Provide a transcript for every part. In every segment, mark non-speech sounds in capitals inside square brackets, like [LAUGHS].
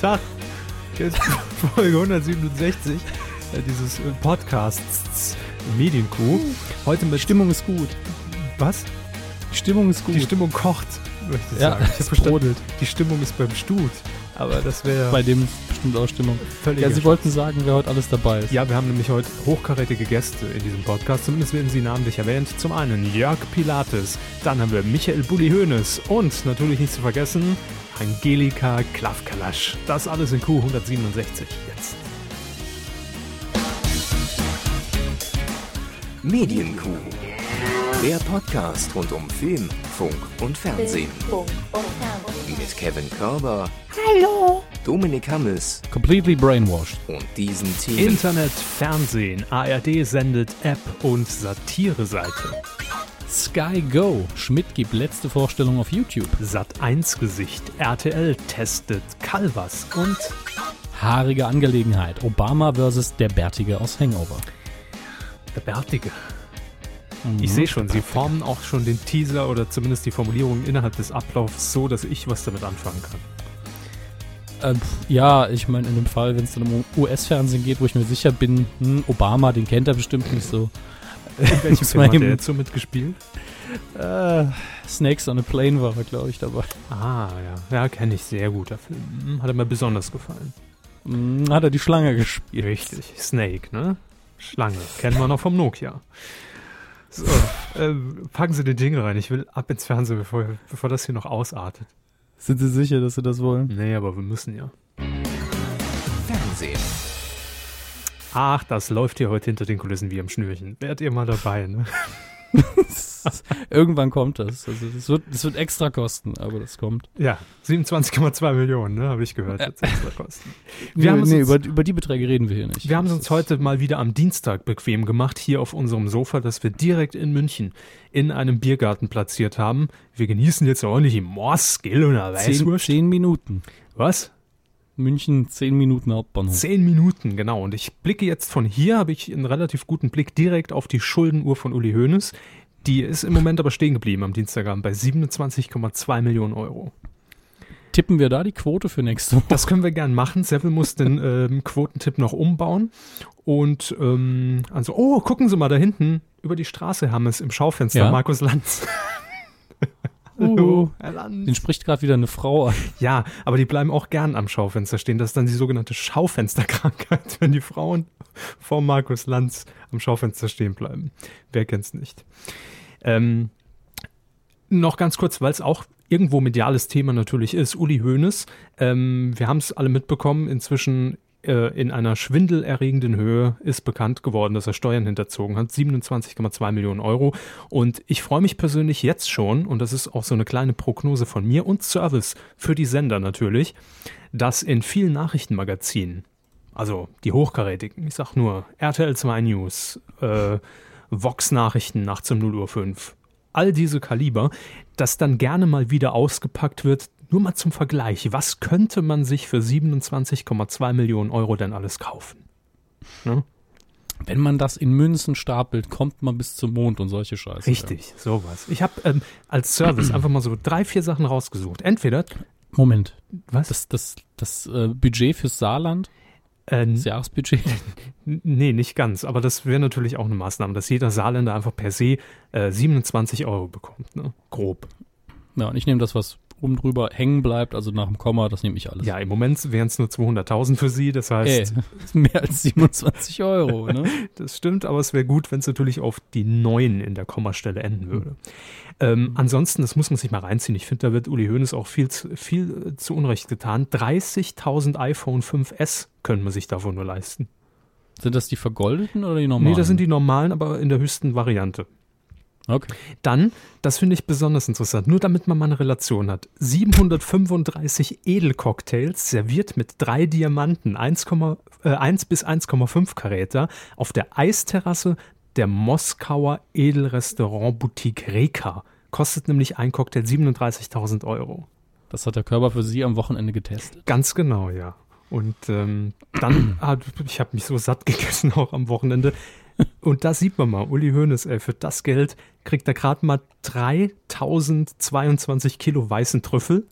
Tag. Hier ist [LAUGHS] Folge 167 äh, dieses äh, Podcasts Medienkuh. Heute mit Stimmung ist gut. was? Stimmung ist gut. Die Stimmung kocht, möchte ich ja, sagen. Es brodelt. die Stimmung ist beim Stut. Aber das wäre Bei dem bestimmt auch Stimmung. völlig. Ja, Sie wollten sagen, wer heute alles dabei ist. Ja, wir haben nämlich heute hochkarätige Gäste in diesem Podcast. Zumindest werden sie namentlich erwähnt. Zum einen Jörg Pilates, dann haben wir Michael Bulli Hoeneß und natürlich nicht zu vergessen Angelika Klavkalasch. Das alles in Q167 jetzt. Medienkuh. Der Podcast rund um Film, Funk und Fernsehen. Funk und Fernsehen. Mit Kevin Körber. Dominik Hammes Completely brainwashed. und diesen Themen. Internet, Fernsehen, ARD sendet App und Satireseite. Sky Go. Schmidt gibt letzte Vorstellung auf YouTube. Sat 1 Gesicht, RTL testet Calvas und Haarige Angelegenheit. Obama versus der Bärtige aus Hangover. der Bärtige. Mhm. Ich sehe schon, sie formen auch schon den Teaser oder zumindest die Formulierung innerhalb des Ablaufs so, dass ich was damit anfangen kann. Äh, pf, ja, ich meine, in dem Fall, wenn es dann um US-Fernsehen geht, wo ich mir sicher bin, hm, Obama, den kennt er bestimmt nicht so. Muss [LAUGHS] Film hat der eben- jetzt so mitgespielt? Äh, Snakes on a Plane war er, glaube ich, dabei. Ah, ja. Ja, kenne ich. Sehr guter Film. Hm, Hat er mir besonders gefallen. Hm, hat er die Schlange gespielt. Richtig. Snake, ne? Schlange. Kennen wir noch vom Nokia. So, [LAUGHS] äh, packen Sie den Jingle rein. Ich will ab ins Fernsehen, bevor, bevor das hier noch ausartet. Sind Sie sicher, dass Sie das wollen? Nee, aber wir müssen ja. Fernsehen. Ach, das läuft hier heute hinter den Kulissen wie am Schnürchen. Wärt ihr mal dabei, ne? [LAUGHS] [LAUGHS] Irgendwann kommt das. Also das wird, das wird extra kosten, aber das kommt. Ja, 27,2 Millionen, ne? Habe ich gehört. Jetzt extra Kosten. Wir haben nee, uns- über, über die Beträge reden wir hier nicht. Wir haben es uns heute mal wieder am Dienstag bequem gemacht, hier auf unserem Sofa, das wir direkt in München in einem Biergarten platziert haben. Wir genießen jetzt ordentlich im Morskill und einer zehn, Weißwurst. zehn Minuten. Was? München, zehn Minuten Hauptbahnhof. Zehn Minuten, genau. Und ich blicke jetzt von hier, habe ich einen relativ guten Blick direkt auf die Schuldenuhr von Uli Hoeneß. Die ist im Moment aber stehen geblieben am Dienstagabend bei 27,2 Millionen Euro. Tippen wir da die Quote für nächste Woche? Das können wir gern machen. Seville muss den [LAUGHS] ähm, Quotentipp noch umbauen. Und ähm, also, oh, gucken Sie mal da hinten über die Straße haben es im Schaufenster Ja. Markus Lanz. [LAUGHS] Uh, [LAUGHS] Herr Lanz. den spricht gerade wieder eine Frau an. Ja, aber die bleiben auch gern am Schaufenster stehen. Das ist dann die sogenannte Schaufensterkrankheit, wenn die Frauen vor Markus Lanz am Schaufenster stehen bleiben. Wer kennt's nicht? Ähm, noch ganz kurz, weil es auch irgendwo mediales Thema natürlich ist. Uli Hoeneß, ähm, wir haben es alle mitbekommen, inzwischen in einer schwindelerregenden Höhe ist bekannt geworden, dass er Steuern hinterzogen hat. 27,2 Millionen Euro. Und ich freue mich persönlich jetzt schon, und das ist auch so eine kleine Prognose von mir und Service für die Sender natürlich, dass in vielen Nachrichtenmagazinen, also die hochkarätigen, ich sag nur RTL 2 News, äh, Vox Nachrichten nachts um 0 Uhr 5, all diese Kaliber, dass dann gerne mal wieder ausgepackt wird, nur mal zum Vergleich, was könnte man sich für 27,2 Millionen Euro denn alles kaufen? Wenn man das in Münzen stapelt, kommt man bis zum Mond und solche Scheiße. Richtig, sowas. Ich habe ähm, als Service einfach mal so drei, vier Sachen rausgesucht. Entweder, Ja. Moment. was? Das, das, das äh, Budget fürs Saarland, Äh, das Jahresbudget, [LAUGHS] Nee, nicht ganz. Aber das wäre natürlich auch eine Maßnahme, dass jeder Saarländer einfach per se äh, 27 Euro bekommt. Ne? Grob. ja, und ich nehme das, was oben drüber hängen bleibt, also nach dem Komma, das nehme ich alles. Ja, im Moment wären es nur 200.000 für Sie. Das Ey, heißt, [LAUGHS] mehr als 27 Euro, ne? [LAUGHS] das stimmt, aber es wäre gut, wenn es natürlich auf die 9 in der Kommastelle enden würde. Ähm, ansonsten, das muss man sich mal reinziehen. Ich finde, da wird Uli Hoeneß auch viel, zu- viel äh, zu Unrecht getan. 30.000 iPhone 5S können man sich davon nur leisten. Sind das die vergoldeten oder die normalen? Nee, das sind die normalen, aber in der höchsten Variante. Okay. Dann, das finde ich besonders interessant, nur damit man mal eine Relation hat. 735 Edelcocktails serviert mit drei Diamanten, 1, äh, 1 bis 1,5 Karäter auf der Eisterrasse der Moskauer Edelrestaurant-Boutique Reka. Kostet nämlich ein Cocktail 37.000 Euro. Das hat der Körper für Sie am Wochenende getestet. Ganz genau, ja. Und ähm, dann, [CLEARS THROAT] ah, ich habe mich so satt gegessen auch am Wochenende. Und da sieht man mal, Uli Hoeneß, ey, für das Geld kriegt er gerade mal 3022 Kilo weißen Trüffel.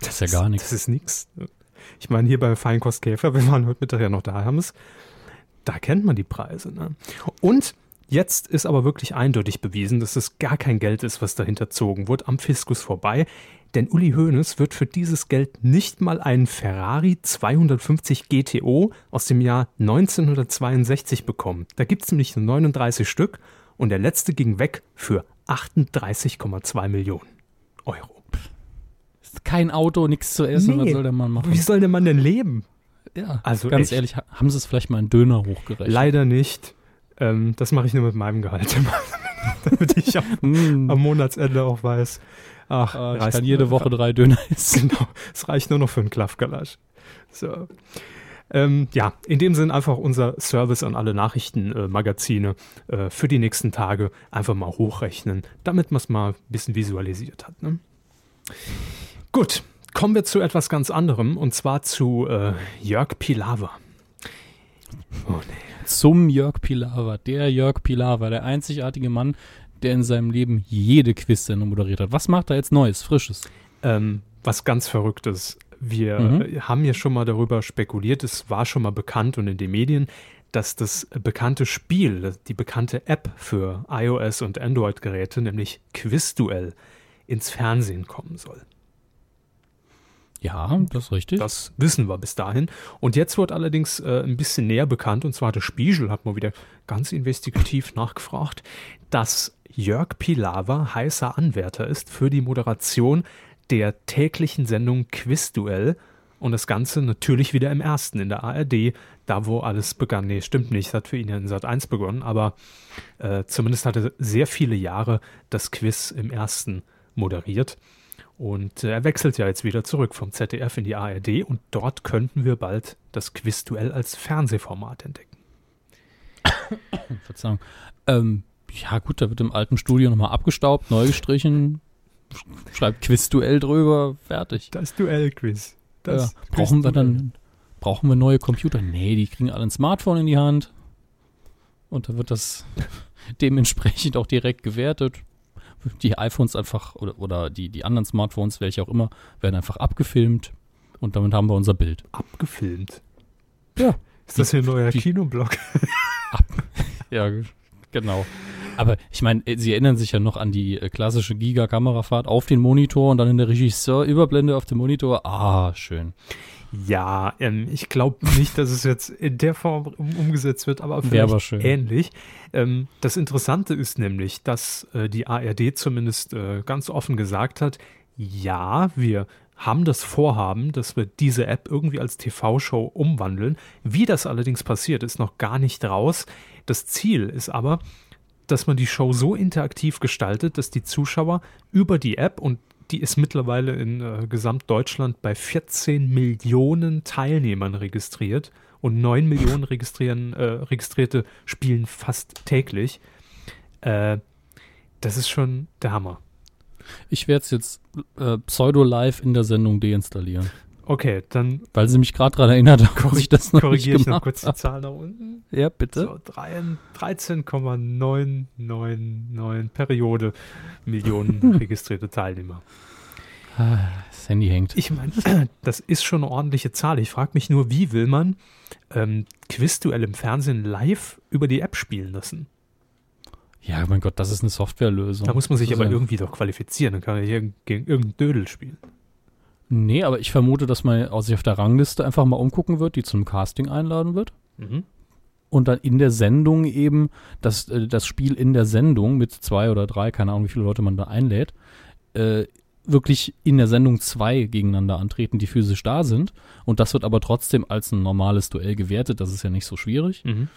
Das ist ja gar nichts. Das ist nix. Ich meine, hier bei Feinkostkäfer, wir waren heute Mittag ja noch da, haben es, da kennt man die Preise. Ne? Und Jetzt ist aber wirklich eindeutig bewiesen, dass es gar kein Geld ist, was dahinter zogen wird, am Fiskus vorbei. Denn Uli Hoeneß wird für dieses Geld nicht mal einen Ferrari 250 GTO aus dem Jahr 1962 bekommen. Da gibt es nämlich nur 39 Stück und der letzte ging weg für 38,2 Millionen Euro. Kein Auto, nichts zu essen, Nee. was soll der Mann machen? Wie soll der Mann denn leben? Ja, Also ganz echt. ehrlich, ha- haben sie es vielleicht mal einen Döner hochgerechnet? Leider nicht. Ähm, das mache ich nur mit meinem Gehalt. [LAUGHS] Damit ich am, Hm. am Monatsende auch weiß. Ach, Ah, ich reicht- kann jede Woche drei Döner essen. [LAUGHS] Genau, es reicht nur noch für einen Klaffgalasch. So. Ähm, ja, in dem Sinn einfach unser Service an alle Nachrichtenmagazine äh, für die nächsten Tage einfach mal hochrechnen, damit man es mal ein bisschen visualisiert hat. Ne? Gut, kommen wir zu etwas ganz anderem und zwar zu äh, Jörg Pilawa. Oh, nee. Zum Jörg Pilawa. Der Jörg Pilawa, der einzigartige Mann, der in seinem Leben jede Quiz-Sendung moderiert hat. Was macht er jetzt Neues, Frisches? ähm, was ganz Verrücktes. Wir Mhm. haben ja schon mal darüber spekuliert, es war schon mal bekannt und in den Medien, dass das bekannte Spiel, die bekannte App für iOS und Android-Geräte, nämlich Quizduell, ins Fernsehen kommen soll. Ja, das ist richtig. Das wissen wir bis dahin. Und jetzt wird allerdings äh, ein bisschen näher bekannt, und zwar der Spiegel hat mal wieder ganz investigativ nachgefragt, dass Jörg Pilawa heißer Anwärter ist für die Moderation der täglichen Sendung Quizduell. Und das Ganze natürlich wieder im ersten, in der ARD, da wo alles begann. Nee, stimmt nicht, es hat für ihn ja in Sat 1 begonnen, aber äh, zumindest hat er sehr viele Jahre das Quiz im ersten moderiert. Und äh, er wechselt ja jetzt wieder zurück vom ZDF in die ARD und dort könnten wir bald das Quizduell als Fernsehformat entdecken. [COUGHS] Verzeihung. Ähm, ja, gut, da wird im alten Studio nochmal abgestaubt, neu gestrichen, sch- schreibt Quizduell drüber, fertig. Das Duellquiz. ja. Brauchen wir dann, brauchen wir neue Computer? Nee, die kriegen alle ein Smartphone in die Hand. Und da wird das [LAUGHS] dementsprechend auch direkt gewertet. Die iPhones einfach, oder, oder die, die anderen Smartphones, welche auch immer, werden einfach abgefilmt. Und damit haben wir unser Bild. abgefilmt. Ja. Ist das hier ein neuer die- Kinoblock? [LAUGHS] Ja, genau. Aber ich meine, äh, Sie erinnern sich ja noch an die äh, klassische Giga-Kamerafahrt auf den Monitor und dann in der Regisseur Überblende auf dem Monitor. Ah, schön. Ja, ähm, ich glaube nicht, dass es jetzt in der Form um, umgesetzt wird, aber vielleicht aber schön. ähnlich. Ähm, das Interessante ist nämlich, dass äh, die ARD zumindest äh, ganz offen gesagt hat, ja, wir haben das Vorhaben, dass wir diese App irgendwie als TV-Show umwandeln. Wie das allerdings passiert, ist noch gar nicht raus. Das Ziel ist aber, dass man die Show so interaktiv gestaltet, dass die Zuschauer über die App und die ist mittlerweile in äh, Gesamtdeutschland bei 14 Millionen Teilnehmern registriert und 9 Millionen registrieren, äh, Registrierte spielen fast täglich. Äh, das ist schon der Hammer. Ich werde es jetzt äh, pseudo-live in der Sendung deinstallieren. Okay, dann Weil Sie mich gerade daran erinnert haben, dass ich das noch nicht korrigiere ich noch kurz die. Zahl nach unten. Ja, bitte. So, drei- 13,999 Periode Millionen [LAUGHS] registrierte Teilnehmer. Ah, Das Handy hängt. Ich meine, [CLEARS THROAT] das ist schon eine ordentliche Zahl. Ich frage mich nur, wie will man ähm, Quizduell im Fernsehen live über die App spielen lassen? Ja, mein Gott, das ist eine Softwarelösung. Da muss man sich aber ja- irgendwie doch qualifizieren. Dann kann man hier gegen irgendeinen Dödel spielen. Nee, aber ich vermute, dass man sich auf der Rangliste einfach mal umgucken wird, die zum Casting einladen wird. Mhm. und dann in der Sendung eben das, äh, das Spiel in der Sendung mit zwei oder drei, keine Ahnung, wie viele Leute man da einlädt, äh, wirklich in der Sendung zwei gegeneinander antreten, die physisch da sind. Und das wird aber trotzdem als ein normales Duell gewertet. Das ist ja nicht so schwierig. Mhm.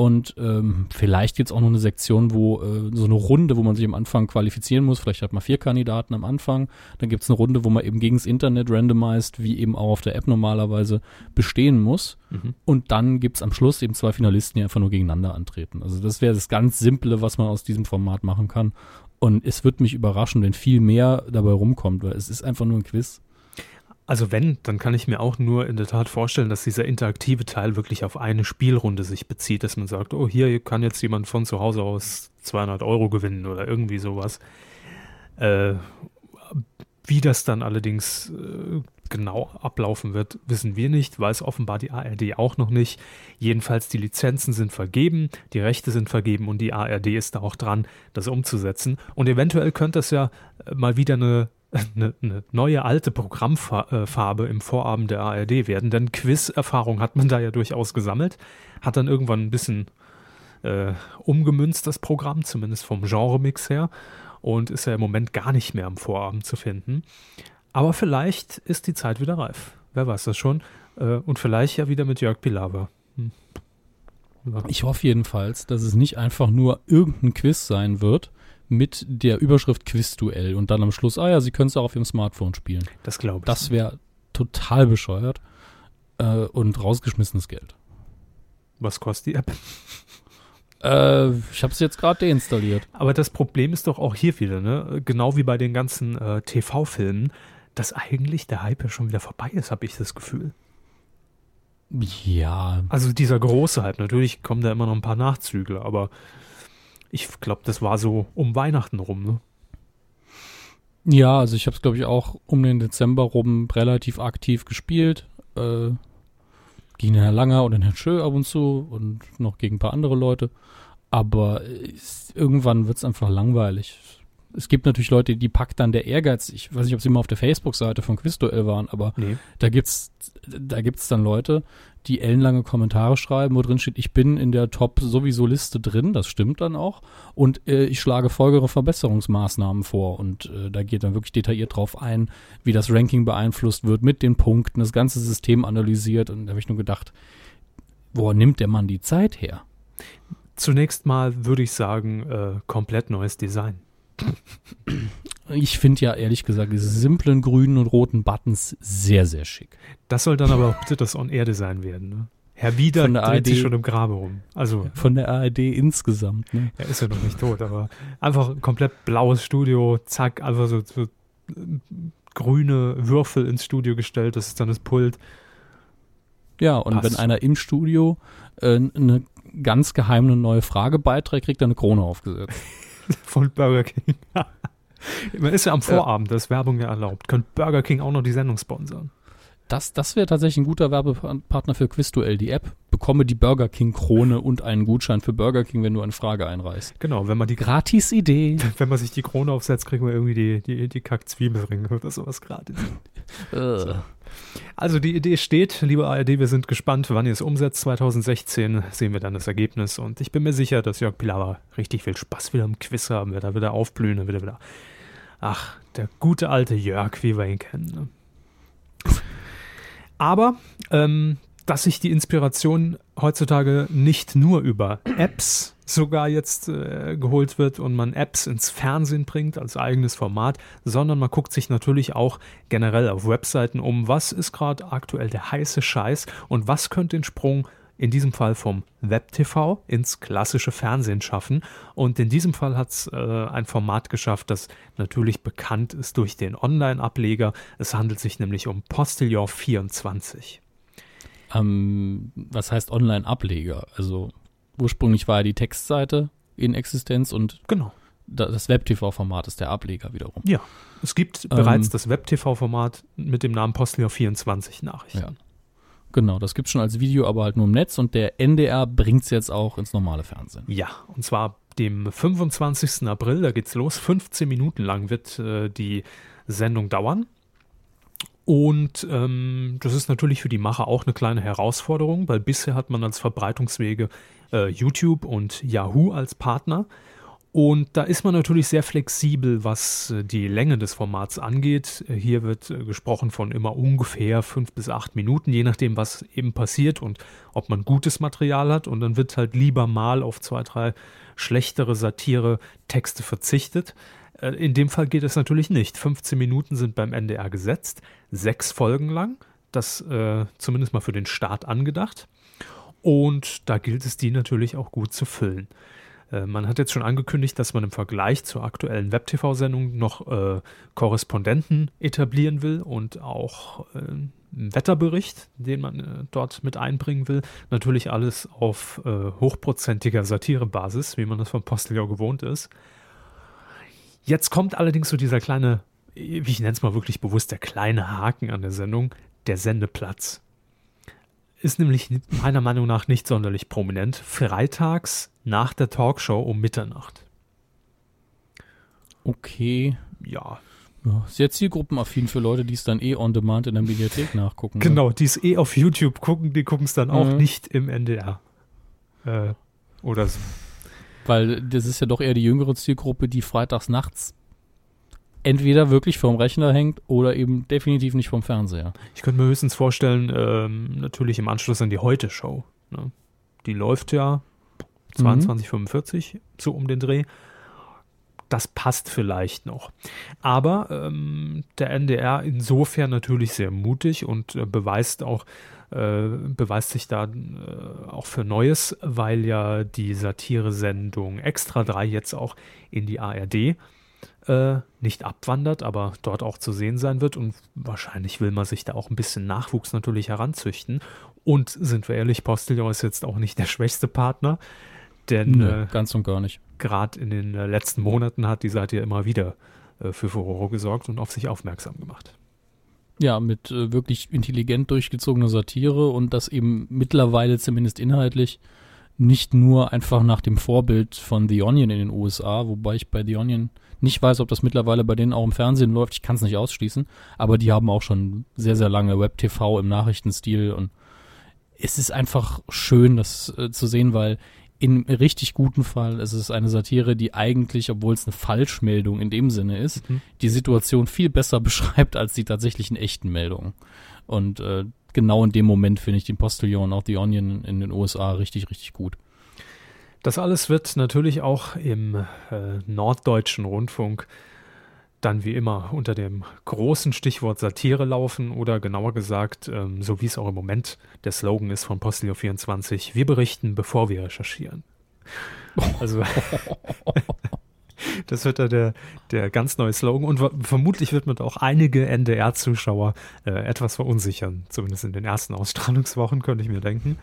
Und ähm, vielleicht gibt es auch noch eine Sektion, wo äh, so eine Runde, wo man sich am Anfang qualifizieren muss. Vielleicht hat man vier Kandidaten am Anfang. Dann gibt es eine Runde, wo man eben gegen das Internet randomized, wie eben auch auf der App normalerweise, bestehen muss. Mhm. Und dann gibt es am Schluss eben zwei Finalisten, die einfach nur gegeneinander antreten. Also das wäre das ganz Simple, was man aus diesem Format machen kann. Und es wird mich überraschen, wenn viel mehr dabei rumkommt, weil es ist einfach nur ein Quiz. Also wenn, dann kann ich mir auch nur in der Tat vorstellen, dass dieser interaktive Teil wirklich auf eine Spielrunde sich bezieht, dass man sagt, oh, hier kann jetzt jemand von zu Hause aus 200 Euro gewinnen oder irgendwie sowas. Äh, Wie das dann allerdings äh, genau ablaufen wird, wissen wir nicht, weiß offenbar die ARD auch noch nicht. Jedenfalls die Lizenzen sind vergeben, die Rechte sind vergeben und die ARD ist da auch dran, das umzusetzen. Und eventuell könnte es ja äh, mal wieder eine [LAUGHS] eine, eine, neue alte Programmfarbe im Vorabend der ARD werden, denn Quiz-Erfahrung hat man da ja durchaus gesammelt, hat dann irgendwann ein bisschen äh, umgemünzt, das Programm, zumindest vom Genremix her, und ist ja im Moment gar nicht mehr am Vorabend zu finden. Aber vielleicht ist die Zeit wieder reif. Wer weiß das schon. Äh, und vielleicht ja wieder mit Jörg Pilawa. Hm. Ja. Ich hoffe jedenfalls, dass es nicht einfach nur irgendein Quiz sein wird mit der Überschrift Quizduell und dann am Schluss, ah ja, Sie können es auch auf Ihrem Smartphone spielen. Das glaube ich. Das wäre total bescheuert äh, und rausgeschmissenes Geld. Was kostet die App? Äh, ich habe es jetzt gerade deinstalliert. Aber das Problem ist doch auch hier wieder, ne? Genau wie bei den ganzen äh, TV-Filmen, dass eigentlich der Hype ja schon wieder vorbei ist, habe ich das Gefühl. Ja. Also dieser große Hype, natürlich kommen da immer noch ein paar Nachzügler, aber ich glaube, das war so um Weihnachten rum, ne? Ja, also ich habe es, glaube ich, auch um den Dezember rum relativ aktiv gespielt. Äh, gegen den Herrn Langer und den Herrn Schö ab und zu und noch gegen ein paar andere Leute. Aber es, irgendwann wird es einfach langweilig. Es gibt natürlich Leute, die packt dann der Ehrgeiz. Ich weiß nicht, ob sie mal auf der Facebook-Seite von Quizduell waren, aber nee. da gibt's da gibt's dann Leute, die ellenlange Kommentare schreiben, wo drin steht, ich bin in der Top sowieso Liste drin, das stimmt dann auch, und äh, ich schlage folgere Verbesserungsmaßnahmen vor und äh, da geht dann wirklich detailliert drauf ein, wie das Ranking beeinflusst wird mit den Punkten, das ganze System analysiert und da habe ich nur gedacht, wo nimmt der Mann die Zeit her? Zunächst mal würde ich sagen, äh, komplett neues Design. [CLEARS THROAT] Ich finde ja ehrlich gesagt diese simplen grünen und roten Buttons sehr, sehr schick. Das soll dann aber auch bitte das On-Air-Design werden, ne? Herr Wieder von der dreht ARD, sich schon im Grabe rum. Also von der ARD insgesamt. Ne? Er ist ja noch nicht tot, aber einfach ein komplett blaues Studio, zack, einfach so, so grüne Würfel ins Studio gestellt. Das ist dann das Pult. Ja, und Passt. wenn einer im Studio äh, eine ganz geheime neue Frage beiträgt, kriegt er eine Krone aufgesetzt. [LAUGHS] Von Burger King. Man ist ja am Vorabend, das ist Werbung ja erlaubt. Könnte Burger King auch noch die Sendung sponsern. Das, das wäre tatsächlich ein guter Werbepartner für Quizduell, die App. Bekomme die Burger King Krone und einen Gutschein für Burger King, wenn du eine Frage einreichst. Genau, wenn man die gratis Idee. [LAUGHS] Wenn man sich die Krone aufsetzt, kriegen wir irgendwie die, die, die Kack-Zwiebelringe oder sowas gratis. [LAUGHS] so. Also die Idee steht, liebe ARD, wir sind gespannt, wann ihr es umsetzt. 2016 sehen wir dann das Ergebnis und ich bin mir sicher, dass Jörg Pilawa richtig viel Spaß wieder im Quiz haben wird. Da wird er aufblühen, da wird er wieder. Ach, der gute alte Jörg, wie wir ihn kennen. Ne? Aber ähm, dass sich die Inspiration heutzutage nicht nur über Apps sogar jetzt äh, geholt wird und man Apps ins Fernsehen bringt als eigenes Format, sondern man guckt sich natürlich auch generell auf Webseiten um, was ist gerade aktuell der heiße Scheiß und was könnte den Sprung in diesem Fall vom Web-TV ins klassische Fernsehen schaffen. Und in diesem Fall hat es äh, ein Format geschafft, das natürlich bekannt ist durch den Online-Ableger. Es handelt sich nämlich um Postillon 24. Ähm, was heißt Online-Ableger? Also ursprünglich war ja die Textseite in Existenz und genau. das Web-TV-Format ist der Ableger wiederum. Ja, es gibt ähm, bereits das Web-TV-Format mit dem Namen Postillon 24 Nachrichten. Ja. Genau, das gibt es schon als Video, aber halt nur im Netz und der NDR bringt es jetzt auch ins normale Fernsehen. Ja, und zwar dem 25. April, da geht's los. 15 Minuten lang wird äh, die Sendung dauern. Und ähm, das ist natürlich für die Macher auch eine kleine Herausforderung, weil bisher hat man als Verbreitungswege äh, YouTube und Yahoo als Partner. Und da ist man natürlich sehr flexibel, was äh, die Länge des Formats angeht. Äh, hier wird äh, gesprochen von immer ungefähr fünf bis acht Minuten, je nachdem, was eben passiert und ob man gutes Material hat. Und dann wird halt lieber mal auf zwei, drei schlechtere Satire-Texte verzichtet. In dem Fall geht es natürlich nicht. 15 Minuten sind beim NDR gesetzt, sechs Folgen lang. Das äh, zumindest mal für den Start angedacht. Und da gilt es, die natürlich auch gut zu füllen. Äh, man hat jetzt schon angekündigt, dass man im Vergleich zur aktuellen Web-TV-Sendung noch äh, Korrespondenten etablieren will und auch äh, einen Wetterbericht, den man äh, dort mit einbringen will. Natürlich alles auf äh, hochprozentiger Satirebasis, wie man das vom Postillon gewohnt ist. Jetzt kommt allerdings so dieser kleine ich nenne es mal wirklich bewusst, der kleine Haken an der Sendung, der Sendeplatz. Ist nämlich meiner Meinung nach nicht sonderlich prominent. Freitags nach der Talkshow um Mitternacht. Okay. Ja. ja sehr zielgruppenaffin für Leute, die es dann eh on demand in der Mediathek [LAUGHS] nachgucken. Ne? Genau, die es eh auf YouTube gucken, die gucken es dann auch mhm. nicht im NDR. Äh, oder so. Weil das ist ja doch eher die jüngere Zielgruppe, die freitags nachts entweder wirklich vorm Rechner hängt oder eben definitiv nicht vom Fernseher. Ich könnte mir höchstens vorstellen, ähm, natürlich im Anschluss an die Heute-Show. Ne? Die läuft ja 22:45 mhm. so um den Dreh. Das passt vielleicht noch. Aber ähm, der NDR insofern natürlich sehr mutig und äh, beweist auch, äh, beweist sich da äh, auch für Neues, weil ja die Satire-Sendung Extra 3 jetzt auch in die ARD äh, nicht abwandert, aber dort auch zu sehen sein wird. Und wahrscheinlich will man sich da auch ein bisschen Nachwuchs natürlich heranzüchten. Und sind wir ehrlich, Postillon ist jetzt auch nicht der schwächste Partner. Denn Nö, äh, ganz und gar nicht. Gerade in den äh, letzten Monaten hat die Seite ja immer wieder äh, für Furore gesorgt und auf sich aufmerksam gemacht. Ja, mit äh, wirklich intelligent durchgezogener Satire und das eben mittlerweile zumindest inhaltlich nicht nur einfach nach dem Vorbild von The Onion in den USA, wobei ich bei The Onion nicht weiß, ob das mittlerweile bei denen auch im Fernsehen läuft. Ich kann es nicht ausschließen. Aber die haben auch schon sehr, sehr lange Web-TV im Nachrichtenstil. Und es ist einfach schön, das äh, zu sehen, weil in richtig guten Fall ist es eine Satire, die eigentlich, obwohl es eine Falschmeldung in dem Sinne ist, mhm. die Situation viel besser [LAUGHS] beschreibt als die tatsächlichen echten Meldungen. Und äh, genau in dem Moment finde ich den Postillon und auch die Onion in den USA richtig, richtig gut. Das alles wird natürlich auch im äh, norddeutschen Rundfunk dann wie immer unter dem großen Stichwort Satire laufen oder genauer gesagt, ähm, so wie es auch im Moment der Slogan ist von Postilio 24, wir berichten, bevor wir recherchieren. Also [LAUGHS] das wird da der, der ganz neue Slogan und vermutlich wird man auch einige NDR-Zuschauer äh, etwas verunsichern, zumindest in den ersten Ausstrahlungswochen, könnte ich mir denken.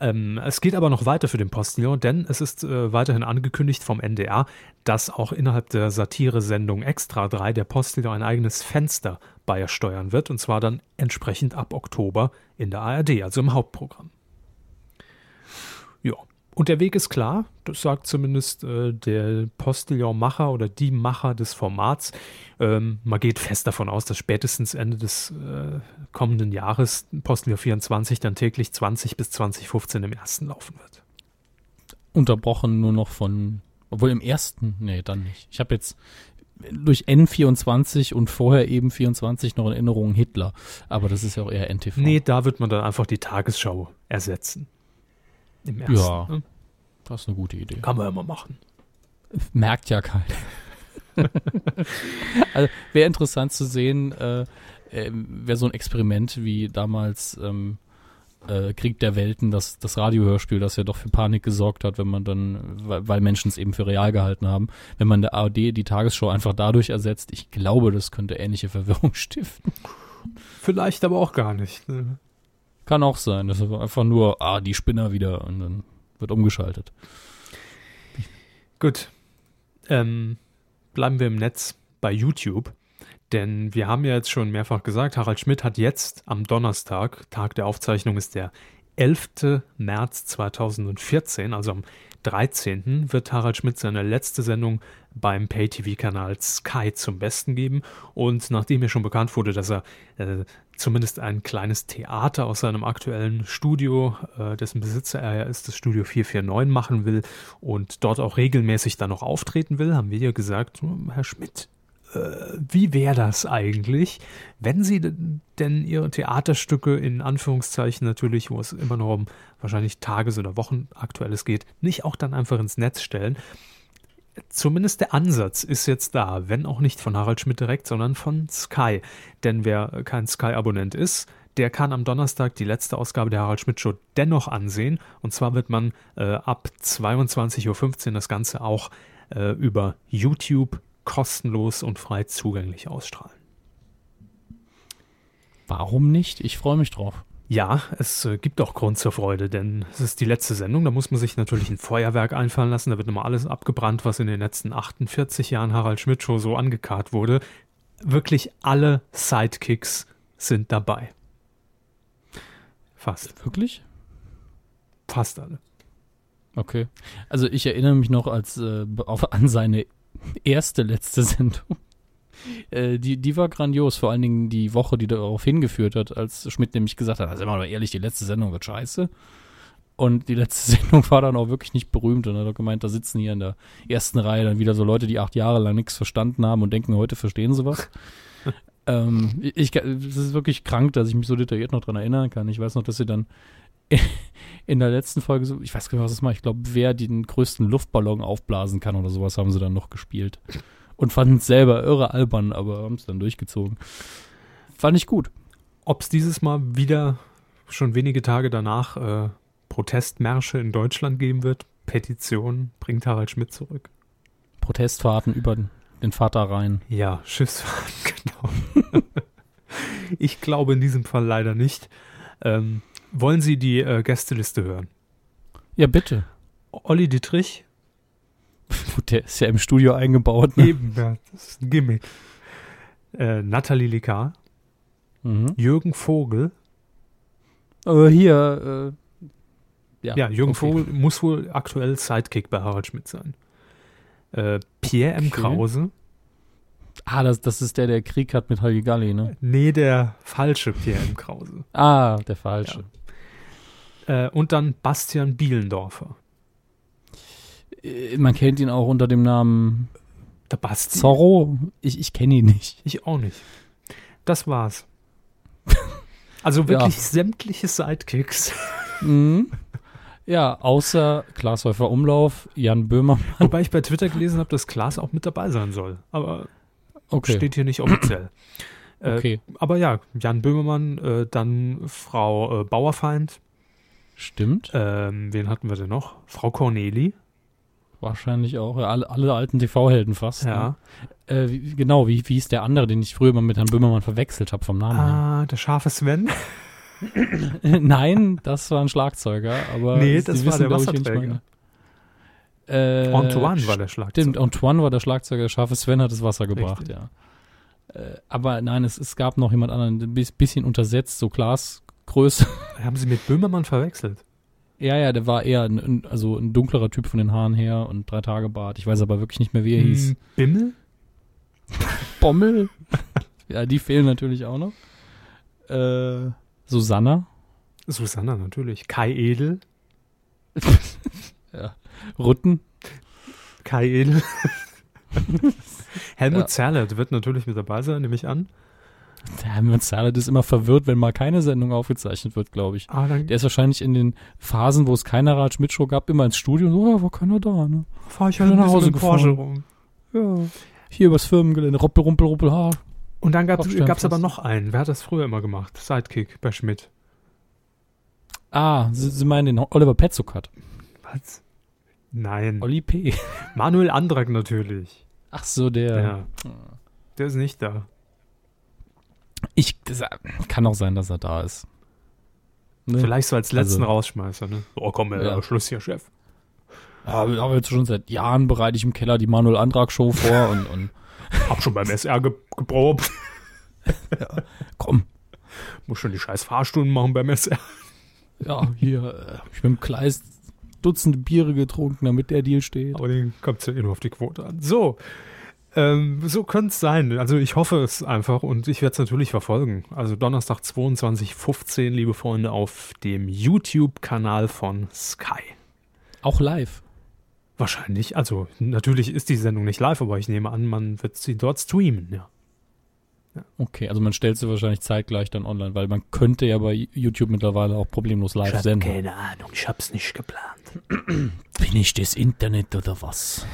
Ähm, es geht aber noch weiter für den Postillon, denn es ist äh, weiterhin angekündigt vom NDR, dass auch innerhalb der Satire-Sendung Extra 3 der Postillon ein eigenes Fenster beisteuern wird, und zwar dann entsprechend ab Oktober in der ARD, also im Hauptprogramm. Ja, und der Weg ist klar, das sagt zumindest äh, der Postillon-Macher oder die Macher des Formats. Ähm, man geht fest davon aus, dass spätestens Ende des äh, kommenden Jahres Postillon 24 dann täglich 20 bis 2015 im ersten laufen wird. Unterbrochen nur noch von, obwohl im ersten, nee, dann nicht. Ich habe jetzt durch N24 und vorher eben 24 noch in Erinnerung Hitler, aber das ist ja auch eher NTV. Nee, da wird man dann einfach die Tagesschau ersetzen. Im ersten. Ja, ne? das ist eine gute Idee. Kann man ja mal machen. Merkt ja keiner. [LAUGHS] also wäre interessant zu sehen, äh, äh, wäre so ein Experiment wie damals ähm, äh, Krieg der Welten, das, das Radiohörspiel, das ja doch für Panik gesorgt hat, wenn man dann, weil, weil Menschen es eben für real gehalten haben, wenn man der ARD die Tagesschau einfach dadurch ersetzt, ich glaube, das könnte ähnliche Verwirrung [LAUGHS] stiften. Vielleicht aber auch gar nicht. Ne? Kann auch sein. Das ist einfach nur, ah, die Spinner wieder und dann wird umgeschaltet. Gut. Ähm, bleiben wir im Netz bei YouTube. Denn wir haben ja jetzt schon mehrfach gesagt, Harald Schmidt hat jetzt am Donnerstag, Tag der Aufzeichnung ist der 11. März 2014, also am 13. wird Harald Schmidt seine letzte Sendung beim Pay-TV-Kanal Sky zum Besten geben. Und nachdem mir schon bekannt wurde, dass er äh, zumindest ein kleines Theater aus seinem aktuellen Studio, äh, dessen Besitzer er ja ist, das Studio 449 machen will und dort auch regelmäßig dann noch auftreten will, haben wir ja gesagt, hm, Herr Schmidt, äh, wie wäre das eigentlich, wenn Sie denn Ihre Theaterstücke in Anführungszeichen natürlich, wo es immer noch um wahrscheinlich Tages- oder Wochen aktuelles geht, nicht auch dann einfach ins Netz stellen? Zumindest der Ansatz ist jetzt da, wenn auch nicht von Harald Schmidt direkt, sondern von Sky. Denn wer kein Sky-Abonnent ist, der kann am Donnerstag die letzte Ausgabe der Harald Schmidt Show dennoch ansehen. Und zwar wird man äh, ab 22.15 Uhr das Ganze auch äh, über YouTube kostenlos und frei zugänglich ausstrahlen. Warum nicht? Ich freue mich drauf. Ja, es äh, gibt auch Grund zur Freude, denn es ist die letzte Sendung. Da muss man sich natürlich ein Feuerwerk einfallen lassen. Da wird nochmal alles abgebrannt, was in den letzten 48 Jahren Harald Schmidt Show so angekarrt wurde. wirklich alle Sidekicks sind dabei. Fast. Wirklich? Fast alle. Okay. Also ich erinnere mich noch als äh, auf, an seine erste letzte [LAUGHS] Sendung. Äh, die, die war grandios, vor allen Dingen die Woche, die darauf hingeführt hat, als Schmidt nämlich gesagt hat, also immer mal ehrlich, die letzte Sendung wird scheiße. Und die letzte [LAUGHS] Sendung war dann auch wirklich nicht berühmt. Und er hat gemeint, da sitzen hier in der ersten Reihe dann wieder so Leute, die acht Jahre lang nichts verstanden haben und denken, heute verstehen sie was. [LAUGHS] ähm, ich, es ist wirklich krank, dass ich mich so detailliert noch dran erinnern kann. Ich weiß noch, dass sie dann [LAUGHS] in der letzten Folge so, ich weiß gar nicht, was das mal, ich glaube, wer den größten Luftballon aufblasen kann oder sowas, haben sie dann noch gespielt. Und fanden es selber irre albern, aber haben es dann durchgezogen. Fand ich gut. Ob es dieses Mal wieder schon wenige Tage danach äh, Protestmärsche in Deutschland geben wird, Petition bringt Harald Schmidt zurück. Protestfahrten über den Vater rein. Ja, Schiffsfahrten, [LAUGHS] genau. ich glaube in diesem Fall leider nicht. Ähm, wollen Sie die äh, Gästeliste hören? Ja, bitte. Olli Dietrich. [LAUGHS] Gut, der ist ja im Studio eingebaut. Ne? Eben, ja, das ist ein Gimmick. Äh, Nathalie Likar. Mhm. Jürgen Vogel. Aber hier, äh, ja. Ja, Jürgen okay. Vogel muss wohl aktuell Sidekick bei Harald Schmidt sein. Äh, Pierre M. Okay. Krause. Ah, das, das ist der, der Krieg hat mit Halligalli, ne? Nee, der falsche Pierre M. Krause. Ah, der falsche. Äh, und dann Bastian Bielendorfer. Äh, Man kennt ihn auch unter dem Namen Der Basti. Zorro. Ich, ich kenne ihn nicht. Ich auch nicht. Das war's. [LAUGHS] Also wirklich sämtliche Sidekicks. Mhm. Ja, außer Glashäufer Umlauf, Jan Böhmermann. Wobei ich bei Twitter gelesen habe, dass Klaas auch mit dabei sein soll. Aber Okay. steht hier nicht offiziell. Äh, okay. Aber ja, Jan Böhmermann, äh, dann Frau äh, Bauerfeind. Stimmt. Ähm, wen hatten wir denn noch? Frau Corneli. Wahrscheinlich auch. Ja, alle, alle alten TV-Helden fast. Ja. Ne? Äh, wie, genau, wie, wie ist der andere, den ich früher mal mit Herrn Böhmermann verwechselt habe vom Namen Ah, der scharfe Sven. her? [LAUGHS] [LAUGHS] Nein, das war ein Schlagzeuger, aber Nee, Sie das war der glaub ich, wen ich Wasserträger. meine. Äh, Antoine war der Schlagzeuger. Stimmt, Antoine war der Schlagzeuger, scharfe Sven hat das Wasser gebracht, Richtig. ja. Äh, aber nein, es, es gab noch jemand anderen, ein bis- bisschen untersetzt, so Glasgröße. Haben sie mit Böhmermann verwechselt? Ja, ja, der war eher ein, ein, also ein dunklerer Typ von den Haaren her und drei Tage Bart. Ich weiß aber wirklich nicht mehr, wie er hieß. Hm, Bimmel? [LAUGHS] Bommel. ja, die fehlen natürlich auch noch. Äh, Susanna. Susanna natürlich. Kai Edel. [LAUGHS] Rutten. Kai Edel. [LAUGHS] Helmut Ja. Zerlett wird natürlich mit dabei sein, nehme ich an. Der Helmut Zerlett ist immer verwirrt, wenn mal keine Sendung aufgezeichnet wird, glaube ich. Ah, Der ist wahrscheinlich in den Phasen, wo es keine Rad Schmidt Show gab, immer ins Studio und so, oh, war keiner da, ne? fahre ich halt nach Hause gefahren. rum. Ja. Hier übers Firmengelände, Ruppel, Rumpel, Ruppel, ha. Und dann gab es aber noch einen. Wer hat das früher immer gemacht? Sidekick bei Schmidt. Ah, Sie, Sie meinen den Oliver Petzokat. Was? Nein. Olli P. Manuel Andrak natürlich. Ach so, der. Ja. Der ist nicht da. Ich, das, kann auch sein, dass er da ist. Ne? Vielleicht so als letzten Also- Rausschmeißer, ne? Oh komm, äh, Ja. Schluss hier, Chef. Aber, aber jetzt schon seit Jahren bereite ich im Keller die Manuel Antrag Show vor [LAUGHS] und, und Hab schon beim SR ge geprobt. [LAUGHS] komm, Muss schon die scheiß Fahrstunden machen beim SR. ja, hier, äh, hab ich mit dem Kleist Dutzende Biere getrunken, damit der Deal steht. Aber den kommt ja eh nur auf die Quote an. So. Ähm, so könnte es sein. Also ich hoffe es einfach und ich werde es natürlich verfolgen. Also Donnerstag 22.15, liebe Freunde, auf dem YouTube-Kanal von Sky. Auch live. Wahrscheinlich. Also natürlich ist die Sendung nicht live, aber ich nehme an, man wird sie dort streamen, ja. Okay, also man stellt sie wahrscheinlich zeitgleich dann online, weil man könnte ja bei YouTube mittlerweile auch problemlos live senden. keine Ahnung, ich hab's nicht geplant. Bin ich das Internet oder was?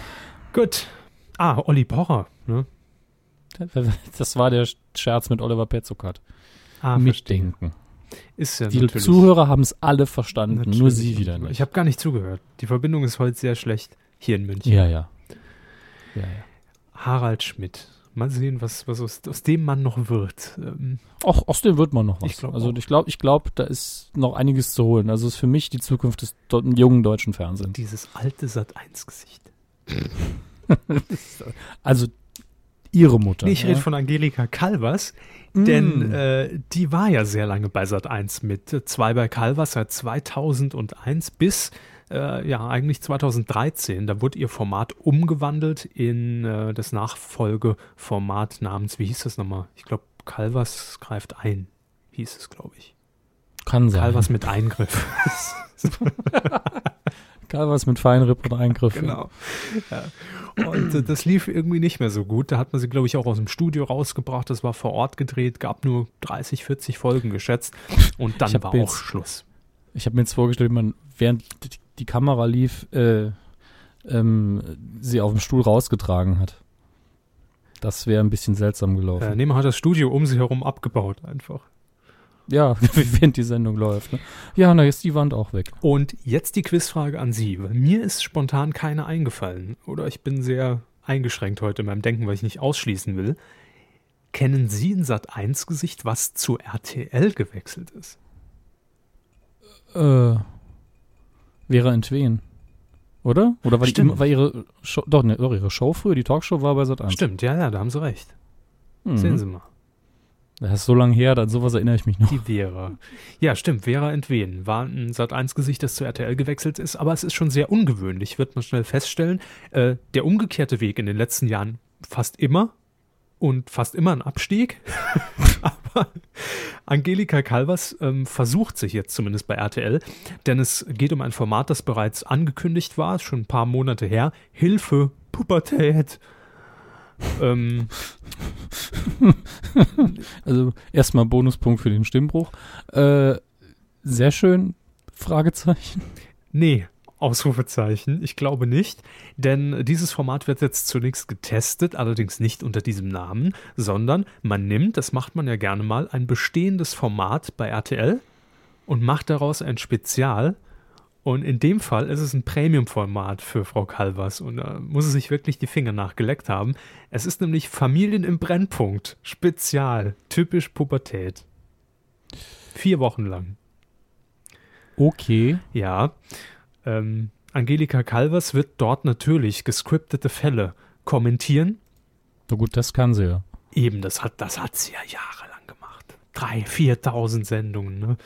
Gut. Ah, Olli Pocher. Ne? Das war der Scherz mit Oliver Petzokat. Ah. Mitdenken. Ist ja Die natürlich. Zuhörer haben es alle verstanden, nur natürlich. sie wieder nicht. Ich habe gar nicht zugehört. Die Verbindung ist heute sehr schlecht hier in München. ja, ja. Ja, ja. Harald Schmidt. Mal sehen, was, was aus, aus dem Mann noch wird. Ähm, Auch aus dem wird man noch was. Ich glaub also ich glaube, ich glaube, da ist noch einiges zu holen. Also ist für mich die Zukunft des jungen deutschen Fernsehens. dieses alte Sat-1-Gesicht. [LAUGHS] [LAUGHS] Also ihre Mutter. Nee, ich ja? rede von Angelika Calvas, Mm. denn äh, die war ja sehr lange bei Sat 1 mit. Zwei bei Calvas seit 2001 bis äh, ja eigentlich 2013. Da wurde ihr Format umgewandelt in äh, das Nachfolgeformat namens, wie hieß das nochmal? Ich glaube, Calvas greift ein, hieß es, glaube ich. Kann sein. Calvas mit Eingriff. [LAUGHS] [LAUGHS] Calvas mit Feinripp und Eingriff. Genau. Ja. Und äh, das lief irgendwie nicht mehr so gut. Da hat man sie, glaube ich, auch aus dem Studio rausgebracht. Das war vor Ort gedreht, gab nur 30, 40 Folgen geschätzt. Und dann war jetzt- auch Schluss. Ich habe mir jetzt vorgestellt, wie man während die- Kamera lief, äh, ähm, sie auf dem Stuhl rausgetragen hat. Das wäre ein bisschen seltsam gelaufen. Äh, nee, man hat das Studio um sie herum abgebaut einfach. Ja, [LAUGHS] während die Sendung läuft. Ne? Ja, na, jetzt ist die Wand auch weg. Und jetzt die Quizfrage an Sie. Mir ist spontan keine eingefallen. Oder ich bin sehr eingeschränkt heute in meinem Denken, weil ich nicht ausschließen will. Kennen Sie ein Sat1-Gesicht, was zu RTL gewechselt ist? Äh, Vera Entwen. Oder? Oder war, die, war ihre Show, doch, ne, ihre Show früher, die Talkshow war bei Sat 1. Stimmt, ja, ja, da haben Sie recht. Mhm. Sehen Sie mal. Das ist so lange her, an sowas erinnere ich mich noch. Die Vera. Ja, stimmt. Vera Entwen war ein Sat1-Gesicht, das zu RTL gewechselt ist, aber es ist schon sehr ungewöhnlich, wird man schnell feststellen. Äh, der umgekehrte Weg in den letzten Jahren fast immer und fast immer ein Abstieg. [LAUGHS] aber Angelika Calvas ähm, versucht sich jetzt zumindest bei RTL, denn es geht um ein Format, das bereits angekündigt war, schon ein paar Monate her. Hilfe, Pubertät. Ähm, [LAUGHS] Also erstmal Bonuspunkt für den Stimmbruch. Äh, sehr schön, Fragezeichen. Nee, Ausrufezeichen. Ich glaube nicht, denn dieses Format wird jetzt zunächst getestet, allerdings nicht unter diesem Namen, sondern man nimmt, das macht man ja gerne mal, ein bestehendes Format bei RTL und macht daraus ein Spezial. Und in dem Fall ist es ein Premium-Format für Frau Kalvers und da muss sie sich wirklich die Finger nachgeleckt haben. Es ist nämlich Familien im Brennpunkt, spezial, typisch Pubertät. Vier Wochen lang. Okay. Ja. Ähm, Angelika Kalvers wird dort natürlich gescriptete Fälle kommentieren. Na gut, das kann sie ja. Eben, das hat, das hat sie ja Jahre 3.000, 4.000 Sendungen. Ne?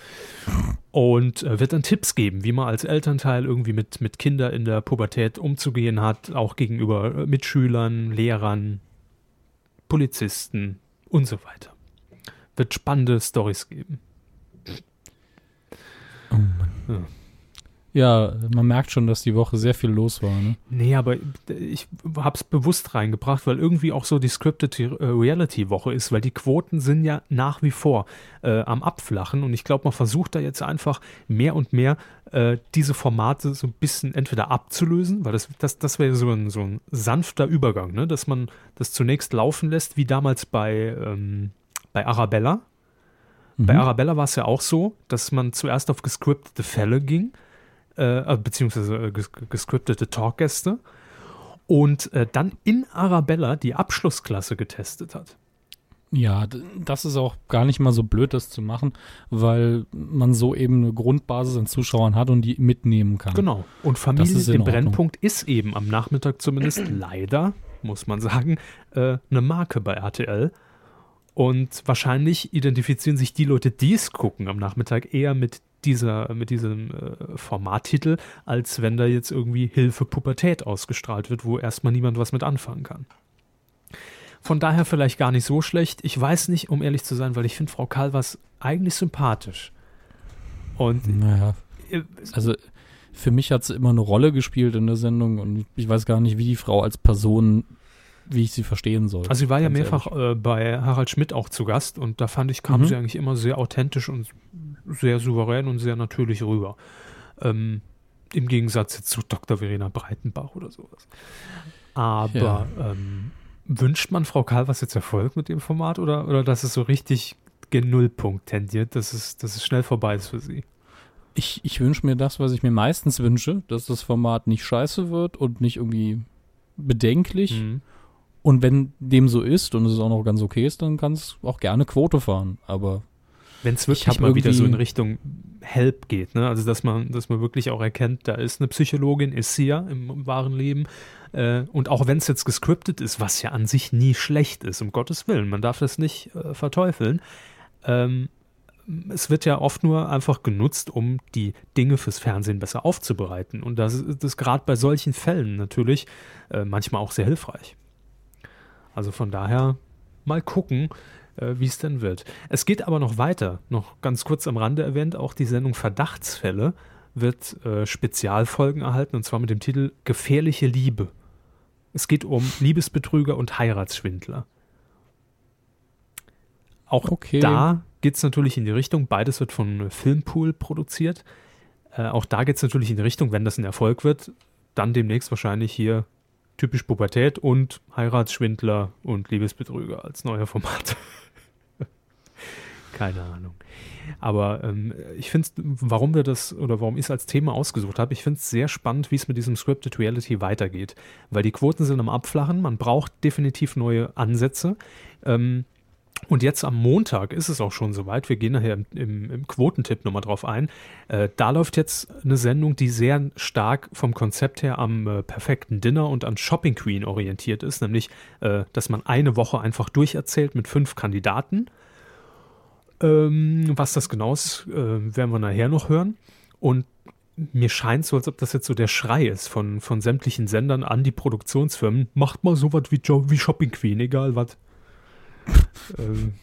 Und äh, wird dann Tipps geben, wie man als Elternteil irgendwie mit, mit Kindern in der Pubertät umzugehen hat, auch gegenüber äh, Mitschülern, Lehrern, Polizisten und so weiter. Wird spannende Stories geben. Oh Mann. Ja man merkt schon, dass die Woche sehr viel los war. Ne? Nee, aber ich habe es bewusst reingebracht, weil irgendwie auch so die Scripted Reality-Woche ist, weil die Quoten sind ja nach wie vor äh, am Abflachen und ich glaube, man versucht da jetzt einfach mehr und mehr äh, diese Formate so ein bisschen entweder abzulösen, weil das, das, das wäre so ein, so ein sanfter Übergang, ne? dass man das zunächst laufen lässt, wie damals bei, ähm, bei Arabella. Bei Mhm. Arabella war es ja auch so, dass man zuerst auf gescriptete Fälle ging, äh, äh, beziehungsweise äh, ges gescriptete Talkgäste und äh, dann in Arabella die Abschlussklasse getestet hat. Ja, das ist auch gar nicht mal so blöd, das zu machen, weil man so eben eine Grundbasis an Zuschauern hat und die mitnehmen kann. Genau. Und Familie im Ordnung. Brennpunkt ist eben am Nachmittag zumindest [CLEARS THROAT] leider, muss man sagen, äh, eine Marke bei RTL. Und wahrscheinlich identifizieren sich die Leute, die es gucken am Nachmittag, eher mit dieser, mit diesem äh, Formattitel, als wenn da jetzt irgendwie Hilfe Pubertät ausgestrahlt wird, wo erstmal niemand was mit anfangen kann. Von daher vielleicht gar nicht so schlecht. Ich weiß nicht, um ehrlich zu sein, weil ich finde Frau Calvas eigentlich sympathisch. Und Naja, äh, also für mich hat sie immer eine Rolle gespielt in der Sendung und ich weiß gar nicht, wie die Frau als Person, wie ich sie verstehen soll. Also sie war ja mehrfach äh, bei Harald Schmidt auch zu Gast und da fand ich, kam Mhm. sie eigentlich immer sehr authentisch und sehr souverän und sehr natürlich rüber. Ähm, Im Gegensatz jetzt zu Dr. Verena Breitenbach oder sowas. Aber ähm, wünscht man Frau Kalvers jetzt Erfolg mit dem Format oder, oder dass es so richtig gen Nullpunkt tendiert, dass es, dass es schnell vorbei ist für sie? Ich, ich wünsche mir das, was ich mir meistens wünsche, dass das Format nicht scheiße wird und nicht irgendwie bedenklich. Mhm. Und wenn dem so ist und es auch noch ganz okay ist, dann kann es auch gerne Quote fahren. Aber Wenn es Ich wirklich mal wieder so in Richtung Help geht. Ne? Also dass man, dass man wirklich auch erkennt, da ist eine Psychologin, ist sie ja im, im wahren Leben. Äh, und auch wenn es jetzt gescriptet ist, was ja an sich nie schlecht ist, um Gottes Willen, man darf das nicht äh, verteufeln. Ähm, es wird ja oft nur einfach genutzt, um die Dinge fürs Fernsehen besser aufzubereiten. Und das ist gerade bei solchen Fällen natürlich äh, manchmal auch sehr hilfreich. Also von daher mal gucken, äh, wie es denn wird. Es geht aber noch weiter, noch ganz kurz am Rande erwähnt, auch die Sendung Verdachtsfälle wird äh, Spezialfolgen erhalten und zwar mit dem Titel Gefährliche Liebe. Es geht um Liebesbetrüger und Heiratsschwindler. Auch Okay. da geht es natürlich in die Richtung, beides wird von Filmpool produziert. Äh, auch da geht es natürlich in die Richtung, wenn das ein Erfolg wird, dann demnächst wahrscheinlich hier typisch Pubertät und Heiratsschwindler und Liebesbetrüger als neuer Format. [LAUGHS] Keine Ahnung. Aber ähm, ich finde, warum wir das oder warum ich es als Thema ausgesucht habe, ich finde es sehr spannend, wie es mit diesem Scripted Reality weitergeht. Weil die Quoten sind am Abflachen, man braucht definitiv neue Ansätze. Ähm, und jetzt am Montag ist es auch schon soweit. Wir gehen nachher im, im, im Quotentipp nochmal drauf ein. Äh, da läuft jetzt eine Sendung, die sehr stark vom Konzept her am äh, perfekten Dinner und an Shopping Queen orientiert ist. Nämlich, äh, dass man eine Woche einfach durcherzählt mit fünf Kandidaten. Ähm, was das genau ist, äh, werden wir nachher noch hören. Und mir scheint so, als ob das jetzt so der Schrei ist von, von sämtlichen Sendern an die Produktionsfirmen. Macht mal sowas wie, wie Shopping Queen, egal was. Ähm,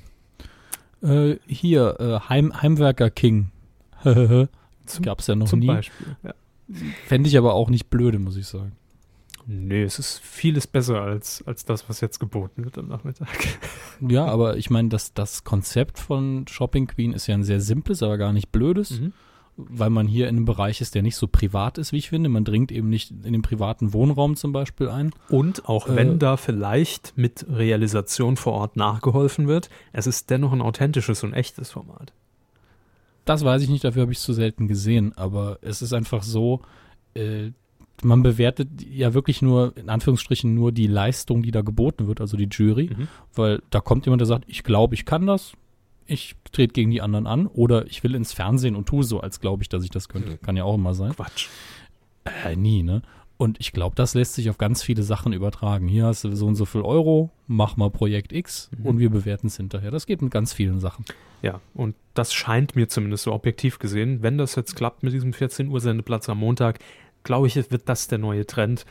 Äh, hier, äh, Heim, Heimwerker King. [LAUGHS] das gab es ja noch zum nie. Beispiel. Ja. Fände ich aber auch nicht blöde, muss ich sagen. Nee, es ist vieles besser als, als das, was jetzt geboten wird am Nachmittag. [LAUGHS] Ja, aber ich meine, das, das Konzept von Shopping Queen ist ja ein sehr simples, aber gar nicht blödes, Mhm. Weil man hier in einem Bereich ist, der nicht so privat ist, wie ich finde. Man dringt eben nicht in den privaten Wohnraum zum Beispiel ein. Und auch Äh, wenn da vielleicht mit Realisation vor Ort nachgeholfen wird, es ist dennoch ein authentisches und echtes Format. Das weiß ich nicht, dafür habe ich es zu selten gesehen, aber es ist einfach so, äh, man bewertet ja wirklich nur, in Anführungsstrichen, nur die Leistung, die da geboten wird, also die Jury, Mhm. weil da kommt jemand, der sagt, ich glaube, ich kann das, ich trete gegen die anderen an oder ich will ins Fernsehen und tue so, als glaube ich, dass ich das könnte. Kann ja auch immer sein. Quatsch. Äh, nie, ne? Und ich glaube, das lässt sich auf ganz viele Sachen übertragen. Hier hast du so und so viel Euro, mach mal Projekt X Mhm. und wir bewerten es hinterher. Das geht mit ganz vielen Sachen. Ja, und das scheint mir zumindest so objektiv gesehen, wenn das jetzt klappt mit diesem 14 Uhr Sendeplatz am Montag, glaube ich, wird das der neue Trend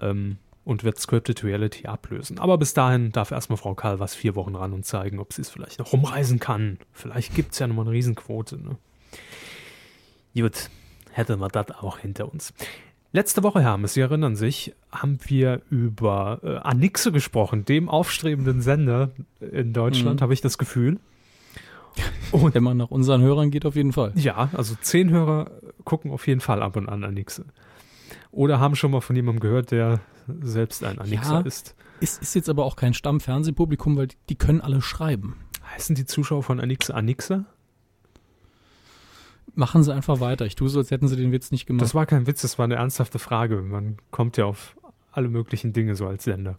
ähm, und wird Scripted Reality ablösen. Aber bis dahin darf erstmal Frau Karl was vier Wochen ran und zeigen, ob sie es vielleicht noch rumreisen kann. Vielleicht gibt es ja nochmal eine Riesenquote. Ne? Gut, hätten wir das auch hinter uns. Letzte Woche, Hermes, Sie erinnern sich, haben wir über äh, Anixe gesprochen, dem aufstrebenden Sender in Deutschland, Mhm. habe ich das Gefühl. [LAUGHS] Und Wenn man nach unseren Hörern geht, auf jeden Fall. ja, also zehn Hörer gucken auf jeden Fall ab und an Anixe. Oder haben schon mal von jemandem gehört, der selbst ein Anixer Ja. ist. Ist, ist jetzt aber auch kein Stammfernsehpublikum, weil die, die können alle schreiben. Heißen die Zuschauer von Anixe Anixer? Machen sie einfach weiter. Ich tue so, als hätten sie den Witz nicht gemacht. Das war kein Witz, das war eine ernsthafte Frage. Man kommt ja auf alle möglichen Dinge so als Sender.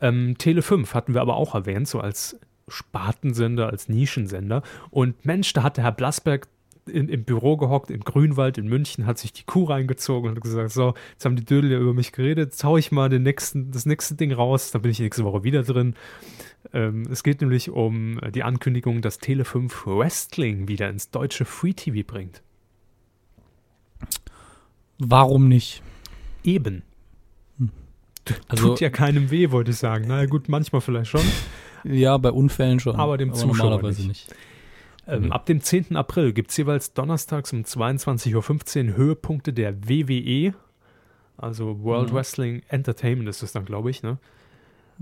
Ähm, Tele 5 hatten wir aber auch erwähnt, so als Spartensender, als Nischensender. Und Mensch, da hat der Herr Blasberg in, im Büro gehockt, im Grünwald in München, hat sich die Kuh reingezogen und hat gesagt, so, jetzt haben die Dödel ja über mich geredet, jetzt hau ich mal den nächsten, das nächste Ding raus, dann bin ich nächste Woche wieder drin. Ähm, es geht nämlich um die Ankündigung, dass Tele 5 Wrestling wieder ins deutsche Free TV bringt. Warum nicht? Eben. Also, Tut ja keinem weh, wollte ich sagen. Na ja, gut, manchmal vielleicht schon. [LAUGHS] ja, bei Unfällen schon. Aber dem Zuschauer normalerweise nicht. nicht. Ähm, Mhm. Ab dem 10. April gibt es jeweils donnerstags um 22.15 Uhr Höhepunkte der WWE. Also World Mhm. Wrestling Entertainment ist das dann, glaube ich, ne?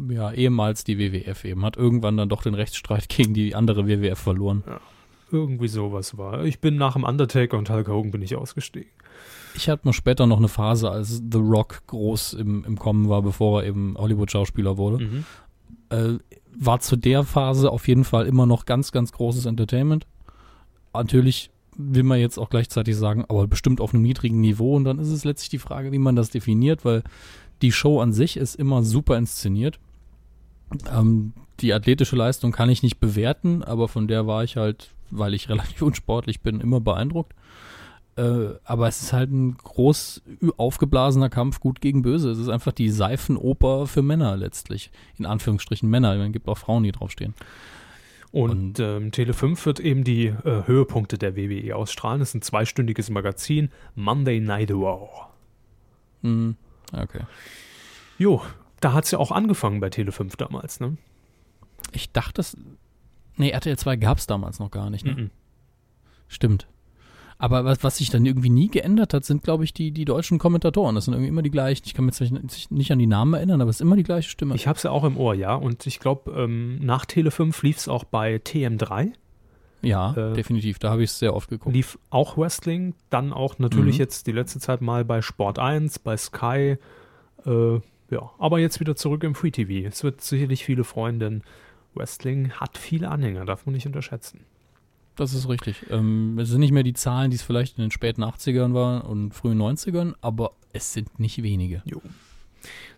Ja, ehemals die WWF eben. Hat irgendwann dann doch den Rechtsstreit [LAUGHS] gegen die andere WWF verloren. Irgendwie sowas war. Ich bin nach dem Undertaker und Hulk Hogan bin ich ausgestiegen. Ich hatte noch später noch eine Phase, als The Rock groß im, im Kommen war, bevor er eben Hollywood-Schauspieler wurde. Mhm. Äh, war zu der Phase auf jeden Fall immer noch ganz, ganz großes Entertainment. Natürlich will man jetzt auch gleichzeitig sagen, aber bestimmt auf einem niedrigen Niveau. Und dann ist es letztlich die Frage, wie man das definiert, weil die Show an sich ist immer super inszeniert. Ähm, die athletische Leistung kann ich nicht bewerten, aber von der war ich halt weil ich [LAUGHS] relativ unsportlich bin, immer beeindruckt. Äh, aber es ist halt ein groß aufgeblasener Kampf gut gegen böse. Es ist einfach die Seifenoper für Männer letztlich. In Anführungsstrichen Männer. Es gibt auch Frauen, die draufstehen. Und, und ähm, Tele 5 wird eben die äh, Höhepunkte der WWE ausstrahlen. Es ist ein zweistündiges Magazin. Monday Night Raw. Mhm. Okay. Jo, da hat es ja auch angefangen bei Tele 5 damals, ne? Ich dachte, das. Nee, RTL 2 gab es damals noch gar nicht, ne? Mhm. Stimmt. Aber was, was sich dann irgendwie nie geändert hat, sind, glaube ich, die, die deutschen Kommentatoren. Das sind irgendwie immer die gleichen. Ich kann mich jetzt nicht an die Namen erinnern, aber es ist immer die gleiche Stimme. Ich habe es ja auch im Ohr, ja. Und ich glaube, ähm, nach Tele 5 lief es auch bei TM3. Ja, äh, definitiv. Da habe ich es sehr oft geguckt. Lief auch Wrestling, dann auch natürlich mhm. jetzt die letzte Zeit mal bei Sport 1, bei Sky. Äh, ja, aber jetzt wieder zurück im Free TV. Es wird sicherlich viele Freunde. Wrestling hat viele Anhänger, darf man nicht unterschätzen. Das ist richtig. Ähm, es sind nicht mehr die Zahlen, die es vielleicht in den späten 80ern waren und frühen 90ern, aber es sind nicht wenige. Jo.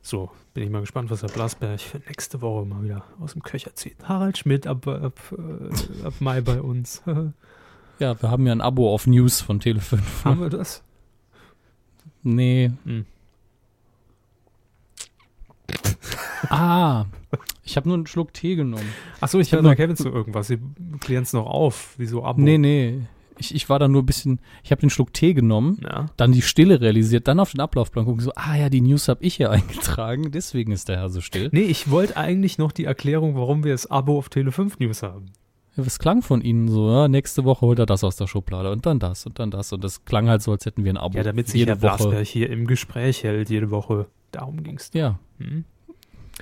So, bin ich mal gespannt, was Herr Blasberg für nächste Woche mal wieder aus dem Köcher zieht. Harald Schmidt ab, ab, äh, ab Mai bei uns. [LAUGHS] ja, wir haben ja ein Abo auf News von Tele5. Haben wir das? Nee. Hm. Ah, ich habe nur einen Schluck Tee genommen. Achso, ich, ich habe noch Kevin zu irgendwas. Sie klären es noch auf, wieso Abo. Nee, nee. Ich, ich war da nur ein bisschen, ich habe den Schluck Tee genommen, ja. dann die Stille realisiert, dann auf den Ablaufplan gucken, so, ah ja, die News habe ich ja [LAUGHS] eingetragen, deswegen ist der Herr so still. Nee, ich wollte eigentlich noch die Erklärung, warum wir das Abo auf Tele 5 News haben. Ja, was klang von Ihnen so? Ja, nächste Woche holt er das aus der Schublade und dann das und dann das. Und das klang halt so, als hätten wir ein Abo. Ja, damit sich Herr Blasberg hier im Gespräch hält, jede Woche. Darum ging es. Ja. Hm?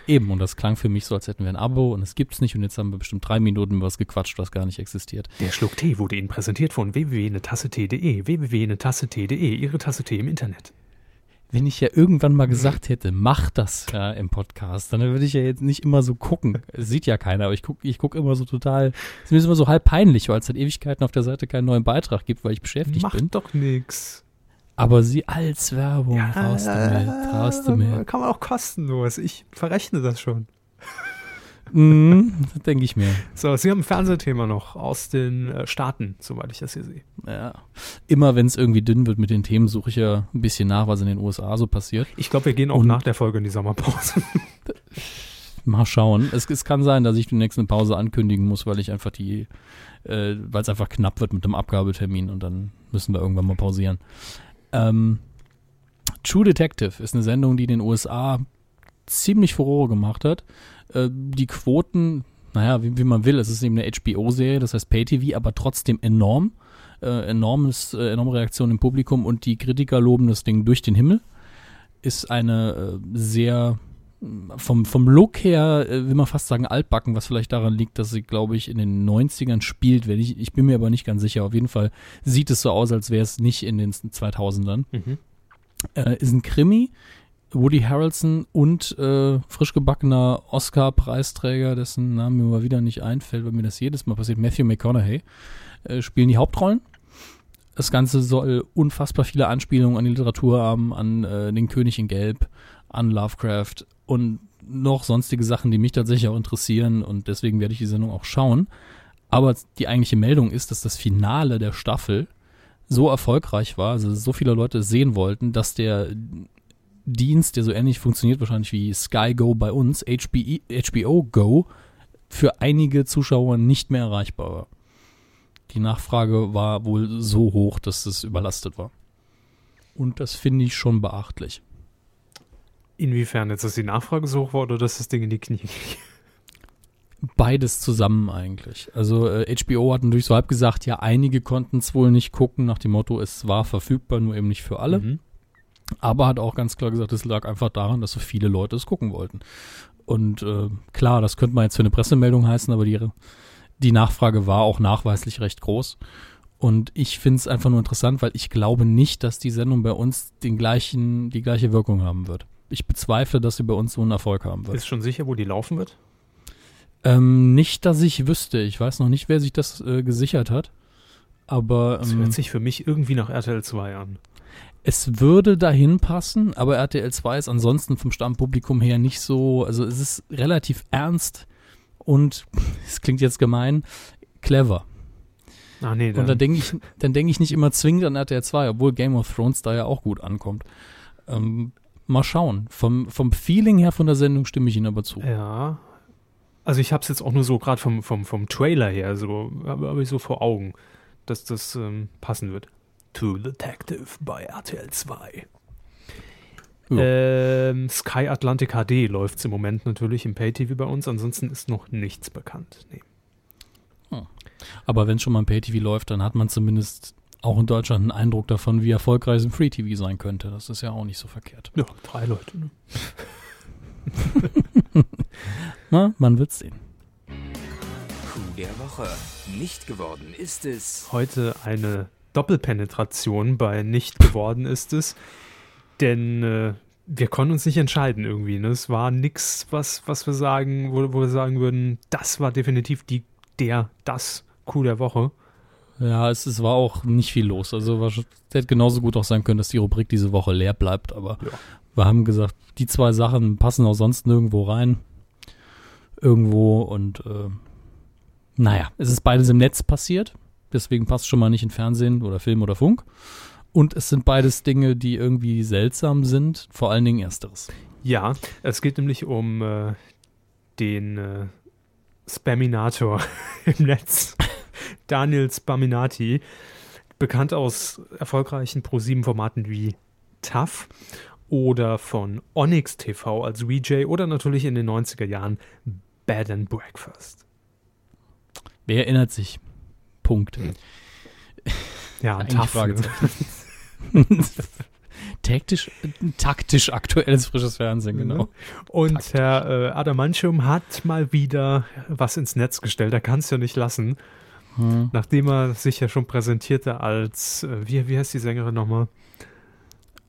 Eben, und das klang für mich so, als hätten wir ein Abo und es gibt es nicht und jetzt haben wir bestimmt drei Minuten über was gequatscht, was gar nicht existiert. Der Schluck Tee wurde Ihnen präsentiert von www.netasse.de, www.netasse.de, Ihre Tasse Tee im Internet. Wenn ich ja irgendwann mal gesagt hätte, mach das ja, im Podcast, dann würde ich ja jetzt nicht immer so gucken. Es sieht ja keiner, aber ich gucke ich guck immer so total, es ist mir immer so halb peinlich, weil es seit Ewigkeiten auf der Seite keinen neuen Beitrag gibt, weil ich beschäftigt Macht bin. Macht doch nix. Aber sie als Werbung, ja, raus damit, raus damit. Kann man auch kostenlos. Ich verrechne das schon. mm, denke ich mir. So, Sie haben ein Fernsehthema noch aus den äh, Staaten, soweit ich das hier sehe. Ja. Immer wenn es irgendwie dünn wird mit den Themen, suche ich ja ein bisschen nach, was in den USA so passiert. Ich glaube, wir gehen auch Und nach der Folge in die Sommerpause. [LAUGHS] Mal schauen. Es, es, kann sein, dass ich die nächste Pause ankündigen muss, weil ich einfach die, äh, weil es einfach knapp wird mit dem Abgabetermin und dann müssen wir irgendwann mal pausieren. Ähm, True Detective ist eine Sendung, die in den USA ziemlich Furore gemacht hat. Äh, die Quoten, naja, wie, wie, man will, es ist eben eine HBO-Serie, das heißt Pay-TV, aber trotzdem enorm. Äh, enormes, äh, enorme Reaktion im Publikum und die Kritiker loben das Ding durch den Himmel. Ist eine äh, sehr vom, vom Look her, äh, will man fast sagen, altbacken, was vielleicht daran liegt, dass sie, glaube ich, in den 90ern spielt. Wenn ich, ich bin mir aber nicht ganz sicher. Auf jeden Fall sieht es so aus, als wäre es nicht in den 2000ern. Mhm. Äh, ist ein Krimi. Woody Harrelson und äh, frisch gebackener Oscar-Preisträger, dessen Name mir mal wieder nicht einfällt, weil mir das jedes Mal passiert, Matthew McConaughey, äh, spielen die Hauptrollen. Das Ganze soll unfassbar viele Anspielungen an die Literatur haben, an äh, den König in Gelb, an Lovecraft und noch sonstige Sachen, die mich tatsächlich auch interessieren und deswegen werde ich die Sendung auch schauen. Aber die eigentliche Meldung ist, dass das Finale der Staffel so erfolgreich war, also so viele Leute sehen wollten, dass der Dienst, der so ähnlich funktioniert wahrscheinlich wie Sky Go bei uns, HB, HBO Go, für einige Zuschauer nicht mehr erreichbar war. Die Nachfrage war wohl so hoch, dass es überlastet war. Und das finde ich schon beachtlich. Inwiefern jetzt, dass die Nachfrage so hoch war oder dass das Ding in die Knie ging? Beides zusammen eigentlich. Also äh, HBO hat natürlich so halb gesagt, ja, einige konnten es wohl nicht gucken, nach dem Motto, es war verfügbar, nur eben nicht für alle. Mhm. Aber hat auch ganz klar gesagt, es lag einfach daran, dass so viele Leute es gucken wollten. Und äh, klar, das könnte man jetzt für eine Pressemeldung heißen, aber die, die Nachfrage war auch nachweislich recht groß. Und ich finde es einfach nur interessant, weil ich glaube nicht, dass die Sendung bei uns den gleichen, die gleiche Wirkung haben wird ich bezweifle, dass sie bei uns so einen Erfolg haben wird. Ist schon sicher, wo die laufen wird? Ähm, nicht, dass ich wüsste. Ich weiß noch nicht, wer sich das äh, gesichert hat. Aber. Ähm, das hört sich für mich irgendwie nach RTL 2 an. Es würde dahin passen, aber RTL 2 ist ansonsten vom Stammpublikum her nicht so. Also es ist relativ ernst und, [LAUGHS] es klingt jetzt gemein, clever. Ah, nee, Und dann denke ich, dann denke ich nicht immer zwingend an RTL 2, obwohl Game of Thrones da ja auch gut ankommt. Ähm, mal schauen. Vom, vom Feeling her von der Sendung stimme ich Ihnen aber zu. Ja. Also ich habe es jetzt auch nur so gerade vom, vom, vom Trailer her, so habe hab ich so vor Augen, dass das ähm, passen wird. True Detective bei RTL 2. Ja. Ähm, Sky Atlantic HD läuft es im Moment natürlich im Pay-TV bei uns, ansonsten ist noch nichts bekannt. Nee. Aber wenn schon mal ein Pay-TV läuft, dann hat man zumindest auch in Deutschland einen Eindruck davon, wie erfolgreich es im Free-TV sein könnte. Das ist ja auch nicht so verkehrt. Ja, drei Leute. Ne? [LAUGHS] Na, man wird sehen. Coup der Woche. Nicht geworden ist es. Heute eine Doppelpenetration bei nicht geworden ist es, denn äh, wir konnten uns nicht entscheiden irgendwie. Ne? Es war nichts, was, was wir sagen, wo, wo wir sagen würden, das war definitiv die, der, das Coup der Woche. Ja, es, es war auch nicht viel los. Also war, es hätte genauso gut auch sein können, dass die Rubrik diese Woche leer bleibt. Aber Ja. wir haben gesagt, die zwei Sachen passen auch sonst nirgendwo rein. Irgendwo und äh, naja, es ist beides im Netz passiert. Deswegen passt schon mal nicht in Fernsehen oder Film oder Funk. Und es sind beides Dinge, die irgendwie seltsam sind. Vor allen Dingen ersteres. Ja, es geht nämlich um äh, den äh, Spaminator [LAUGHS] im Netz. Daniel Spaminati, bekannt aus erfolgreichen Pro7-Formaten wie TAF oder von Onyx TV als VJ oder natürlich in den 90er Jahren Bed and Breakfast. Wer erinnert sich? Punkt. [LAUGHS] Ja, Eigentlich TAF. Fragezeichen. [LAUGHS] Taktisch, taktisch aktuelles frisches Fernsehen, genau. Und Takt. Herr äh, Adamantium hat mal wieder was ins Netz gestellt. Er kann es ja nicht lassen. Hm. Nachdem er sich ja schon präsentierte als, äh, wie, wie heißt die Sängerin nochmal?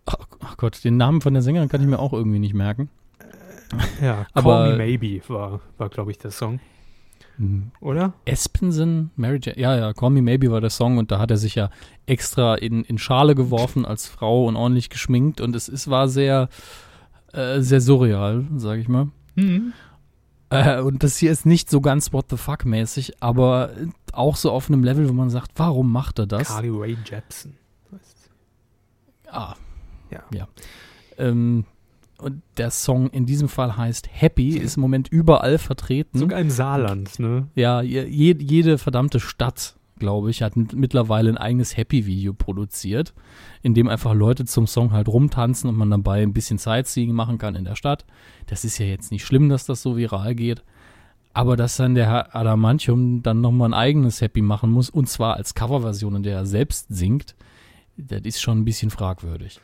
Ach, ach Gott, den Namen von der Sängerin kann ich mir auch irgendwie nicht merken. Ja, Aber- Call Me Maybe war, war glaube ich, der Song, Hm. oder? Espensen, Mary Jane, ja, ja, Call Me Maybe war der Song und da hat er sich ja extra in, in Schale geworfen als Frau und ordentlich geschminkt und es, es war sehr, äh, sehr surreal, sage ich mal. Mhm. Äh, und das hier ist nicht so ganz What the fuck mäßig, aber auch so auf einem Level, wo man sagt, warum macht er das? Carly Rae Jepsen. Ah. Ja. ja. Ähm, und der Song in diesem Fall heißt Happy, ist im Moment überall vertreten. Sogar im Saarland, ne? Ja, je, jede verdammte Stadt, glaube ich, hat mit- mittlerweile ein eigenes Happy-Video produziert, in dem einfach Leute zum Song halt rumtanzen und man dabei ein bisschen Sightseeing machen kann in der Stadt. Das ist ja jetzt nicht schlimm, dass das so viral geht. Aber dass dann der Herr Adamantium dann nochmal ein eigenes Happy machen muss, und zwar als Coverversion, in der er selbst singt, das ist schon ein bisschen fragwürdig.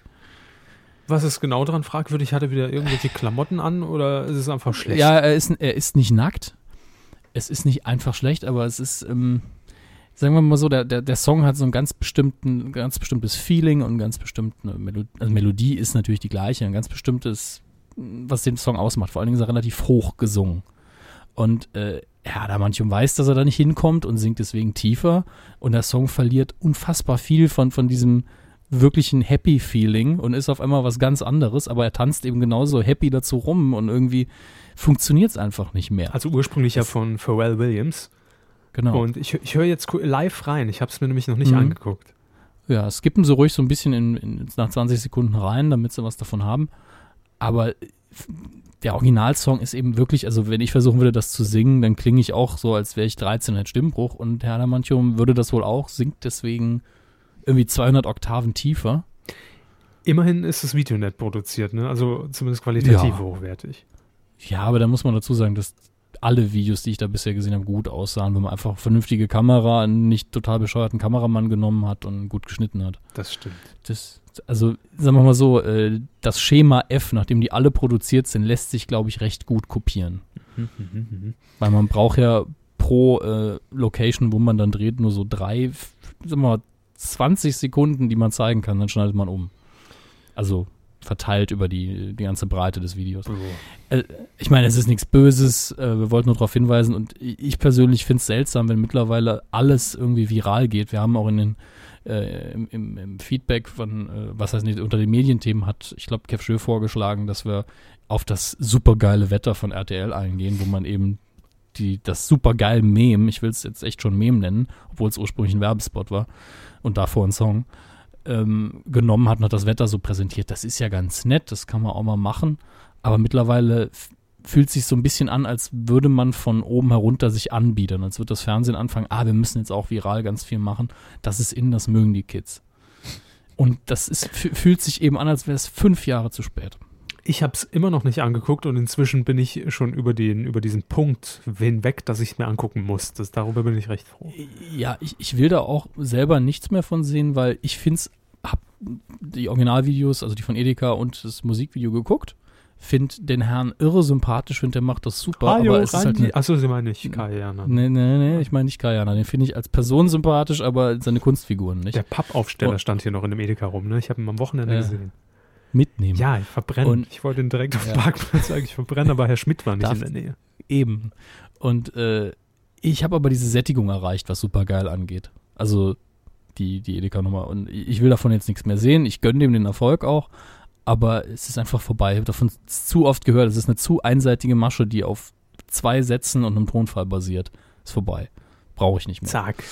Was ist genau dran fragwürdig? Hat er wieder irgendwelche Klamotten an oder ist es einfach schlecht? Ja, er ist, er ist nicht nackt. Es ist nicht einfach schlecht, aber es ist, ähm, sagen wir mal so, der, der, der Song hat so ein ganz bestimmten, ganz bestimmtes Feeling und ganz bestimmte Melodie, also Melodie ist natürlich die gleiche, ein ganz bestimmtes, was den Song ausmacht. Vor allen Dingen ist er relativ hoch gesungen. Und äh, ja, da manchmal weiß, dass er da nicht hinkommt und singt deswegen tiefer. Und der Song verliert unfassbar viel von, von diesem wirklichen Happy-Feeling und ist auf einmal was ganz anderes, aber er tanzt eben genauso happy dazu rum und irgendwie funktioniert es einfach nicht mehr. Also ursprünglich ja von Pharrell Williams. Genau. Und ich, ich höre jetzt live rein. Ich habe es mir nämlich noch nicht Mhm. angeguckt. Ja, skippen sie ruhig so ein bisschen in, in, nach 20 Sekunden rein, damit sie was davon haben. Aber f- der Originalsong ist eben wirklich, also wenn ich versuchen würde, das zu singen, dann klinge ich auch so, als wäre ich 13 und hätte Stimmbruch. Und Herr Adamantium würde das wohl auch, singt deswegen irgendwie 200 Oktaven tiefer. Immerhin ist das Videonet produziert, ne? Also zumindest qualitativ Ja. hochwertig. Ja, aber da muss man dazu sagen, dass alle Videos, die ich da bisher gesehen habe, gut aussahen, wenn man einfach vernünftige Kamera, einen nicht total bescheuerten Kameramann genommen hat und gut geschnitten hat. Das stimmt. Das, also, sagen wir mal so, äh, das Schema F, nachdem die alle produziert sind, lässt sich, glaube ich, recht gut kopieren. Mhm, mhm, mhm. Weil man braucht ja pro äh, Location, wo man dann dreht, nur so drei, sagen wir mal, 20 Sekunden, die man zeigen kann, dann schneidet man um. Also verteilt über die, die ganze Breite des Videos. Äh, ich meine, es ist nichts Böses, äh, wir wollten nur darauf hinweisen und ich persönlich finde es seltsam, wenn mittlerweile alles irgendwie viral geht. Wir haben auch in den äh, im, im, im Feedback von, äh, was heißt nicht, unter den Medienthemen hat, ich glaube, Kev Schö vorgeschlagen, dass wir auf das supergeile Wetter von RTL eingehen, wo man eben die, das super geil Meme, ich will es jetzt echt schon Meme nennen, obwohl es ursprünglich ein Werbespot war und davor ein Song, ähm, genommen hat und hat das Wetter so präsentiert. Das ist ja ganz nett, das kann man auch mal machen, aber mittlerweile fühlt sich so ein bisschen an, als würde man von oben herunter sich anbieten, als würde das Fernsehen anfangen, ah, wir müssen jetzt auch viral ganz viel machen. Das ist in, das mögen die Kids. Und das ist, fühlt sich eben an, als wäre es fünf Jahre zu spät. Ich habe es immer noch nicht angeguckt und inzwischen bin ich schon über, den, über diesen Punkt hinweg, dass ich es mir angucken muss. Das, darüber bin ich recht froh. Ja, ich, ich will da auch selber nichts mehr von sehen, weil ich finde es, habe die Originalvideos, also die von Edeka und das Musikvideo geguckt finde den Herrn irre sympathisch, finde, der macht das super. Hajo, aber es ist halt Achso, Sie meinen nicht Kajana. Nee, nee, nee, ich meine nicht Kajana. Den finde ich als Person sympathisch, aber seine Kunstfiguren nicht. Der Pappaufsteller oh. stand hier noch in dem Edeka rum, ne? Ich habe ihn am Wochenende ja. gesehen. Mitnehmen. Ja, ich verbrenne. Und, ich wollte ihn direkt auf dem ja. Parkplatz eigentlich verbrennen, aber Herr Schmidt war nicht Darf, in der Nähe. Eben. Und äh, ich habe aber diese Sättigung erreicht, was super geil angeht. Also die, die Edeka-Nummer. Und ich will davon jetzt nichts mehr sehen. Ich gönne dem den Erfolg auch aber es ist einfach vorbei. Ich habe davon zu oft gehört. Es ist eine zu einseitige Masche, die auf zwei Sätzen und einem Tonfall basiert. Ist vorbei. Brauche ich nicht mehr. Zack.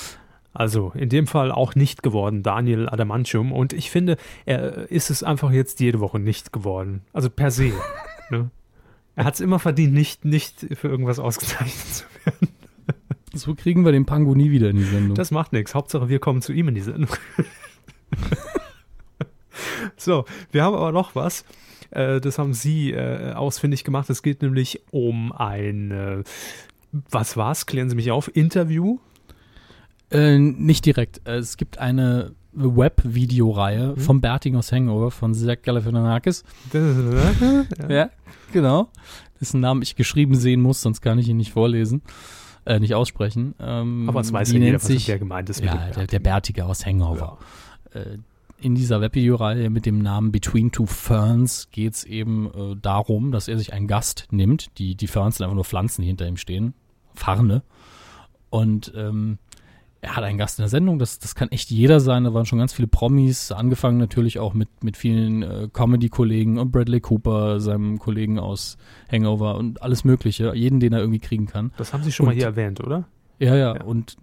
Also in dem Fall auch nicht geworden, Daniel Adamantium. Und ich finde, er ist es einfach jetzt jede Woche nicht geworden. Also per se. [LAUGHS] ne? Er hat es immer verdient, nicht, nicht für irgendwas ausgezeichnet zu werden. [LAUGHS] So kriegen wir den Pango nie wieder in die Sendung. Das macht nichts. Hauptsache, wir kommen zu ihm in die Sendung. [LAUGHS] So, wir haben aber noch was. Äh, das haben Sie äh, ausfindig gemacht. Es geht nämlich um ein, äh, was war's? Klären Sie mich auf. Interview? Äh, nicht direkt. Es gibt eine Web-Videoreihe hm? vom Bertingers Hangover von Zach Galifianakis. ja. ja, genau. Dessen Namen ich geschrieben sehen muss, sonst kann ich ihn nicht vorlesen. Äh, nicht aussprechen. Ähm, Aber es weiß ja jeder, was sich, der gemeint ist. Ja, der, der Bärtige aus Hangover. Ja. Äh, in dieser Webvideoreihe mit dem Namen Between Two Ferns geht es eben äh, darum, dass er sich einen Gast nimmt. Die, die Ferns sind einfach nur Pflanzen, die hinter ihm stehen. Farne. Und ähm, er hat einen Gast in der Sendung, das, das kann echt jeder sein. Da waren schon ganz viele Promis, angefangen natürlich auch mit, mit vielen äh, Comedy-Kollegen und Bradley Cooper, seinem Kollegen aus Hangover und alles Mögliche. Jeden, den er irgendwie kriegen kann. Das haben Sie schon und, mal hier erwähnt, oder? Ja, ja, ja. Und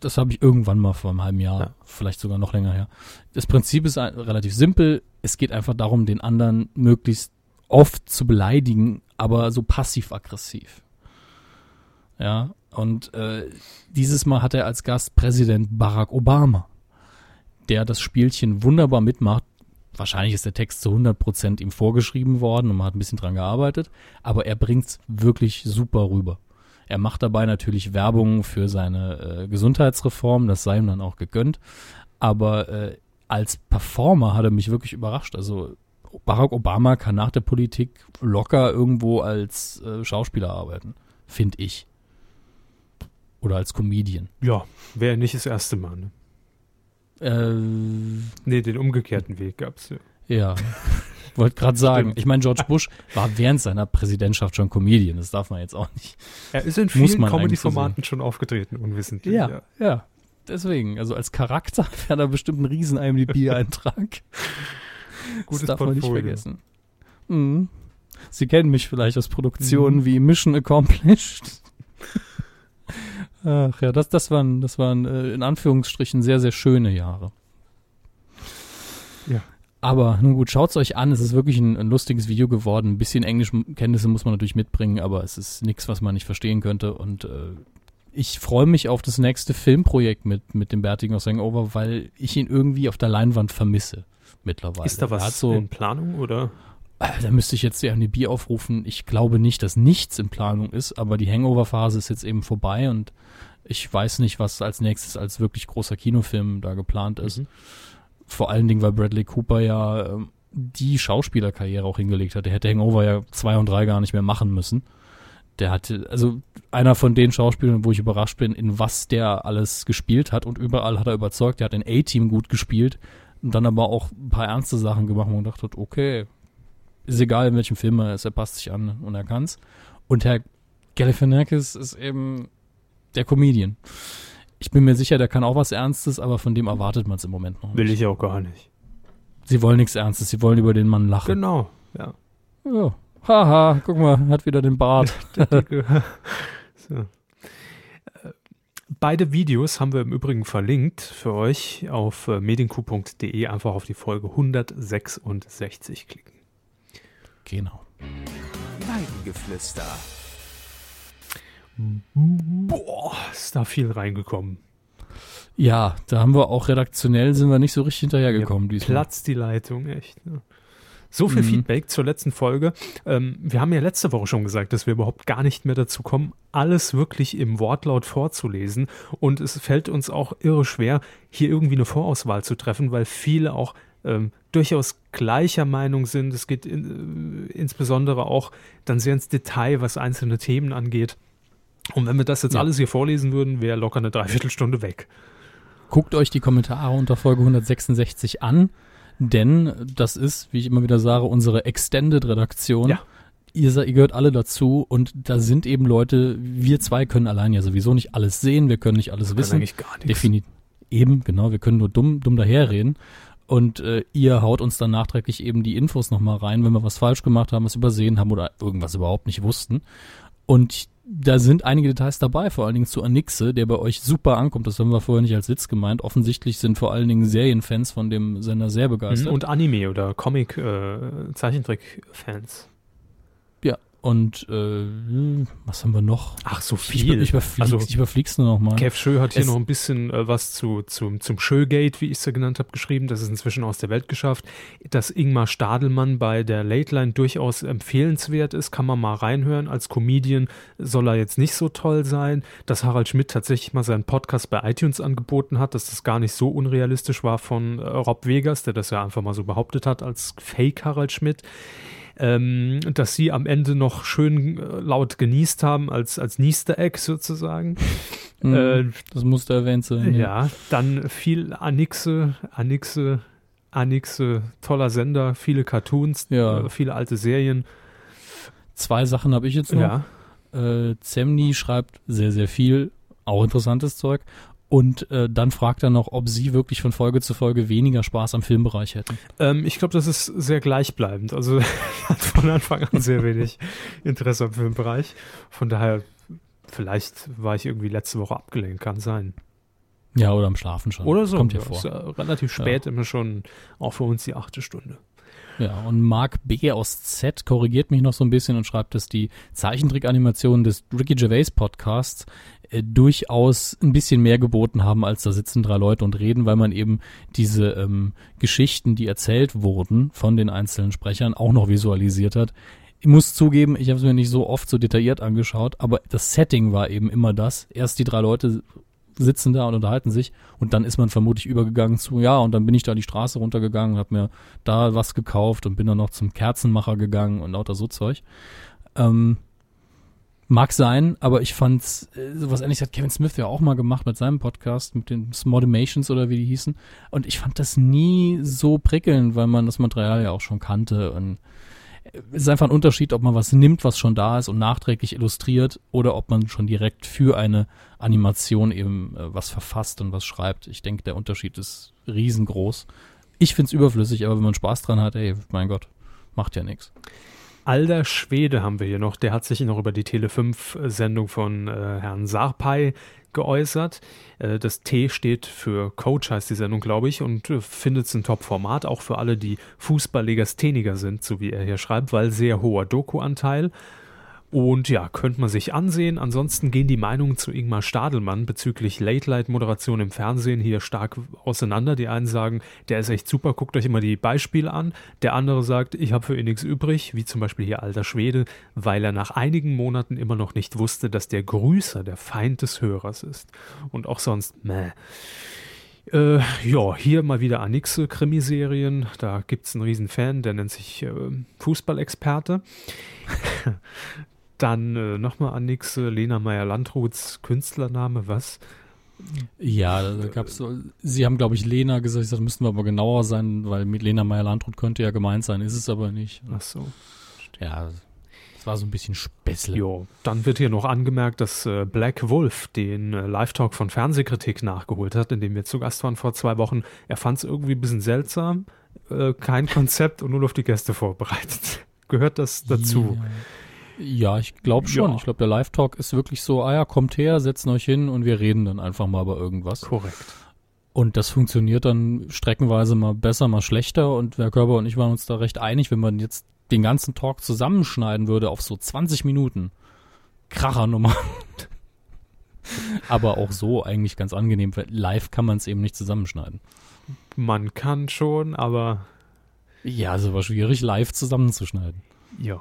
das habe ich irgendwann mal vor einem halben Jahr, ja. vielleicht sogar noch länger her. Das Prinzip ist relativ simpel. Es geht einfach darum, den anderen möglichst oft zu beleidigen, aber so passiv-aggressiv. Ja, und äh, dieses Mal hat er als Gast Präsident Barack Obama, der das Spielchen wunderbar mitmacht. Wahrscheinlich ist der Text zu 100% ihm vorgeschrieben worden und man hat ein bisschen dran gearbeitet, aber er bringt es wirklich super rüber. Er macht dabei natürlich Werbung für seine äh, Gesundheitsreform, das sei ihm dann auch gegönnt. Aber äh, als Performer hat er mich wirklich überrascht. Also Barack Obama kann nach der Politik locker irgendwo als äh, Schauspieler arbeiten, finde ich. Oder als Comedian. Ja, wäre nicht das erste Mal. Ne? Äh, nee, den umgekehrten Weg gab es ja. Ja. [LAUGHS] Wollte gerade sagen, ich meine, George Bush war während seiner Präsidentschaft schon Comedian, das darf man jetzt auch nicht. Er ist in vielen Comedy-Formaten schon aufgetreten, unwissentlich. Ja, ja, ja. Deswegen, also als Charakter [LAUGHS] wäre da bestimmt ein riesen IMDb-Eintrag. [LAUGHS] Gutes das darf Portfolio. man nicht vergessen. Mhm. Sie kennen mich vielleicht aus Produktionen mhm. wie Mission Accomplished. Ach ja, das, das waren, das waren äh, in Anführungsstrichen sehr, sehr schöne Jahre. Ja. Aber nun gut, schaut es euch an. Es ist wirklich ein, ein, lustiges Video geworden. Ein bisschen Englischkenntnisse muss man natürlich mitbringen, aber es ist nichts, was man nicht verstehen könnte. Und äh, ich freue mich auf das nächste Filmprojekt mit, mit dem Bärtigen aus Hangover, weil ich ihn irgendwie auf der Leinwand vermisse mittlerweile. Ist da was so, in Planung oder? Äh, da müsste ich jetzt die ANDB aufrufen. Ich glaube nicht, dass nichts in Planung ist, aber die Hangover-Phase ist jetzt eben vorbei und ich weiß nicht, was als nächstes als wirklich großer Kinofilm da geplant ist. Mhm. Vor allen Dingen, weil Bradley Cooper ja ähm, die Schauspielerkarriere auch hingelegt hat. Der hätte Hangover ja zwei und drei gar nicht mehr machen müssen. Der hatte, also einer von den Schauspielern, wo ich überrascht bin, in was der alles gespielt hat und überall hat er überzeugt. Der hat in A-Team gut gespielt und dann aber auch ein paar ernste Sachen gemacht, wo man dachte, okay, ist egal, in welchem Film er ist, er passt sich an und er kann's. Und Herr Galifianakis ist eben der Comedian. Ich bin mir sicher, der kann auch was Ernstes, aber von dem erwartet man es im Moment noch nicht. Will ich auch gar nicht. Sie wollen nichts Ernstes, sie wollen über den Mann lachen. Genau, ja. Oh. Haha, guck mal, hat wieder den Bart. [LAUGHS] [LAUGHS] so. beide Videos haben wir im Übrigen verlinkt für euch auf äh, medienku.de. Einfach auf die Folge 166 klicken. Genau. Weidengeflüster. Boah, ist da viel reingekommen. Ja, da haben wir auch redaktionell sind wir nicht so richtig hinterhergekommen. Ja. Platzt die Leitung, echt. Ne? So viel Mhm. Feedback zur letzten Folge. Ähm, wir haben ja letzte Woche schon gesagt, dass wir überhaupt gar nicht mehr dazu kommen, alles wirklich im Wortlaut vorzulesen. Und es fällt uns auch irre schwer, hier irgendwie eine Vorauswahl zu treffen, weil viele auch ähm, durchaus gleicher Meinung sind. Es geht in, äh, insbesondere auch dann sehr ins Detail, was einzelne Themen angeht. Und wenn wir das jetzt Ja. alles hier vorlesen würden, wäre locker eine Dreiviertelstunde weg. Guckt euch die Kommentare unter Folge 166 an, denn das ist, wie ich immer wieder sage, unsere Extended-Redaktion. Ja. Ihr, ihr gehört alle dazu und da sind eben Leute, wir zwei können allein ja sowieso nicht alles sehen, wir können nicht alles Kann wissen. eigentlich gar nichts. Definitiv. Eben, genau, wir können nur dumm, dumm daherreden. Und äh, ihr haut uns dann nachträglich eben die Infos nochmal rein, wenn wir was falsch gemacht haben, was übersehen haben oder irgendwas überhaupt nicht wussten. Und da sind einige Details dabei, vor allen Dingen zu Anixe, der bei euch super ankommt. Das haben wir vorher nicht als Witz gemeint. Offensichtlich sind vor allen Dingen Serienfans von dem Sender sehr begeistert. Und Anime oder Comic, äh, Zeichentrick-Fans. ja, und äh, was haben wir noch? Ach, so viel. ich, überflieg, also, ich überflieg's nur noch mal. Kev Schö hat hier Es- noch ein bisschen äh, was zu, zum, zum Schö-Gate, wie ich es ja genannt habe, geschrieben. Das ist inzwischen aus der Welt geschafft. Dass Ingmar Stadelmann bei der Late Line durchaus empfehlenswert ist, kann man mal reinhören. Als Comedian soll er jetzt nicht so toll sein. Dass Harald Schmidt tatsächlich mal seinen Podcast bei iTunes angeboten hat, dass das gar nicht so unrealistisch war von äh, Rob Vegas, der das ja einfach mal so behauptet hat als Fake Harald Schmidt. Ähm, dass sie am Ende noch schön äh, laut genießt haben als, als Easter Egg sozusagen. [LAUGHS] Mhm, Äh, das musste erwähnt sein. ja, dann viel Anixe, Anixe, Anixe, toller Sender, viele Cartoons, Ja. äh, viele alte Serien. Zwei Sachen habe ich jetzt noch. Ja, Äh, Zemni schreibt sehr, sehr viel, auch interessantes Zeug. Und äh, dann fragt er noch, ob sie wirklich von Folge zu Folge weniger Spaß am Filmbereich hätten. ähm, ich glaube, das ist sehr gleichbleibend. Also hat [LAUGHS] von Anfang an sehr wenig Interesse am Filmbereich. Von daher, vielleicht war ich irgendwie letzte Woche abgelenkt, kann sein. Ja, oder am Schlafen schon. Oder so. Kommt ja Ja, vor. Ist, äh, relativ spät immer schon, auch für uns die achte Stunde. Ja, und Mark B. aus Z korrigiert mich noch so ein bisschen und schreibt, dass die Zeichentrickanimationen des Ricky Gervais Podcasts äh, durchaus ein bisschen mehr geboten haben, als da sitzen drei Leute und reden, weil man eben diese ähm, Geschichten, die erzählt wurden von den einzelnen Sprechern, auch noch visualisiert hat. Ich muss zugeben, ich habe es mir nicht so oft so detailliert angeschaut, aber das Setting war eben immer das. Erst die drei Leute sitzen da und unterhalten sich und dann ist man vermutlich übergegangen zu, ja, und dann bin ich da die Straße runtergegangen, habe mir da was gekauft und bin dann noch zum Kerzenmacher gegangen und lauter so Zeug. Ähm, mag sein, aber ich fand's, äh, sowas ähnliches hat Kevin Smith ja auch mal gemacht mit seinem Podcast, mit den Smodimations oder wie die hießen. Und ich fand das nie so prickelnd, weil man das Material ja auch schon kannte und es ist einfach ein Unterschied, ob man was nimmt, was schon da ist und nachträglich illustriert oder ob man schon direkt für eine Animation eben äh, was verfasst und was schreibt. Ich denke, der Unterschied ist riesengroß. Ich find's überflüssig, aber wenn man Spaß dran hat, ey, mein Gott, macht ja nichts. Alter Schwede haben wir hier noch. Der hat sich noch über die Tele5-Sendung von äh, Herrn Sarpay geäußert. Äh, das T steht für Coach, heißt die Sendung, glaube ich, und äh, findet es ein Top-Format, auch für alle, die Fußballlegastheniker sind, so wie er hier schreibt, weil sehr hoher Doku-Anteil. Und ja, könnte man sich ansehen. Ansonsten gehen die Meinungen zu Ingmar Stadelmann bezüglich Late-Light-Moderation im Fernsehen hier stark auseinander. Die einen sagen, der ist echt super, guckt euch immer die Beispiele an. Der andere sagt, ich habe für ihn nichts übrig, wie zum Beispiel hier alter Schwede, weil er nach einigen Monaten immer noch nicht wusste, dass der Grüßer der Feind des Hörers ist. Und auch sonst, meh. Äh, ja, hier mal wieder Anixe Krimiserien. Da gibt es einen riesen Fan, der nennt sich äh, Fußballexperte. [LAUGHS] Dann äh, nochmal Anixe, Lena Meyer-Landruths Künstlername, was? Ja, da gab's so, sie haben, glaube ich, Lena gesagt, das müssten wir aber genauer sein, weil mit Lena Meyer-Landrut könnte ja gemeint sein, ist es aber nicht. Ach so. Ja, es war so ein bisschen Späßle. Jo, dann wird hier noch angemerkt, dass äh, Black Wolf den äh, Live-Talk von Fernsehkritik nachgeholt hat, in dem wir zu Gast waren vor zwei Wochen. Er fand es irgendwie ein bisschen seltsam, äh, kein Konzept und nur auf die Gäste vorbereitet. [LAUGHS] Gehört das dazu? Ja. Ja, ich glaube schon. Ja. Ich glaube, der Live-Talk ist wirklich so, ah ja, kommt her, setzen euch hin und wir reden dann einfach mal über irgendwas. Korrekt. Und das funktioniert dann streckenweise mal besser, mal schlechter. Und Herr Körber und ich waren uns da recht einig, wenn man jetzt den ganzen Talk zusammenschneiden würde auf so 20 Minuten. Krachernummer. Aber auch so eigentlich ganz angenehm, weil live kann man es eben nicht zusammenschneiden. Man kann schon, aber Ja, also war schwierig, live zusammenzuschneiden. ja,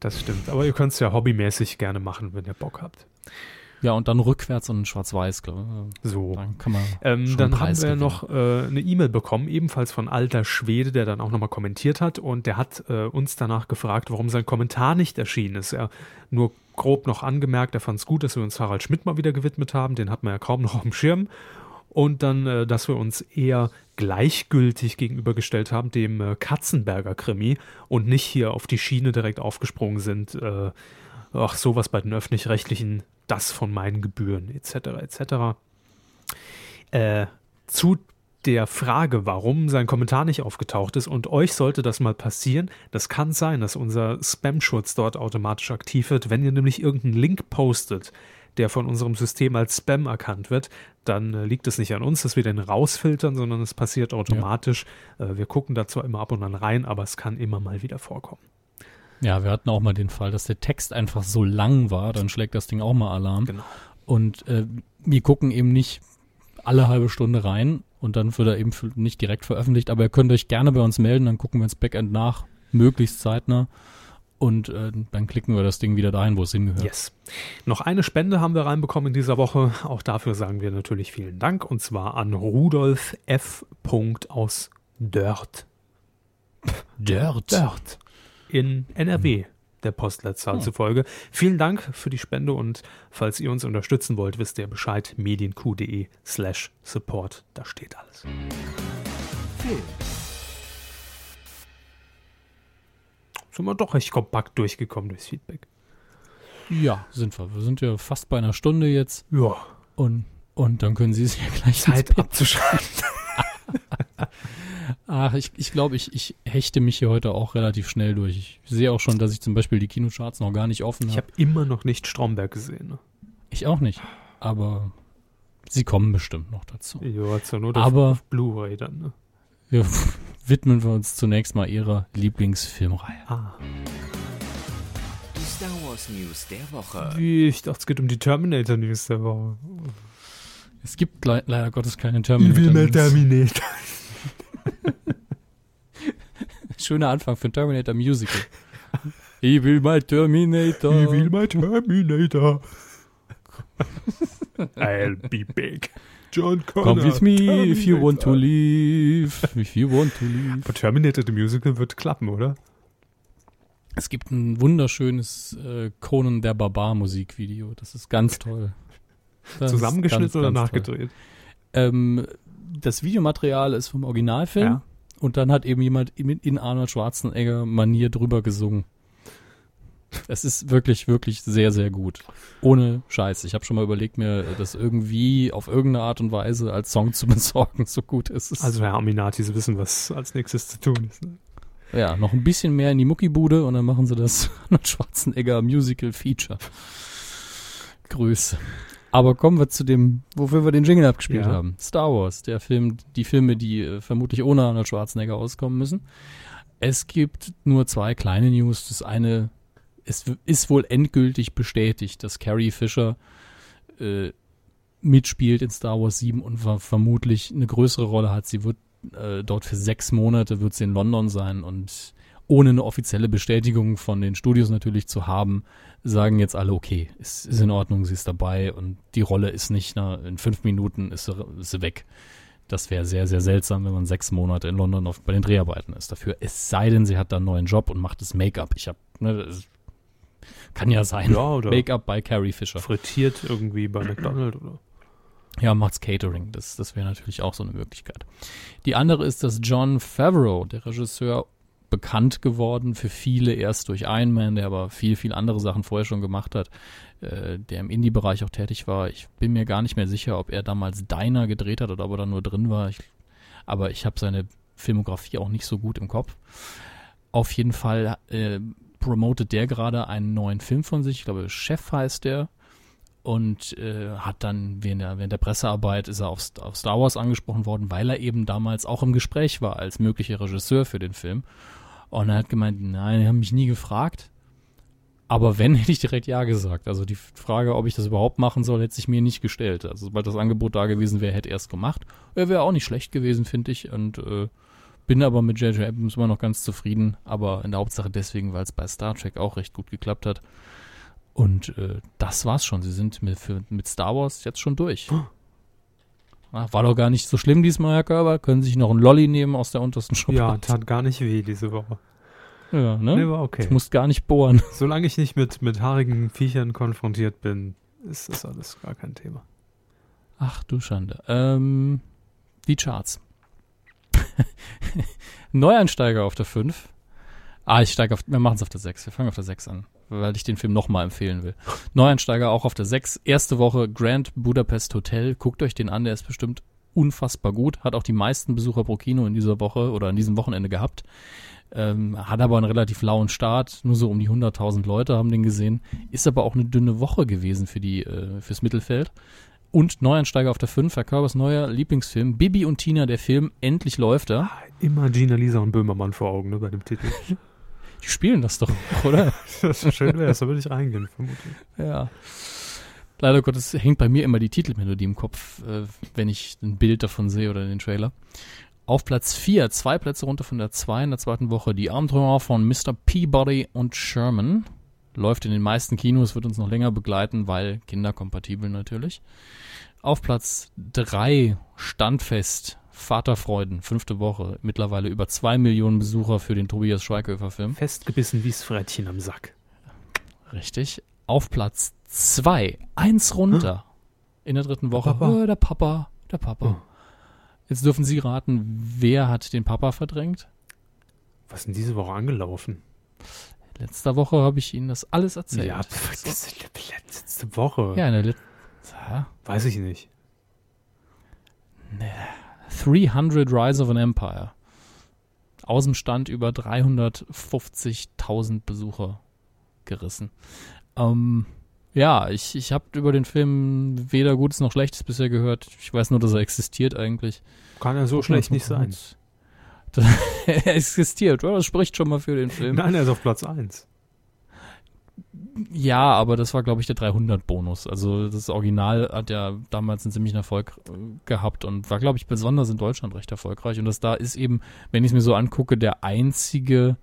das stimmt. Aber ihr könnt es ja hobbymäßig gerne machen, wenn ihr Bock habt. Ja, und dann rückwärts und schwarz-weiß, glaube ich. So. Dann kann man. Ähm, dann haben wir noch äh, eine E-Mail bekommen, ebenfalls von alter Schwede, der dann auch nochmal kommentiert hat und der hat äh, uns danach gefragt, warum sein Kommentar nicht erschienen ist. Er nur grob noch angemerkt, er fand es gut, dass wir uns Harald Schmidt mal wieder gewidmet haben, den hat man ja kaum noch auf dem Schirm. Und dann, äh, dass wir uns eher gleichgültig gegenübergestellt haben dem äh, Katzenberger Krimi und nicht hier auf die Schiene direkt aufgesprungen sind. Äh, ach, sowas bei den öffentlich-rechtlichen, das von meinen Gebühren, etc., etc. Äh, zu der Frage, warum sein Kommentar nicht aufgetaucht ist und euch sollte das mal passieren, das kann sein, dass unser Spam-Schutz dort automatisch aktiv wird. Wenn ihr nämlich irgendeinen Link postet, der von unserem System als Spam erkannt wird, dann äh, liegt es nicht an uns, dass wir den rausfiltern, sondern es passiert automatisch. Äh, wir gucken da zwar immer ab und an rein, aber es kann immer mal wieder vorkommen. Ja, wir hatten auch mal den Fall, dass der Text einfach so lang war, dann schlägt das Ding auch mal Alarm. Genau. Und äh, wir gucken eben nicht alle halbe Stunde rein und dann wird er eben nicht direkt veröffentlicht, aber ihr könnt euch gerne bei uns melden, dann gucken wir ins Backend nach, möglichst zeitnah. Und äh, dann klicken wir das Ding wieder dahin, wo es hingehört. Yes. Noch eine Spende haben wir reinbekommen in dieser Woche. Auch dafür sagen wir natürlich vielen Dank. Und zwar an Rudolf F. aus Dörth. Dirt. Dörth. In NRW. Der Postleitzahl Hm. zufolge. Vielen Dank für die Spende und falls ihr uns unterstützen wollt, wisst ihr Bescheid. medienq.de slash support. Da steht alles. Film. Sind wir doch recht kompakt durchgekommen durchs Feedback. Ja, sind wir. Wir sind ja fast bei einer Stunde jetzt Ja, und, und dann können Sie es ja gleich Zeit abzuschalten. [LAUGHS] Ach, ich, ich glaube, ich, ich hechte mich hier heute auch relativ schnell durch. Ich sehe auch schon, dass ich zum Beispiel die Kinocharts noch gar nicht offen Ich habe. habe immer noch nicht Stromberg gesehen. Ne? Ich auch nicht. Aber sie kommen bestimmt noch dazu. Ja, zur Not Aber- Blu-ray dann. Ne? Wir [LAUGHS] widmen wir uns zunächst mal ihrer Lieblingsfilmreihe. Ah. Die Star Wars News der Woche. Wie, ich dachte, es geht um die Terminator News der Woche. Es gibt le leider Gottes keine Ich will mehr Terminator. Terminator. [LAUGHS] Schöner Anfang für ein Terminator Musical. Ich will mal Terminator. Ich will mal Terminator. [LAUGHS] I'll be big. John Connor. Come with me if you want to Terminator. leave. If you want to leave. Aber Terminator the Musical wird klappen, oder? Es gibt ein wunderschönes äh, Conan der Barbar Musikvideo. Das ist ganz toll. [LAUGHS] Das Zusammengeschnitten ganz, oder ganz nachgedreht? Ähm, das Videomaterial ist vom Originalfilm Ja. und dann hat eben jemand in in Arnold Schwarzenegger Manier drüber gesungen. Es ist wirklich, wirklich sehr, sehr gut. Ohne Scheiß. Ich habe schon mal überlegt, mir das irgendwie auf irgendeine Art und Weise als Song zu [LAUGHS] besorgen, so gut ist es. Also Herr Aminatis wissen, was als nächstes zu tun ist. Ne? ja, noch ein bisschen mehr in die Muckibude und dann machen sie das [LAUGHS] Arnold Schwarzenegger Musical Feature. Grüße. Aber kommen wir zu dem, wofür wir den Jingle abgespielt Ja. haben. Star Wars, der Film, die Filme, die äh, vermutlich ohne Arnold Schwarzenegger auskommen müssen. Es gibt nur zwei kleine News. Das eine, es ist wohl endgültig bestätigt, dass Carrie Fisher äh, mitspielt in Star Wars 7 und ver vermutlich eine größere Rolle hat. Sie wird äh, dort für sechs Monate wird sie in London sein und ohne eine offizielle Bestätigung von den Studios natürlich zu haben, sagen jetzt alle, okay, es ist in Ordnung, sie ist dabei und die Rolle ist nicht, na, in fünf Minuten ist sie, ist sie weg. Das wäre sehr, sehr seltsam, wenn man sechs Monate in London auf, bei den Dreharbeiten ist dafür. Es sei denn, sie hat da einen neuen Job und macht das Make-up. Ich habe, ne, kann ja sein. Ja, oder Make-up bei Carrie Fisher. frittiert irgendwie bei McDonald's oder? Ja, macht's Catering. Das, das wäre natürlich auch so eine Möglichkeit. Die andere ist, dass John Favreau, der Regisseur, bekannt geworden für viele erst durch Iron Man, der aber viel, viel andere Sachen vorher schon gemacht hat, äh, der im Indie-Bereich auch tätig war. Ich bin mir gar nicht mehr sicher, ob er damals Diner gedreht hat oder ob er da nur drin war. Ich, aber ich habe seine Filmografie auch nicht so gut im Kopf. Auf jeden Fall äh, promotet der gerade einen neuen Film von sich. Ich glaube, Chef heißt der. Und äh, hat dann während der, während der Pressearbeit ist er auf, auf Star Wars angesprochen worden, weil er eben damals auch im Gespräch war als möglicher Regisseur für den Film. Und er hat gemeint, nein, die haben mich nie gefragt. Aber wenn, [LAUGHS] hätte ich direkt Ja gesagt. Also die Frage, ob ich das überhaupt machen soll, hätte sich mir nicht gestellt. Also sobald das Angebot da gewesen wäre, hätte er es gemacht. Er wäre auch nicht schlecht gewesen, finde ich. Und äh, bin aber mit J.J. Abrams immer noch ganz zufrieden. Aber in der Hauptsache deswegen, weil es bei Star Trek auch recht gut geklappt hat. Und äh, das war's schon. Sie sind mit, für, mit Star Wars jetzt schon durch. Ah, War doch gar nicht so schlimm diesmal, Herr Körber. Können Sie sich noch einen Lolli nehmen aus der untersten Schublade? Ja, tat gar nicht weh diese Woche. ja ne? Nee, war okay. Ich muss gar nicht bohren. [LAUGHS] Solange ich nicht mit, mit haarigen Viechern konfrontiert bin, ist das alles gar kein Thema. Ach du Schande. Ähm, die Charts. [LAUGHS] Neueinsteiger auf der 5. Ah, ich steige auf, wir machen es auf der 6. Wir fangen auf der 6 an, weil ich den Film nochmal empfehlen will. Neueinsteiger auch auf der 6. Erste Woche Grand Budapest Hotel. Guckt euch den an, der ist bestimmt unfassbar gut. Hat auch die meisten Besucher pro Kino in dieser Woche oder an diesem Wochenende gehabt. Ähm, hat aber einen relativ lauen Start. Nur so um die 100.000 Leute haben den gesehen. Ist aber auch eine dünne Woche gewesen für die, äh, fürs Mittelfeld. Und Neueinsteiger auf der 5, Herr Körbers neuer Lieblingsfilm, Bibi und Tina, der Film, endlich läuft er. Immer Gina, Lisa und Böhmermann vor Augen, ne, bei dem Titel. [LAUGHS] Die spielen das doch, oder? [LAUGHS] das ist schön wäre, da würde ich reingehen, vermutlich. ja. Leider Gottes hängt bei mir immer die Titelmelodie im Kopf, äh, wenn ich ein Bild davon sehe oder den Trailer. Auf Platz 4, zwei Plätze runter von der 2 in der zweiten Woche, die Abenteuer von Mr. Peabody und Sherman. Läuft in den meisten Kinos, wird uns noch länger begleiten, weil kinderkompatibel natürlich. Auf Platz 3, Standfest, Vaterfreuden, fünfte Woche. Mittlerweile über zwei Millionen Besucher für den Tobias Schweighöfer-Film. Festgebissen wie's Frettchen am Sack. Richtig. Auf Platz 2, eins runter. In der dritten Woche. Papa. Oh, der Papa, der Papa. Oh. Jetzt dürfen Sie raten, wer hat den Papa verdrängt? Was ist denn diese Woche angelaufen? Letzte Woche habe ich Ihnen das alles erzählt. Ja, das ist die letzte Woche. Ja, in der letzten. Weiß ich nicht. 300 Rise of an Empire. Aus dem Stand über 350.000 Besucher gerissen. Ähm, ja, ich, ich habe über den Film weder Gutes noch Schlechtes bisher gehört. Ich weiß nur, dass er existiert eigentlich. Kann ja so schlecht nicht sein. Er [LAUGHS] existiert, oder? Das spricht schon mal für den Film. Nein, er ist auf Platz 1. Ja, aber das war, glaube ich, der 300-Bonus. Also das Original hat ja damals einen ziemlichen Erfolg äh, gehabt und war, glaube ich, besonders in Deutschland recht erfolgreich. Und das da ist eben, wenn ich es mir so angucke, der einzige,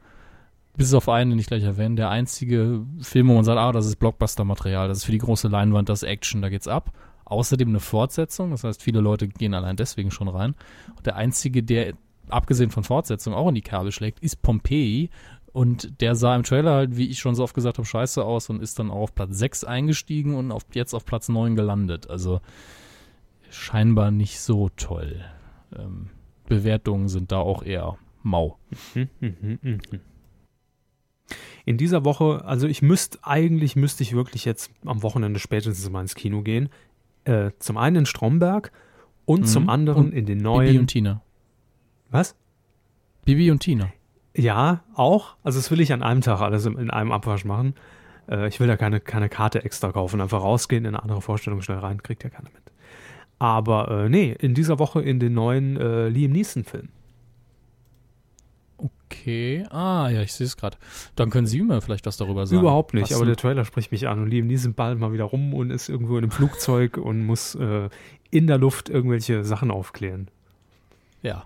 bis auf einen, den ich gleich erwähne, der einzige Film, wo man sagt, ah, das ist Blockbuster-Material, das ist für die große Leinwand, das ist Action, da geht's ab. Außerdem eine Fortsetzung, das heißt, viele Leute gehen allein deswegen schon rein. Und der einzige, der abgesehen von Fortsetzung auch in die Kerbe schlägt, ist Pompeii. Und der sah im Trailer halt, wie ich schon so oft gesagt habe, scheiße aus und ist dann auch auf Platz 6 eingestiegen und auf, jetzt auf Platz 9 gelandet. Also scheinbar nicht so toll. Ähm, Bewertungen sind da auch eher mau. In dieser Woche, also ich müsste, eigentlich müsste ich wirklich jetzt am Wochenende spätestens mal ins Kino gehen. Äh, zum einen in Stromberg und Mhm. zum anderen Und in den Bibi neuen. und Tina. Was? Bibi und Tina. Ja, auch. Also das will ich an einem Tag alles in, in einem Abwasch machen. Äh, ich will da keine, keine Karte extra kaufen, einfach rausgehen, in eine andere Vorstellung schnell rein, kriegt ja keiner mit. Aber äh, nee, in dieser Woche in den neuen äh, Liam Neeson-Film. Okay. Ah, ja, ich sehe es gerade. Dann können Sie mir vielleicht was darüber sagen. Überhaupt nicht, Was aber denn- der Trailer spricht mich an und Liam Neeson ballt mal wieder rum und ist irgendwo in einem Flugzeug und muss äh, in der Luft irgendwelche Sachen aufklären. Ja.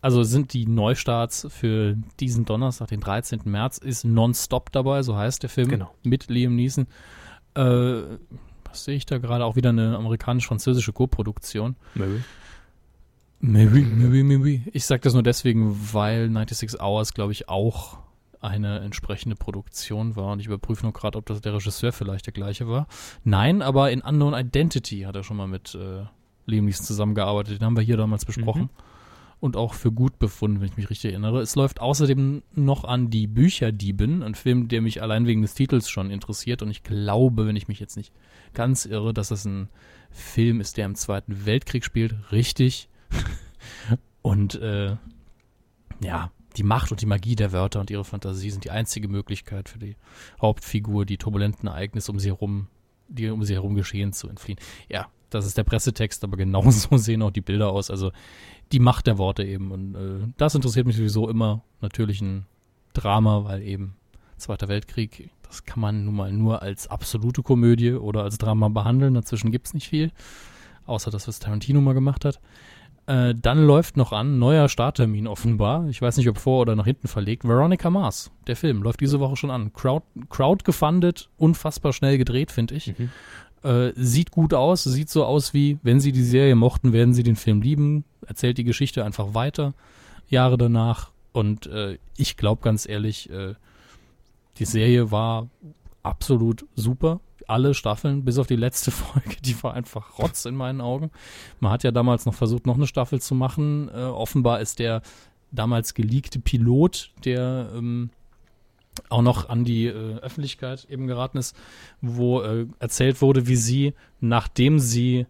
Also sind die Neustarts für diesen Donnerstag, den 13. März, ist Nonstop dabei, so heißt der Film, Genau. mit Liam Neeson. Äh, was sehe ich da gerade? Auch wieder eine amerikanisch-französische Co-Produktion. Nö. Maybe, maybe, maybe. Ich sage das nur deswegen, weil 96 Hours, glaube ich, auch eine entsprechende Produktion war. Und ich überprüfe nur gerade, ob das der Regisseur vielleicht der gleiche war. Nein, aber in Unknown Identity hat er schon mal mit äh, Liam Neeson zusammengearbeitet. Den haben wir hier damals besprochen. Mhm. Und auch für gut befunden, wenn ich mich richtig erinnere. Es läuft außerdem noch an Die Bücherdieben, ein Film, der mich allein wegen des Titels schon interessiert. Und ich glaube, wenn ich mich jetzt nicht ganz irre, dass das ein Film ist, der im Zweiten Weltkrieg spielt. Richtig. [LAUGHS] Und äh, ja, die Macht und die Magie der Wörter und ihre Fantasie sind die einzige Möglichkeit für die Hauptfigur, die turbulenten Ereignisse um sie herum, die um sie herum geschehen, zu entfliehen. Ja, das ist der Pressetext, aber genauso [LAUGHS] sehen auch die Bilder aus. Also die Macht der Worte eben. Und äh, das interessiert mich sowieso immer. Natürlich ein Drama, weil eben Zweiter Weltkrieg, das kann man nun mal nur als absolute Komödie oder als Drama behandeln. Dazwischen gibt es nicht viel. Außer das, was Tarantino mal gemacht hat. Äh, dann läuft noch an, neuer Starttermin offenbar. Ich weiß nicht, ob vor oder nach hinten verlegt. Veronica Mars, der Film, läuft diese Woche schon an. Crowd, Crowd gefundet, unfassbar schnell gedreht, finde ich. Mhm. Äh, sieht gut aus, sieht so aus wie, wenn Sie die Serie mochten, werden Sie den Film lieben. Erzählt die Geschichte einfach weiter, Jahre danach. Und äh, ich glaube ganz ehrlich, äh, die Serie war absolut super alle Staffeln, bis auf die letzte [LAUGHS] Folge, die war einfach Rotz in meinen Augen. Man hat ja damals noch versucht, noch eine Staffel zu machen. Äh, offenbar ist der damals geleakte Pilot, der ähm, auch noch an die äh, Öffentlichkeit eben geraten ist, wo äh, erzählt wurde, wie sie, nachdem sie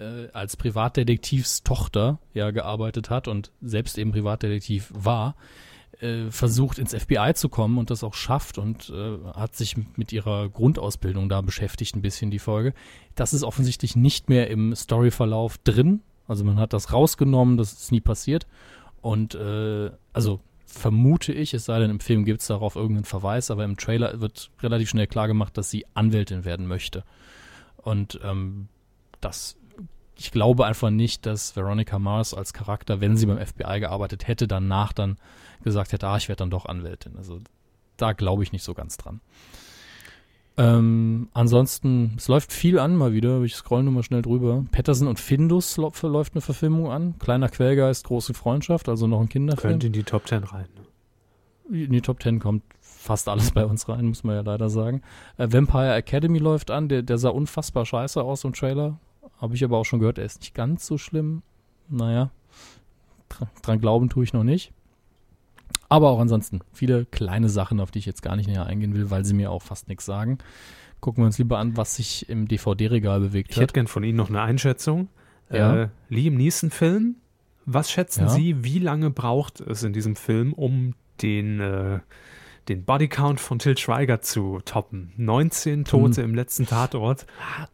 äh, als Privatdetektivstochter ja gearbeitet hat und selbst eben Privatdetektiv war, äh, versucht ins FBI zu kommen und das auch schafft und äh, hat sich mit ihrer Grundausbildung da beschäftigt, ein bisschen die Folge. Das ist offensichtlich nicht mehr im Storyverlauf drin. Also man hat das rausgenommen, das ist nie passiert. Und äh, also vermute ich, es sei denn, im Film gibt es darauf irgendeinen Verweis, aber im Trailer wird relativ schnell klar gemacht, dass sie Anwältin werden möchte. Und ähm, das ich glaube einfach nicht, dass Veronica Mars als Charakter, wenn sie beim FBI gearbeitet hätte, danach dann gesagt hätte, ah, ich werde dann doch Anwältin. Also da glaube ich nicht so ganz dran. Ähm, ansonsten, es läuft viel an mal wieder. Ich scroll nur mal schnell drüber. Patterson und Findus läuft eine Verfilmung an. Kleiner Quellgeist, große Freundschaft, also noch ein Kinderfilm. Könnte in die Top Ten rein. Ne? In die Top Ten kommt fast alles bei uns rein, muss man ja leider sagen. Äh, Vampire Academy läuft an. Der, der sah unfassbar scheiße aus im Trailer. Habe ich aber auch schon gehört, er ist nicht ganz so schlimm. Naja, dran glauben tue ich noch nicht. Aber auch ansonsten viele kleine Sachen, auf die ich jetzt gar nicht näher eingehen will, weil sie mir auch fast nichts sagen. Gucken wir uns lieber an, was sich im DVD-Regal bewegt ich hat. hätte gern von Ihnen noch eine Einschätzung. Ja. Äh, Liam Neeson-Film. Was schätzen Ja. Sie, wie lange braucht es in diesem Film, um den, äh, den Bodycount von Till Schweiger zu toppen? 19 Tote im letzten Tatort.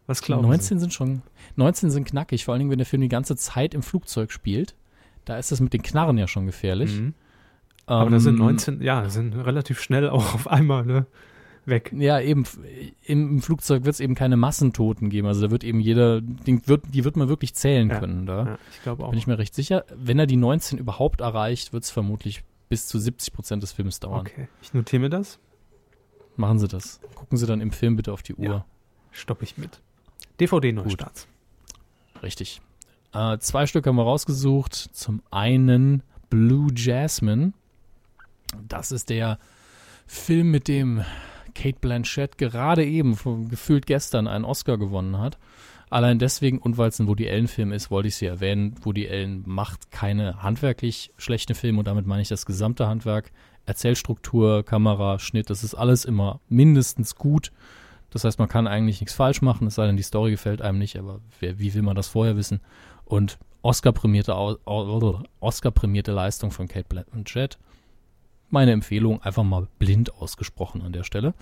Was glauben 19 sind schon, 19 sind knackig, vor allen Dingen, wenn der Film die ganze Zeit im Flugzeug spielt. Da ist das mit den Knarren ja schon gefährlich. Mhm. Aber da sind Ähm, 19, ja, sind relativ schnell auch auf einmal ne, weg. Ja, eben, im, Flugzeug wird es eben keine Massentoten geben. Also da wird eben jeder, die wird, die wird man wirklich zählen Ja. können da. Ja, ich glaube auch. Bin ich mir recht sicher. Wenn er die 19 überhaupt erreicht, wird es vermutlich bis zu 70 Prozent des Films dauern. okay, ich notiere mir das. Machen Sie das. Gucken Sie dann im Film bitte auf die Uhr. Ja. Stoppe ich mit. DVD-Neustarts. Richtig. Äh, zwei Stück haben wir rausgesucht. Zum einen Blue Jasmine. Das ist der Film, mit dem Kate Blanchett gerade eben, gefühlt gestern, einen Oscar gewonnen hat. Allein deswegen und weil es ein Woody Allen-Film ist, wollte ich sie erwähnen. Woody Allen macht keine handwerklich schlechten Filme und damit meine ich das gesamte Handwerk. Erzählstruktur, Kamera, Schnitt, das ist alles immer mindestens gut. Das heißt, man kann eigentlich nichts falsch machen, es sei denn, die Story gefällt einem nicht, aber wer, wie will man das vorher wissen? Und Oscar-prämierte Oscar-prämierte Leistung von Kate Blanchett. Meine Empfehlung, einfach mal blind ausgesprochen an der Stelle.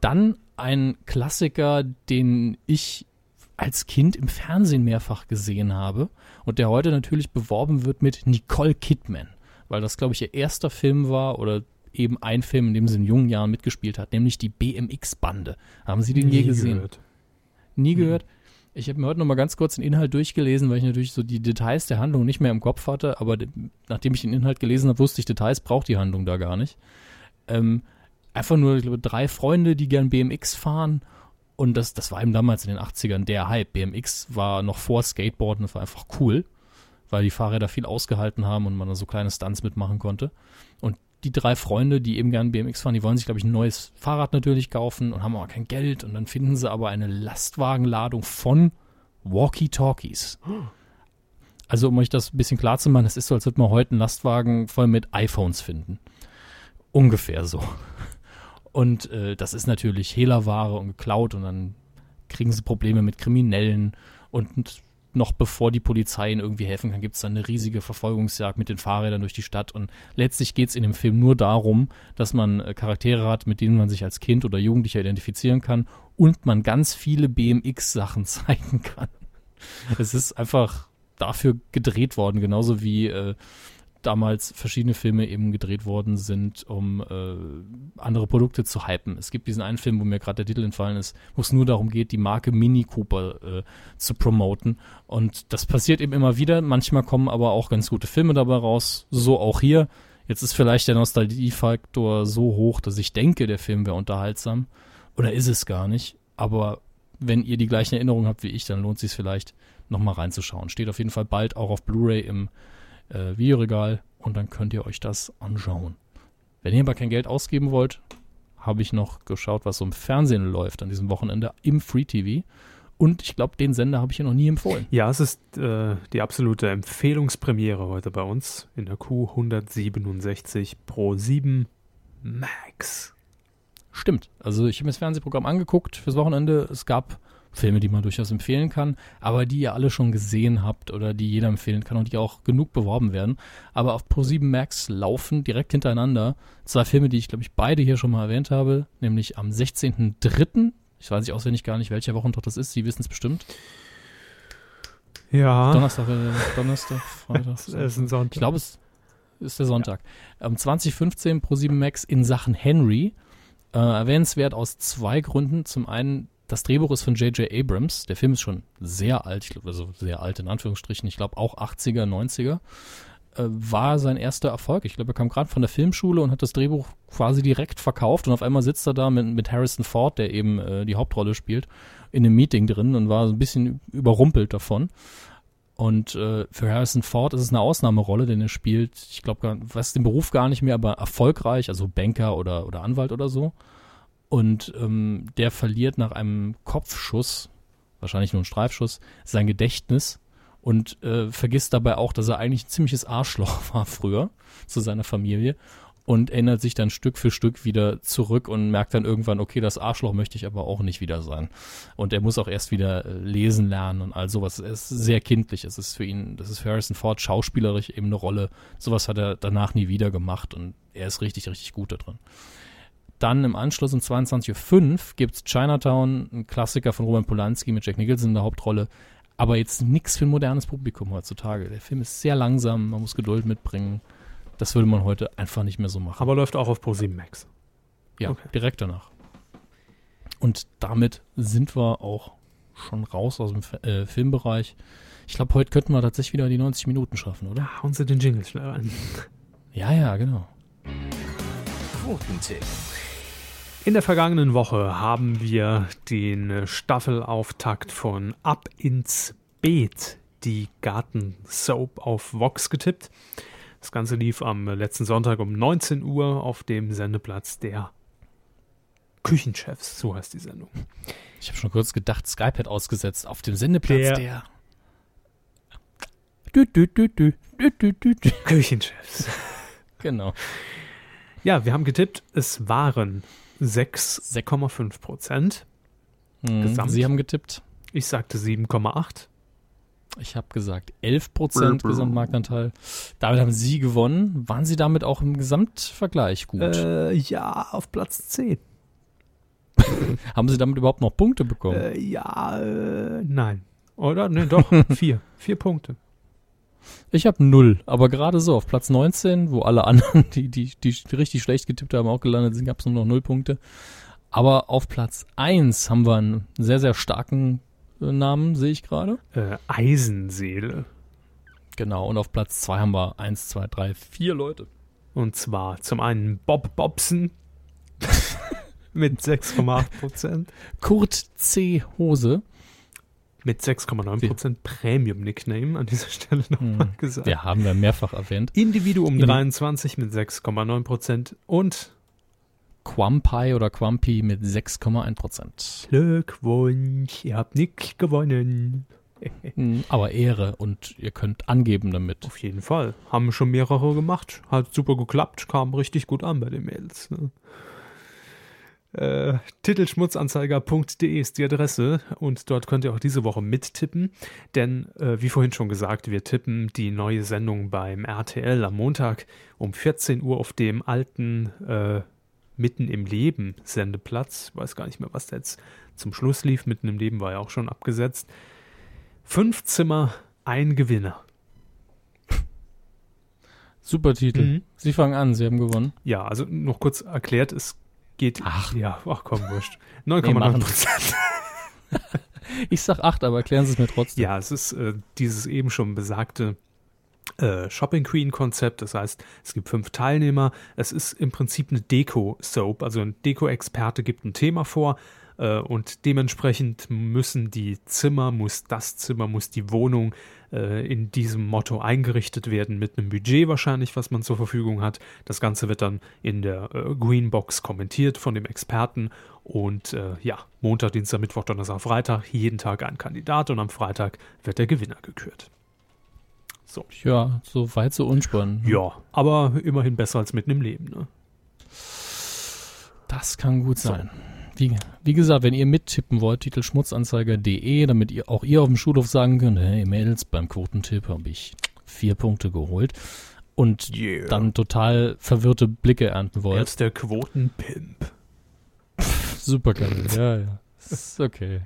Dann ein Klassiker, den ich als Kind im Fernsehen mehrfach gesehen habe und der heute natürlich beworben wird mit Nicole Kidman, weil das, glaube ich, ihr erster Film war oder eben ein Film, in dem sie in jungen Jahren mitgespielt hat, nämlich die BMX-Bande. Haben Sie den je Nie gesehen? gehört. Nie gehört. Ich habe mir heute noch mal ganz kurz den Inhalt durchgelesen, weil ich natürlich so die Details der Handlung nicht mehr im Kopf hatte, aber de- nachdem ich den Inhalt gelesen habe, wusste ich, Details braucht die Handlung da gar nicht. Ähm, einfach nur, ich glaube, drei Freunde, die gern BMX fahren und das, das war eben damals in den 80ern der Hype. BMX war noch vor Skateboarden, das war einfach cool, weil die Fahrräder viel ausgehalten haben und man da so kleine Stunts mitmachen konnte. Und die drei Freunde, die eben gern BMX fahren, die wollen sich, glaube ich, ein neues Fahrrad natürlich kaufen und haben aber kein Geld. Und dann finden sie aber eine Lastwagenladung von Walkie-Talkies. Also, um euch das ein bisschen klar zu machen, es ist so, als würde man heute einen Lastwagen voll mit iPhones finden. Ungefähr so. Und äh, das ist natürlich Hehlerware und geklaut und dann kriegen sie Probleme mit Kriminellen und noch bevor die Polizei ihnen irgendwie helfen kann, gibt es dann eine riesige Verfolgungsjagd mit den Fahrrädern durch die Stadt. Und letztlich geht es in dem Film nur darum, dass man äh, Charaktere hat, mit denen man sich als Kind oder Jugendlicher identifizieren kann und man ganz viele BMX-Sachen [LAUGHS] zeigen kann. Es ist einfach dafür gedreht worden, genauso wie äh, damals verschiedene Filme eben gedreht worden sind, um äh, andere Produkte zu hypen. Es gibt diesen einen Film, wo mir gerade der Titel entfallen ist, wo es nur darum geht, die Marke Mini Cooper äh, zu promoten. Und das passiert eben immer wieder. Manchmal kommen aber auch ganz gute Filme dabei raus. So auch hier. Jetzt ist vielleicht der Nostalgiefaktor so hoch, dass ich denke, der Film wäre unterhaltsam. Oder ist es gar nicht. Aber wenn ihr die gleichen Erinnerungen habt wie ich, dann lohnt es sich vielleicht, nochmal reinzuschauen. Steht auf jeden Fall bald auch auf Blu-ray im äh, Videoregal und dann könnt ihr euch das anschauen. Wenn ihr aber kein Geld ausgeben wollt, habe ich noch geschaut, was so im Fernsehen läuft an diesem Wochenende im Free TV. Und ich glaube, den Sender habe ich hier noch nie empfohlen. Ja, es ist äh, die absolute Empfehlungspremiere heute bei uns in der Q167 Pro 7 Max. Stimmt. Also ich habe mir das Fernsehprogramm angeguckt fürs Wochenende. Es gab Filme, die man durchaus empfehlen kann, aber die ihr alle schon gesehen habt oder die jeder empfehlen kann und die auch genug beworben werden. Aber auf Pro7 Max laufen direkt hintereinander zwei Filme, die ich glaube ich beide hier schon mal erwähnt habe, nämlich am 16.03. Ich weiß nicht auswendig gar nicht, welcher Wochentag das ist. Sie wissen es bestimmt. Ja. Donnerstag, äh, Donnerstag, [LAUGHS] Freitag. Es ist ein Sonntag. Ich glaube, es ist der Sonntag. Ähm, 2015 Pro7 Max in Sachen Henry. Äh, erwähnenswert aus zwei Gründen. Zum einen das Drehbuch ist von J.J. Abrams. Der Film ist schon sehr alt, ich glaube, also sehr alt in Anführungsstrichen. Ich glaube auch 80er, 90er. Äh, war sein erster Erfolg. Ich glaube, er kam gerade von der Filmschule und hat das Drehbuch quasi direkt verkauft und auf einmal sitzt er da mit, mit Harrison Ford, der eben äh, die Hauptrolle spielt, in einem Meeting drin und war so ein bisschen überrumpelt davon. Und äh, für Harrison Ford ist es eine Ausnahmerolle, denn er spielt, ich glaube, weiß den Beruf gar nicht mehr, aber erfolgreich, also Banker oder, oder Anwalt oder so. Und ähm, der verliert nach einem Kopfschuss, wahrscheinlich nur ein Streifschuss, sein Gedächtnis und äh, vergisst dabei auch, dass er eigentlich ein ziemliches Arschloch [LAUGHS] war früher zu seiner Familie und erinnert sich dann Stück für Stück wieder zurück und merkt dann irgendwann, okay, das Arschloch möchte ich aber auch nicht wieder sein. Und er muss auch erst wieder äh, lesen lernen und all sowas. Er ist sehr kindlich. Es ist für ihn, das ist für Harrison Ford schauspielerisch eben eine Rolle. Sowas hat er danach nie wieder gemacht und er ist richtig, richtig gut da drin. Dann im Anschluss um 22.05 Uhr gibt es Chinatown, ein Klassiker von Roman Polanski mit Jack Nicholson in der Hauptrolle. Aber jetzt nichts für ein modernes Publikum heutzutage. Der Film ist sehr langsam, man muss Geduld mitbringen. Das würde man heute einfach nicht mehr so machen. Aber läuft auch auf Pro7 Max. Ja, okay. direkt danach. Und damit sind wir auch schon raus aus dem äh, Filmbereich. Ich glaube, heute könnten wir tatsächlich wieder die 90 Minuten schaffen, oder? Ja, hauen Sie den Jingle schnell rein. Ja, ja, genau. Quotentipp. In der vergangenen Woche haben wir den Staffelauftakt von Ab ins Beet, die Garten-Soap auf Vox getippt. Das Ganze lief am letzten Sonntag um 19 Uhr auf dem Sendeplatz der Küchenchefs, so heißt die Sendung. Ich habe schon kurz gedacht, Skype hat ausgesetzt auf dem Sendeplatz Der- der. Dü, dü, dü. Küchenchefs. [LAUGHS] Genau. Ja, wir haben getippt, es waren 6,5 Prozent. Hm, Gesamt. Sie haben getippt. Ich sagte 7,8. Ich habe gesagt 11% Gesamtmarktanteil. Damit haben Sie gewonnen. Waren Sie damit auch im Gesamtvergleich gut? Äh, ja, auf Platz 10. [LAUGHS] haben Sie damit überhaupt noch Punkte bekommen? Äh, ja, äh, nein. Oder? Ne, doch. [LAUGHS] vier. Vier Punkte. Ich habe null, aber gerade so auf Platz 19, wo alle [LAUGHS] anderen, die, die, die richtig schlecht getippt haben, auch gelandet sind, gab es nur noch null Punkte. Aber auf Platz 1 haben wir einen sehr, sehr starken äh, Namen, sehe ich gerade. Äh, Eisenseele. Genau, und auf Platz 2 haben wir 1, 2, 3, 4 Leute. Und zwar zum einen Bob Bobson [LAUGHS] mit 6,8 Prozent. Kurt C. Hose. Mit 6,9 Prozent Premium-Nickname an dieser Stelle nochmal Hm. gesagt. Ja, haben wir mehrfach erwähnt. Individuum Indi- 23 mit 6,9 Prozent und Quampi oder Quampi mit 6,1 Prozent. Glückwunsch, ihr habt nicht gewonnen. [LAUGHS] Hm, Aber Ehre und ihr könnt angeben damit. Auf jeden Fall. Haben schon mehrere gemacht. Hat super geklappt, kam richtig gut an bei den Mails. Ne? Äh, Titelschmutzanzeiger.de ist die Adresse und dort könnt ihr auch diese Woche mittippen, denn äh, wie vorhin schon gesagt, wir tippen die neue Sendung beim RTL am Montag um 14 Uhr auf dem alten äh, Mitten im Leben Sendeplatz. Ich weiß gar nicht mehr, was da jetzt zum Schluss lief. Mitten im Leben war ja auch schon abgesetzt. Fünf Zimmer, ein Gewinner. Super Titel. Mhm. Sie fangen an, Sie haben gewonnen. Ja, also noch kurz erklärt, es geht. Ach. ja, ach komm, wurscht. [LAUGHS] Nee, 9,9 machen Prozent. [LAUGHS] Ich sag acht, aber erklären Sie es mir trotzdem. Ja, es ist äh, dieses eben schon besagte äh, Shopping Queen Konzept. Das heißt, es gibt fünf Teilnehmer. Es ist im Prinzip eine Deko-Soap. Also ein Deko-Experte gibt ein Thema vor äh, und dementsprechend müssen die Zimmer, muss das Zimmer, muss die Wohnung äh, in diesem Motto eingerichtet werden, mit einem Budget wahrscheinlich, was man zur Verfügung hat. Das Ganze wird dann in der äh, Greenbox kommentiert von dem Experten und äh, ja, Montag, Dienstag, Mittwoch, Donnerstag, Freitag, jeden Tag ein Kandidat und am Freitag wird der Gewinner gekürt. So. Ja, so weit, so unspannend. Ja, aber immerhin besser als mitten im Leben. Ne? Das kann gut So. Wie, wie gesagt, wenn ihr mittippen wollt, titelschmutzanzeiger.de, damit ihr auch ihr auf dem Schulhof sagen könnt, hey Mädels, beim Quotentipp habe ich vier Punkte geholt und Yeah. dann total verwirrte Blicke ernten Er wollt. ist der Quotenpimp. Super geil, ja, ja. Ist okay.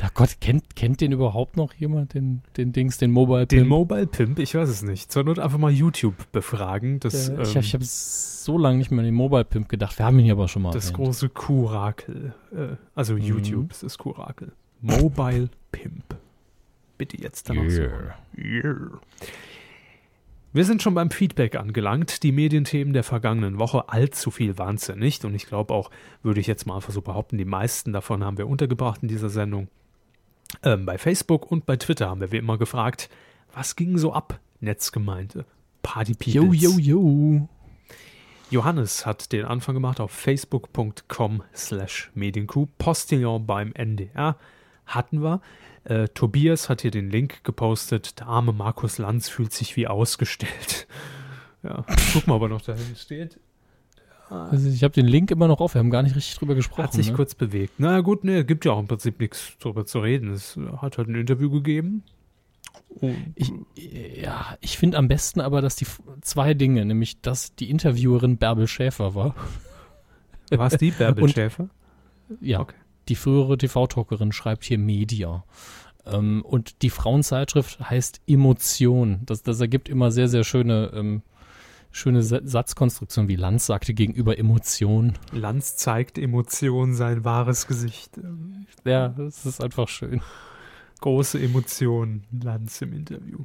Da Gott, kennt, kennt den überhaupt noch jemand, den, den Dings, den Mobile Den Pimp? Mobile Pimp, ich weiß es nicht. Zur Not einfach mal YouTube befragen. Das, Äh, ich ähm, ich habe so lange nicht mehr an den Mobile Pimp gedacht. Wir haben ihn hier aber schon mal das erwähnt. große Kurakel. Äh, also Mhm. YouTube ist das Kurakel. Mobile Pimp. Bitte jetzt dann auch so. Yeah. Yeah. Wir sind schon beim Feedback angelangt. Die Medienthemen der vergangenen Woche, allzu viel waren es ja nicht. Und ich glaube auch, würde ich jetzt mal einfach so behaupten, die meisten davon haben wir untergebracht in dieser Sendung. Ähm, bei Facebook und bei Twitter haben wir wie immer gefragt, was ging so ab, Netzgemeinde? Party Yo, Peoples. yo, yo. Johannes hat den Anfang gemacht auf facebook.com slash Medienkuh. Postillon beim NDR hatten wir. Äh, Tobias hat hier den Link gepostet. Der arme Markus Lanz fühlt sich wie ausgestellt. [LAUGHS] Ja, guck mal, ob er noch dahin steht. Also ich habe den Link immer noch auf, wir haben gar nicht richtig drüber gesprochen. Hat sich ne? kurz bewegt. Na gut, ne, gibt ja auch im Prinzip nichts drüber zu reden. Es hat halt ein Interview gegeben. Ich, ja, ich finde am besten aber, dass die zwei Dinge, nämlich dass die Interviewerin Bärbel Schäfer war. [LAUGHS] war es die Bärbel Und- Schäfer? Ja, Okay. die frühere TV-Talkerin schreibt hier Media. Ähm, und die Frauenzeitschrift heißt Emotion. Das, das ergibt immer sehr, sehr schöne, ähm, schöne Sa- Satzkonstruktionen, wie Lanz sagte gegenüber Emotion. Lanz zeigt Emotion, sein wahres Gesicht. Ja, das ist einfach schön. große Emotionen, Lanz im Interview.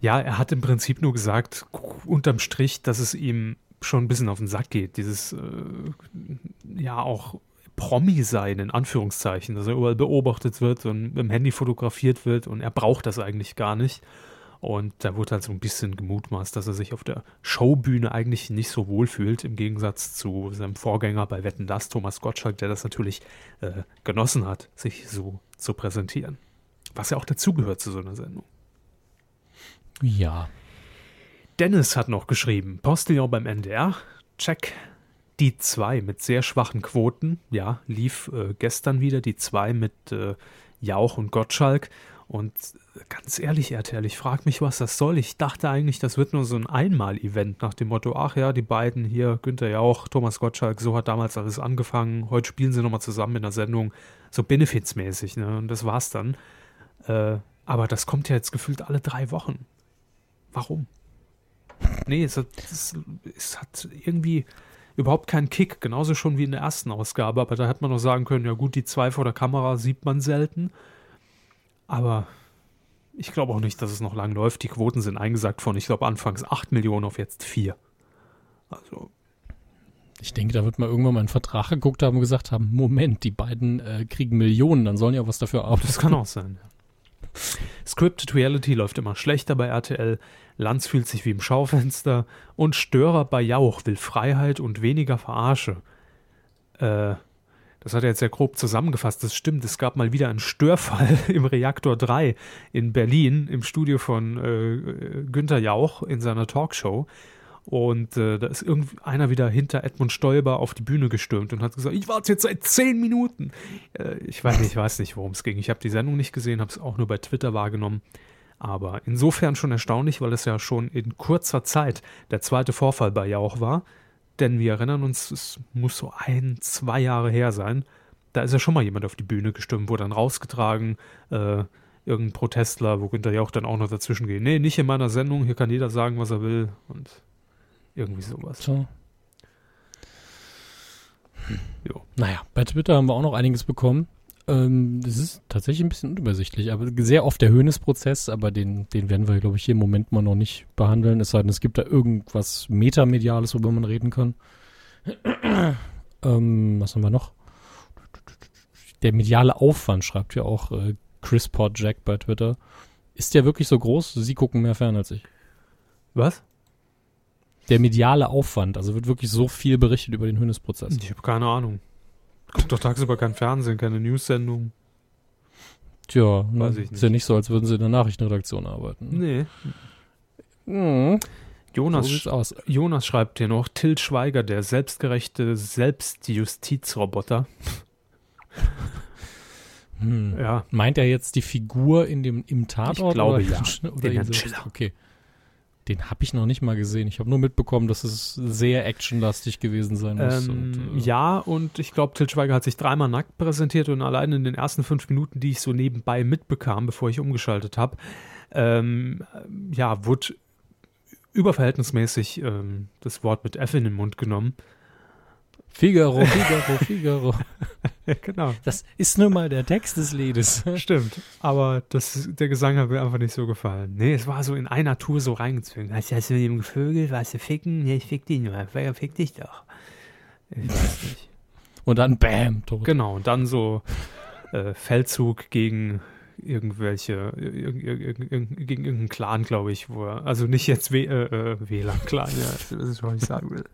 Ja, er hat im Prinzip nur gesagt, unterm Strich, dass es ihm schon ein bisschen auf den Sack geht. Dieses, äh, ja, auch Promi sein, in Anführungszeichen, dass er überall beobachtet wird und mit dem Handy fotografiert wird und er braucht das eigentlich gar nicht. Und da wurde halt so ein bisschen gemutmaßt, dass er sich auf der Showbühne eigentlich nicht so wohl fühlt, im Gegensatz zu seinem Vorgänger bei Wetten Das, Thomas Gottschalk, der das natürlich äh, genossen hat, sich so zu präsentieren. Was ja auch dazugehört zu so einer Sendung. Ja. Dennis hat noch geschrieben, Postillon beim NDR, check. Die 2 mit sehr schwachen Quoten, ja, lief äh, gestern wieder, die 2 mit äh, Jauch und Gottschalk. Und ganz ehrlich, RTL, ich frage mich, was das soll. Ich dachte eigentlich, das wird nur so ein Einmal-Event nach dem Motto, ach ja, die beiden hier, Günther Jauch, Thomas Gottschalk, so hat damals alles angefangen. Heute spielen sie nochmal zusammen in der Sendung, so benefitsmäßig, ne? Und das war's dann. Äh, aber das kommt ja jetzt gefühlt alle drei Wochen. Warum? Nee, es hat, es hat irgendwie überhaupt keinen Kick, genauso schon wie in der ersten Ausgabe, aber da hätte man noch sagen können, ja gut, die zwei vor der Kamera sieht man selten, aber ich glaube auch nicht, dass es noch lang läuft. Die Quoten sind eingesagt von, ich glaube, anfangs 8 Millionen auf jetzt 4. Also, Ich denke, da wird mal irgendwann mal einen Vertrag geguckt haben und gesagt haben, Moment, die beiden äh, kriegen Millionen, dann sollen die auch was dafür arbeiten. das kann auch sein. Scripted Reality läuft immer schlechter bei RTL, Lanz fühlt sich wie im Schaufenster und Störer bei Jauch will Freiheit und weniger Verarsche. Äh, das hat er jetzt sehr grob zusammengefasst. Das stimmt, es gab mal wieder einen Störfall [LAUGHS] im Reaktor 3 in Berlin im Studio von äh, Günther Jauch in seiner Talkshow. Und äh, da ist irgendwie einer wieder hinter Edmund Stoiber auf die Bühne gestürmt und hat gesagt, ich warte jetzt seit zehn Minuten. Äh, ich weiß nicht, ich weiß nicht, worum es ging. Ich habe die Sendung nicht gesehen, habe es auch nur bei Twitter wahrgenommen. Aber insofern schon erstaunlich, weil es ja schon in kurzer Zeit der zweite Vorfall bei Jauch war. Denn wir erinnern uns, es muss so ein, zwei Jahre her sein. Da ist ja schon mal jemand auf die Bühne gestürmt, wurde dann rausgetragen, äh, irgendein Protestler, wo Günther Jauch dann auch noch dazwischen geht. Nee, nicht in meiner Sendung, hier kann jeder sagen, was er will. Und irgendwie sowas. So. Jo. Naja, bei Twitter haben wir auch noch einiges bekommen. Ähm, das ist tatsächlich ein bisschen unübersichtlich, aber sehr oft der Höhnesprozess, aber den, den werden wir, glaube ich, hier im Moment mal noch nicht behandeln, es sei denn, es gibt da irgendwas Metamediales, worüber man reden kann. [CLEARS THROAT] ähm, was haben wir noch? Der mediale Aufwand, schreibt ja auch äh, Chris Port Jack bei Twitter. Ist der wirklich so groß? Sie gucken mehr fern als ich. Was? Der mediale Aufwand, also wird wirklich so viel berichtet über den Höhnesprozess. Ich habe keine Ahnung. Guckt doch tagsüber kein Fernsehen, keine News-Sendung. Tja, Weiß ich nicht. ist ja nicht so, als würden sie in der Nachrichtenredaktion arbeiten. Nee. Mhm. Jonas, so Jonas schreibt hier noch, Till Schweiger, der selbstgerechte Selbstjustizroboter. Hm. Ja. Meint er jetzt die Figur in dem, im Tatort? Ich glaube oder, ja. [LAUGHS] Oder Den so? Chiller. Okay. Den habe ich noch nicht mal gesehen. Ich habe nur mitbekommen, dass es sehr actionlastig gewesen sein muss. Ähm, und, äh, ja, und ich glaube, Til Schweiger hat sich dreimal nackt präsentiert und allein in den ersten fünf Minuten, die ich so nebenbei mitbekam, bevor ich umgeschaltet habe, ähm, ja, wurde überverhältnismäßig ähm, das Wort mit F in den Mund genommen. Figaro, Figaro, Figaro. [LAUGHS] [LAUGHS] genau. Das ist nun mal der Text des Liedes. [LAUGHS] Stimmt. Aber das, der Gesang hat mir einfach nicht so gefallen. Nee, es war so in einer Tour so reingezwungen. Hast, hast du mit dem Gevögel, warst du ficken? Nee, ich fick dich nur. Fick dich doch. Ich weiß nicht. Und dann Bam, tot. Genau, und dann so äh, Feldzug gegen irgendwelche, gegen irgendeinen Clan, glaube ich, wo er, also nicht jetzt w, äh, äh WLAN-Clan, ja, das ist, was ich sagen will.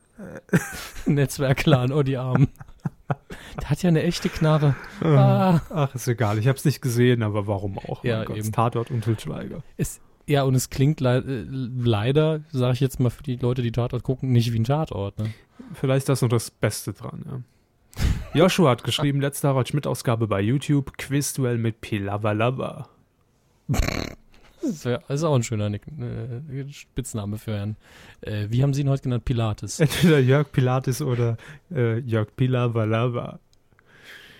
[LAUGHS] Netzwerk-Clan, oh die Armen. [LAUGHS] Der hat ja eine echte Knarre. Ah. Ach, ist egal. Ich habe es nicht gesehen, aber warum auch? Ja, Gott, eben. Tatort und Til Schweiger. Es, ja, und es klingt le äh, leider, sage ich jetzt mal für die Leute, die Tatort gucken, nicht wie ein Tatort. Ne? Vielleicht ist das noch das Beste dran, ja. [LAUGHS] Joshua hat geschrieben, letzte Harald Schmidt-Ausgabe bei YouTube, Quizduell mit Pilavalava. [LAUGHS] Das ist auch ein schöner Nick, äh, Spitzname für einen. Äh, wie haben Sie ihn heute genannt? Pilates. [LAUGHS] Entweder Jörg Pilates oder äh, Jörg Pilavalava.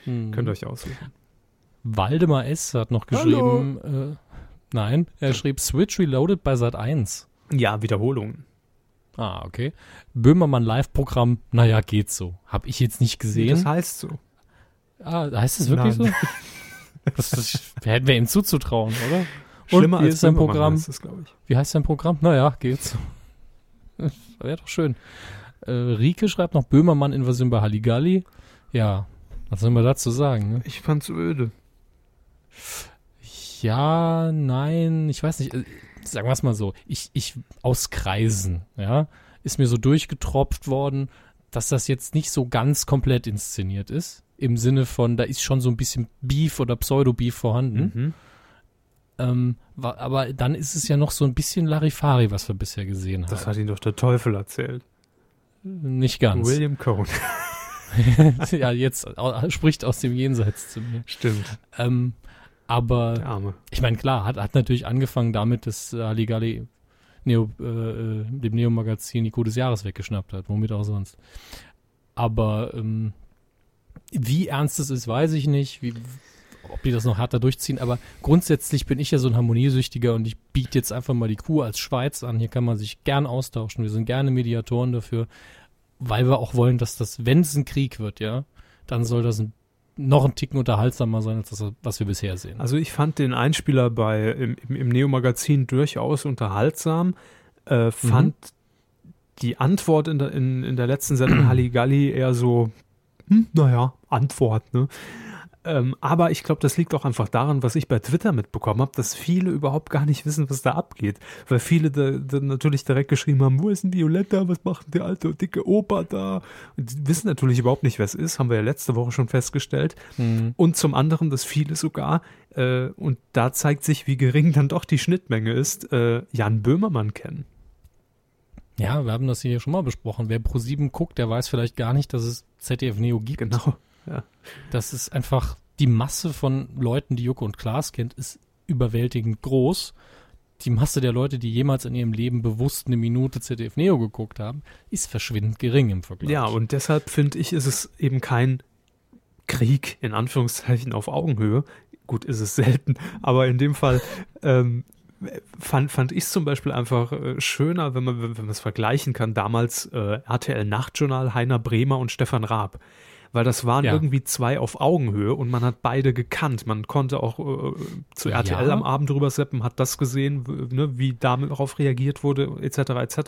Hm. Könnt ihr euch aussuchen. Waldemar S. hat noch geschrieben, äh, nein, er schrieb Switch Reloaded bei Sat 1. Ja, Wiederholungen. Ah, okay. Böhmermann Live-Programm, naja, geht so. Hab ich jetzt nicht gesehen. Das heißt so. Ah, heißt es wirklich Nein. so? das, das hätten wir ihm zuzutrauen, oder? Schlimmer als sein Programm? Heißt das, ich. Wie heißt sein Programm? Naja, geht's. [LAUGHS] Wäre doch schön. Äh, Rike schreibt noch Böhmermann-Invasion bei Halligalli. Ja, was soll man dazu sagen? Ne? Ich fand's öde. Ja, nein, ich weiß nicht. Äh, sagen wir es mal so. Ich, ich aus Kreisen, ja, ist mir so durchgetropft worden, dass das jetzt nicht so ganz komplett inszeniert ist. Im Sinne von, da ist schon so ein bisschen Beef oder Pseudo-Beef vorhanden. Mhm. Ähm, war, aber dann ist es ja noch so ein bisschen Larifari, was wir bisher gesehen haben. Das hat ihn doch der Teufel erzählt. Nicht ganz. William Cohn. [LAUGHS] ja, jetzt spricht aus dem Jenseits zu mir. Stimmt. Ähm, aber ich meine, klar, hat, hat natürlich angefangen damit, dass Halligalli Neo, äh, äh, dem Neo-Magazin die Kuh des Jahres weggeschnappt hat, womit auch sonst. Aber ähm, wie ernst es ist, weiß ich nicht. Wie, ob die das noch härter durchziehen, aber grundsätzlich bin ich ja so ein Harmoniesüchtiger und ich biete jetzt einfach mal die Kuh als Schweiz an. Hier kann man sich gern austauschen. Wir sind gerne Mediatoren dafür, weil wir auch wollen, dass das, wenn es ein Krieg wird, ja, dann soll das ein, noch ein Ticken unterhaltsamer sein, als das, was wir bisher sehen. Also ich fand den Einspieler bei im, im, Neo-Magazin durchaus unterhaltsam, äh, fand mhm. die Antwort in der, in, in der letzten Sendung Halligalli eher so, hm, naja, Antwort, ne? Ähm, aber ich glaube, das liegt auch einfach daran, was ich bei Twitter mitbekommen habe, dass viele überhaupt gar nicht wissen, was da abgeht. Weil viele da, da natürlich direkt geschrieben haben, wo ist ein Violetta, was macht der alte dicke Opa da? Und die wissen natürlich überhaupt nicht, wer es ist, haben wir ja letzte Woche schon festgestellt. Mhm. Und zum anderen, dass viele sogar, äh, und da zeigt sich, wie gering dann doch die Schnittmenge ist, äh, Jan Böhmermann kennen. Ja, wir haben das hier schon mal besprochen. Wer Pro7 guckt, der weiß vielleicht gar nicht, dass es ZDF Neo gibt. Genau. Das ist einfach die Masse von Leuten, die Joko und Klaas kennt, ist überwältigend groß. Die Masse der Leute, die jemals in ihrem Leben bewusst eine Minute ZDF Neo geguckt haben, ist verschwindend gering im Vergleich. Ja, und deshalb finde ich, ist es eben kein Krieg in Anführungszeichen auf Augenhöhe. Gut, ist es selten, aber in dem Fall ähm, fand, fand ich es zum Beispiel einfach äh, schöner, wenn man wenn es vergleichen kann. Damals äh, RTL Nachtjournal, Heiner Bremer und Stefan Raab. Weil das waren Ja. irgendwie zwei auf Augenhöhe und man hat beide gekannt. Man konnte auch äh, zu RTL Ja. am Abend drüber seppen, hat das gesehen, ne, wie darauf reagiert wurde, etc. etc.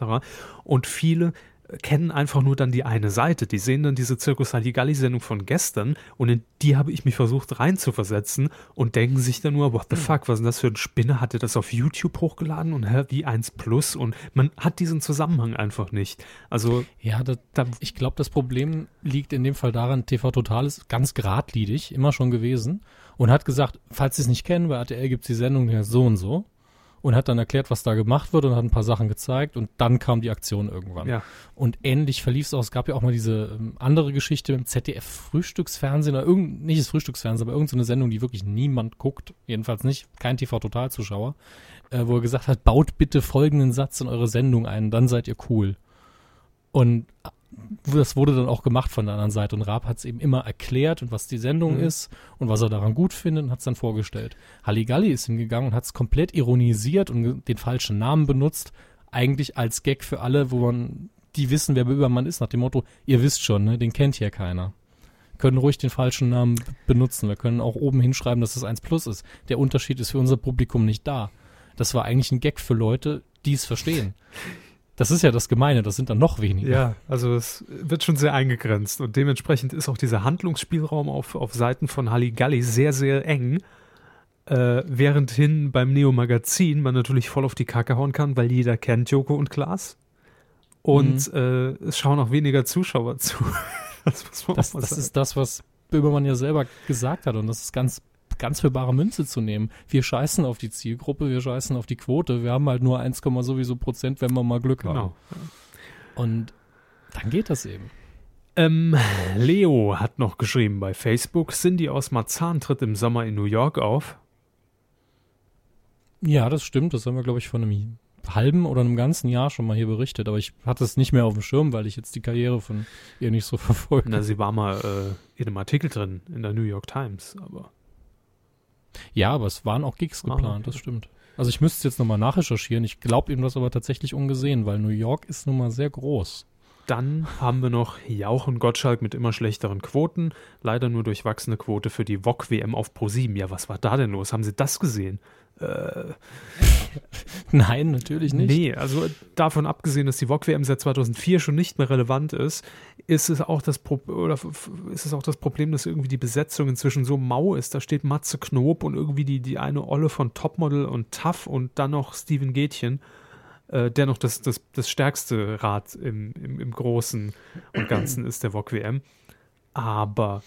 Und viele kennen einfach nur dann die eine Seite. Die sehen dann diese Zirkus Halligalli-Sendung von gestern und in die habe ich mich versucht reinzuversetzen und denken sich dann nur, what the fuck, was ist denn das für ein Spinner? Hat er das auf YouTube hochgeladen und hä, wie 1 Plus? Und man hat diesen Zusammenhang einfach nicht. Also Ja, das, da, ich glaube, das Problem liegt in dem Fall daran, TV Total ist ganz geradlinig, immer schon gewesen und hat gesagt, falls Sie es nicht kennen, bei RTL gibt es die Sendung ja so und so und hat dann erklärt, was da gemacht wird und hat ein paar Sachen gezeigt und dann kam die Aktion irgendwann. ja. Und ähnlich verlief es auch. Es gab ja auch mal diese ähm, andere Geschichte im ZDF-Frühstücksfernsehen oder irgend, nicht das Frühstücksfernsehen, aber irgendeine Sendung, die wirklich niemand guckt. Jedenfalls nicht, kein TV-Total-Zuschauer. Äh, wo er gesagt hat, baut bitte folgenden Satz in eure Sendung ein, dann seid ihr cool. Und das wurde dann auch gemacht von der anderen Seite. Und Raab hat es eben immer erklärt und was die Sendung Mhm. ist und was er daran gut findet und hat es dann vorgestellt. Halligalli ist hingegangen und hat es komplett ironisiert und den falschen Namen benutzt. Eigentlich als Gag für alle, wo man, die wissen, wer Böhmermann ist, nach dem Motto, ihr wisst schon, ne, den kennt hier keiner. Können ruhig den falschen Namen benutzen. Wir können auch oben hinschreiben, dass es 1 Plus ist. Der Unterschied ist für unser Publikum nicht da. Das war eigentlich ein Gag für Leute, die es verstehen. Das ist ja das Gemeine, das sind dann noch weniger. Ja, also es wird schon sehr eingegrenzt und dementsprechend ist auch dieser Handlungsspielraum auf, auf Seiten von Halligalli sehr, sehr eng. Äh, währendhin beim Neo-Magazin man natürlich voll auf die Kacke hauen kann, weil jeder kennt Joko und Klaas. Und äh, es schauen auch weniger Zuschauer zu. [LAUGHS] das Das, das ist das, was Böhmermann ja selber gesagt hat und das ist ganz, ganz für bare Münze zu nehmen. Wir scheißen auf die Zielgruppe, wir scheißen auf die Quote, wir haben halt nur 1, sowieso Prozent, wenn wir mal Glück haben. genau. Und dann geht das eben. Ähm, Leo hat noch geschrieben bei Facebook, Cindy aus Marzahn tritt im Sommer in New York auf. Ja, das stimmt, das haben wir, glaube ich, vor einem halben oder einem ganzen Jahr schon mal hier berichtet, aber ich hatte es nicht mehr auf dem Schirm, weil ich jetzt die Karriere von ihr nicht so [LAUGHS] verfolge. Na, sie war mal äh, in einem Artikel drin in der New York Times, aber Ja, aber es waren auch Gigs Ah, geplant, okay. das stimmt. Also ich müsste jetzt nochmal nachrecherchieren. Ich glaube ihm das aber tatsächlich ungesehen, weil New York ist nun mal sehr groß. Dann haben wir noch Jauch und Gottschalk mit immer schlechteren Quoten. Leider nur durchwachsene Quote für die VOG-WM auf Pro7. Ja, was war da denn los? Haben Sie das gesehen? Äh, [LAUGHS] Nein, natürlich nicht. Nee, also davon abgesehen, dass die VOG-WM seit 2004 schon nicht mehr relevant ist, ist es auch das, Pro oder ist es auch das Problem, dass irgendwie die Besetzung inzwischen so mau ist. Da steht Matze Knob und irgendwie die, die eine Olle von Topmodel und Tough und dann noch Steven Gätchen, äh, der noch das, das, das stärkste Rad im, im, im Großen und Ganzen ist der VOG-WM. Aber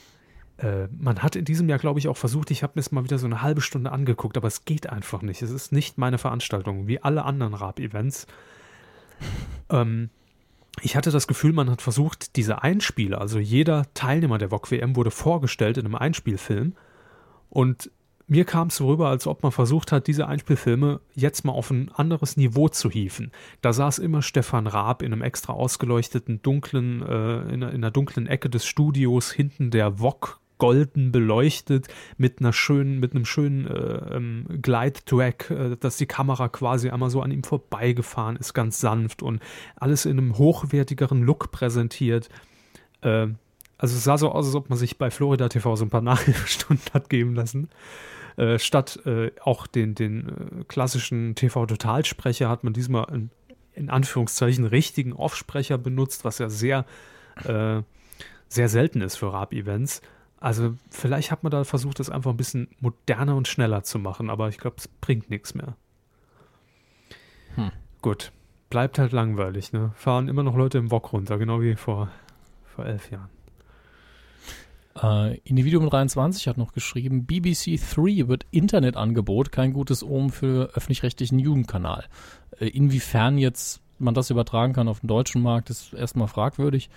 äh, man hat in diesem Jahr, glaube ich, auch versucht, ich habe mir es mal wieder so eine halbe Stunde angeguckt, aber es geht einfach nicht. Es ist nicht meine Veranstaltung, wie alle anderen Rap-Events. ähm, ich hatte das Gefühl, man hat versucht, diese Einspiele, also jeder Teilnehmer der VOG-WM wurde vorgestellt in einem Einspielfilm und mir kam es so rüber, als ob man versucht hat, diese Einspielfilme jetzt mal auf ein anderes Niveau zu hieven. Da saß immer Stefan Raab in einem extra ausgeleuchteten, dunklen, äh, in, einer, in einer dunklen Ecke des Studios, hinten der Wok golden beleuchtet, mit einer schönen, mit einem schönen äh, ähm, Glide-Track, äh, dass die Kamera quasi einmal so an ihm vorbeigefahren ist, ganz sanft und alles in einem hochwertigeren Look präsentiert. Äh, also es sah so aus, als ob man sich bei Florida TV so ein paar [LAUGHS] Nachhilfestunden hat geben lassen. Äh, statt äh, auch den, den äh, klassischen TV-Totalsprecher hat man diesmal einen, in Anführungszeichen richtigen Offsprecher benutzt, was ja sehr, äh, sehr selten ist für Rap-Events. Also vielleicht hat man da versucht, das einfach ein bisschen moderner und schneller zu machen, aber ich glaube, es bringt nichts mehr. Hm. Gut, bleibt halt langweilig, ne? Fahren immer noch Leute im Bock runter, genau wie vor, vor elf Jahren. Äh, Individuum 23 hat noch geschrieben, BBC 3 wird Internetangebot kein gutes Omen für öffentlich-rechtlichen Jugendkanal. Äh, inwiefern jetzt man das übertragen kann auf den deutschen Markt, ist erstmal fragwürdig.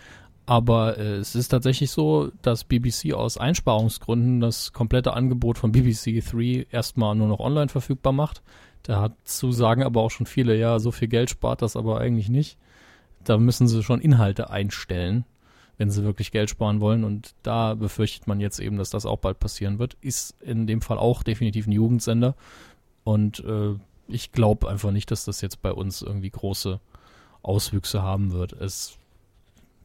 Aber äh, es ist tatsächlich so, dass BBC aus Einsparungsgründen das komplette Angebot von BBC 3 erstmal nur noch online verfügbar macht. Dazu sagen aber auch schon viele, ja, so viel Geld spart das aber eigentlich nicht. Da müssen sie schon Inhalte einstellen, wenn sie wirklich Geld sparen wollen. Und da befürchtet man jetzt eben, dass das auch bald passieren wird. Ist in dem Fall auch definitiv ein Jugendsender. Und äh, ich glaube einfach nicht, dass das jetzt bei uns irgendwie große Auswüchse haben wird. Es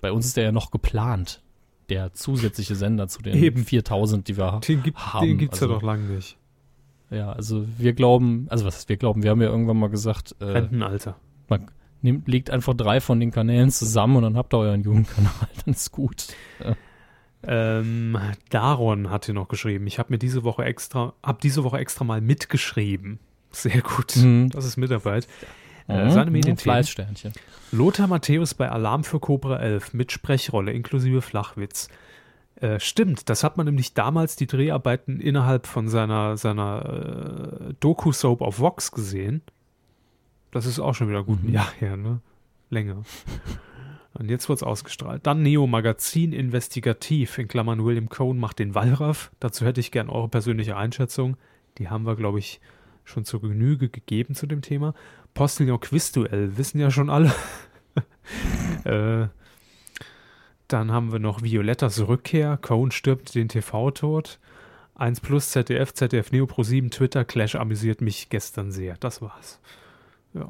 bei uns ist der ja noch geplant, der zusätzliche Sender zu den Eben. 4000, die wir Den, gibt, haben. den gibt's also, ja doch lange nicht. Ja, also wir glauben, also was wir glauben, wir haben ja irgendwann mal gesagt, äh, Rentenalter. man nimmt, legt einfach drei von den Kanälen zusammen und dann habt ihr euren Jugendkanal, dann ist gut. Ähm, Daron hat hier noch geschrieben. Ich habe mir diese Woche extra, habe diese Woche extra mal mitgeschrieben. Sehr gut. Mhm. Das ist Mitarbeit. Äh, Mhm. seine Medienthemen. Fleißsternchen. Lothar Matthäus bei Alarm für Cobra 11 mit Sprechrolle inklusive Flachwitz. Äh, stimmt, das hat man nämlich damals die Dreharbeiten innerhalb von seiner, seiner äh, Doku-Soap auf Vox gesehen. Das ist auch schon wieder gut ein Mhm. Jahr her, ne? Länger. [LAUGHS] Und jetzt wird's ausgestrahlt. Dann Neo Magazin Investigativ, in Klammern William Cohn macht den Wallraff. Dazu hätte ich gern eure persönliche Einschätzung. Die haben wir, glaube ich, schon zur Genüge gegeben zu dem Thema. Postillon Quizduell, wissen ja schon alle. [LAUGHS] äh, dann haben wir noch Violettas Rückkehr. Cohn stirbt den TV-Tod. 1 Plus, ZDF, ZDF Neo Pro 7, Twitter, Clash amüsiert mich gestern sehr. Das war's. Ja.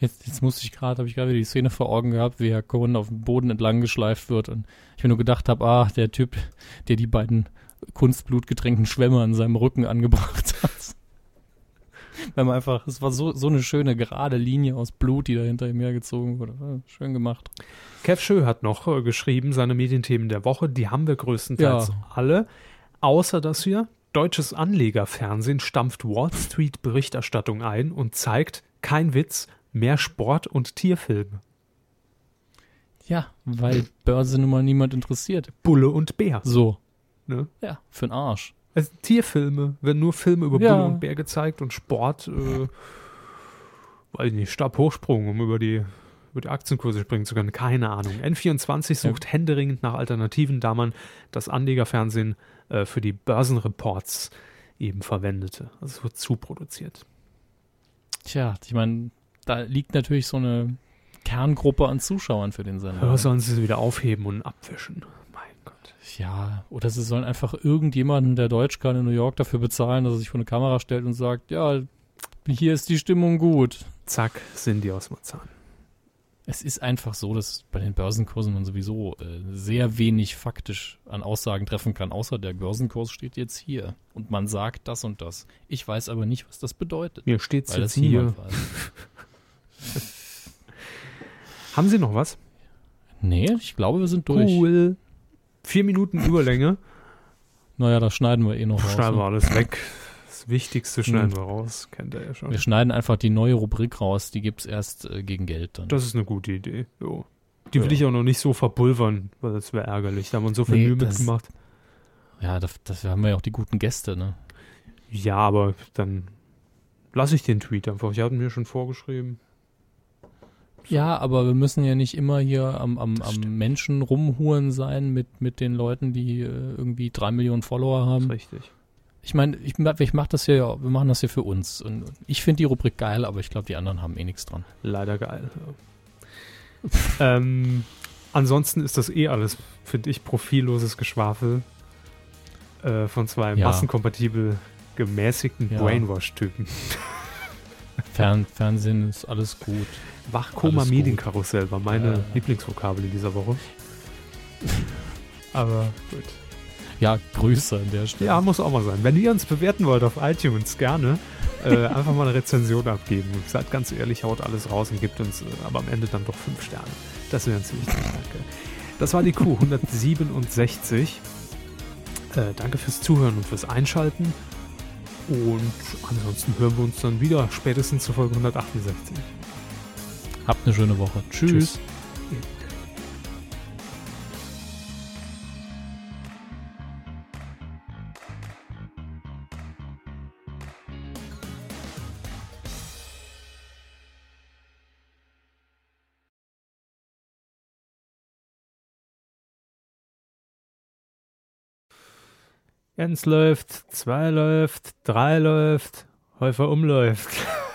Jetzt, jetzt musste ich gerade, habe ich gerade die Szene vor Augen gehabt, wie Herr Cohen auf dem Boden entlang geschleift wird und ich mir nur gedacht habe, ah, der Typ, der die beiden kunstblutgetränkten Schwämme an seinem Rücken angebracht hat. [LAUGHS] Weil man einfach, es war so, so eine schöne gerade Linie aus Blut, die da hinter ihm hergezogen wurde. Schön gemacht. Kev Schö hat noch äh, geschrieben, seine Medienthemen der Woche, die haben wir größtenteils Ja. alle, außer dass hier deutsches Anlegerfernsehen stampft Wall Street Berichterstattung ein und zeigt, kein Witz, mehr Sport und Tierfilme. Ja, weil Börse nun mal niemand interessiert. Bulle und Bär. So. Ne? Ja, für den Arsch. Also Tierfilme, werden nur Filme über Ja. Bulle und Bär gezeigt und Sport, äh, weiß ich nicht, Stabhochsprung, um über die, über die Aktienkurse springen zu können. Keine Ahnung. N24 sucht händeringend nach Alternativen, da man das Anlegerfernsehen äh, für die Börsenreports eben verwendete. Also es wird zuproduziert. Tja, ich meine, da liegt natürlich so eine Kerngruppe an Zuschauern für den Sender. Aber sollen sie sie wieder aufheben und abwischen? Mein Gott. Ja, oder sie sollen einfach irgendjemanden, der Deutsch kann, in New York dafür bezahlen, dass er sich vor eine Kamera stellt und sagt, ja, hier ist die Stimmung gut. Zack, sind die aus Marzahn. Es ist einfach so, dass bei den Börsenkursen man sowieso äh, sehr wenig faktisch an Aussagen treffen kann, außer der Börsenkurs steht jetzt hier und man sagt das und das. Ich weiß aber nicht, was das bedeutet, Mir steht's weil jetzt hier. [LAUGHS] Haben Sie noch was? Nee, ich glaube, wir sind durch. Cool. Vier Minuten Überlänge. Naja, das schneiden wir eh noch raus. Schneiden wir Ne? alles weg. Das Wichtigste schneiden Mhm. wir raus. Kennt ihr ja schon. Wir schneiden einfach die neue Rubrik raus, die gibt's erst äh, gegen Geld dann. Das ist eine gute Idee. Jo. Die will Ja. ich auch noch nicht so verpulvern, weil das wäre ärgerlich. Da haben wir uns so viel Nee, Mühe mitgemacht. Ja, das, das haben wir ja auch die guten Gäste, ne? Ja, aber dann lasse ich den Tweet einfach. Ich hatte mir schon vorgeschrieben. Ja, aber wir müssen ja nicht immer hier am, am, am. Menschen rumhuren sein mit, mit den Leuten, die äh, irgendwie drei Millionen Follower haben. richtig. Ich meine, ich, ich mach das ja, wir machen das hier für uns. Und ich finde die Rubrik geil, aber ich glaube, die anderen haben eh nichts dran. Leider geil. [LAUGHS] Ähm, ansonsten ist das eh alles, finde ich, profilloses Geschwafel äh, von zwei Ja. massenkompatibel gemäßigten Ja. Brainwash-Typen. [LAUGHS] Fern, Fernsehen ist alles gut. Wachkoma. Medienkarussell war meine Ja. Lieblingsvokabel in dieser Woche. [LAUGHS] Aber gut. Ja, Grüße an der Stelle. Ja, muss auch mal sein. Wenn ihr uns bewerten wollt auf iTunes, gerne äh, [LAUGHS] einfach mal eine Rezension abgeben. Seid ganz ehrlich, haut alles raus und gebt uns äh, aber am Ende dann doch fünf Sterne. Das wäre uns wichtig, [LAUGHS] danke. Das war die Q 167. Äh, danke fürs Zuhören und fürs Einschalten. Und ansonsten hören wir uns dann wieder spätestens zur Folge 168. Habt eine schöne Woche. Tschüss. Tschüss. Eins läuft, zwei läuft, drei läuft, Häufer umläuft. [LAUGHS]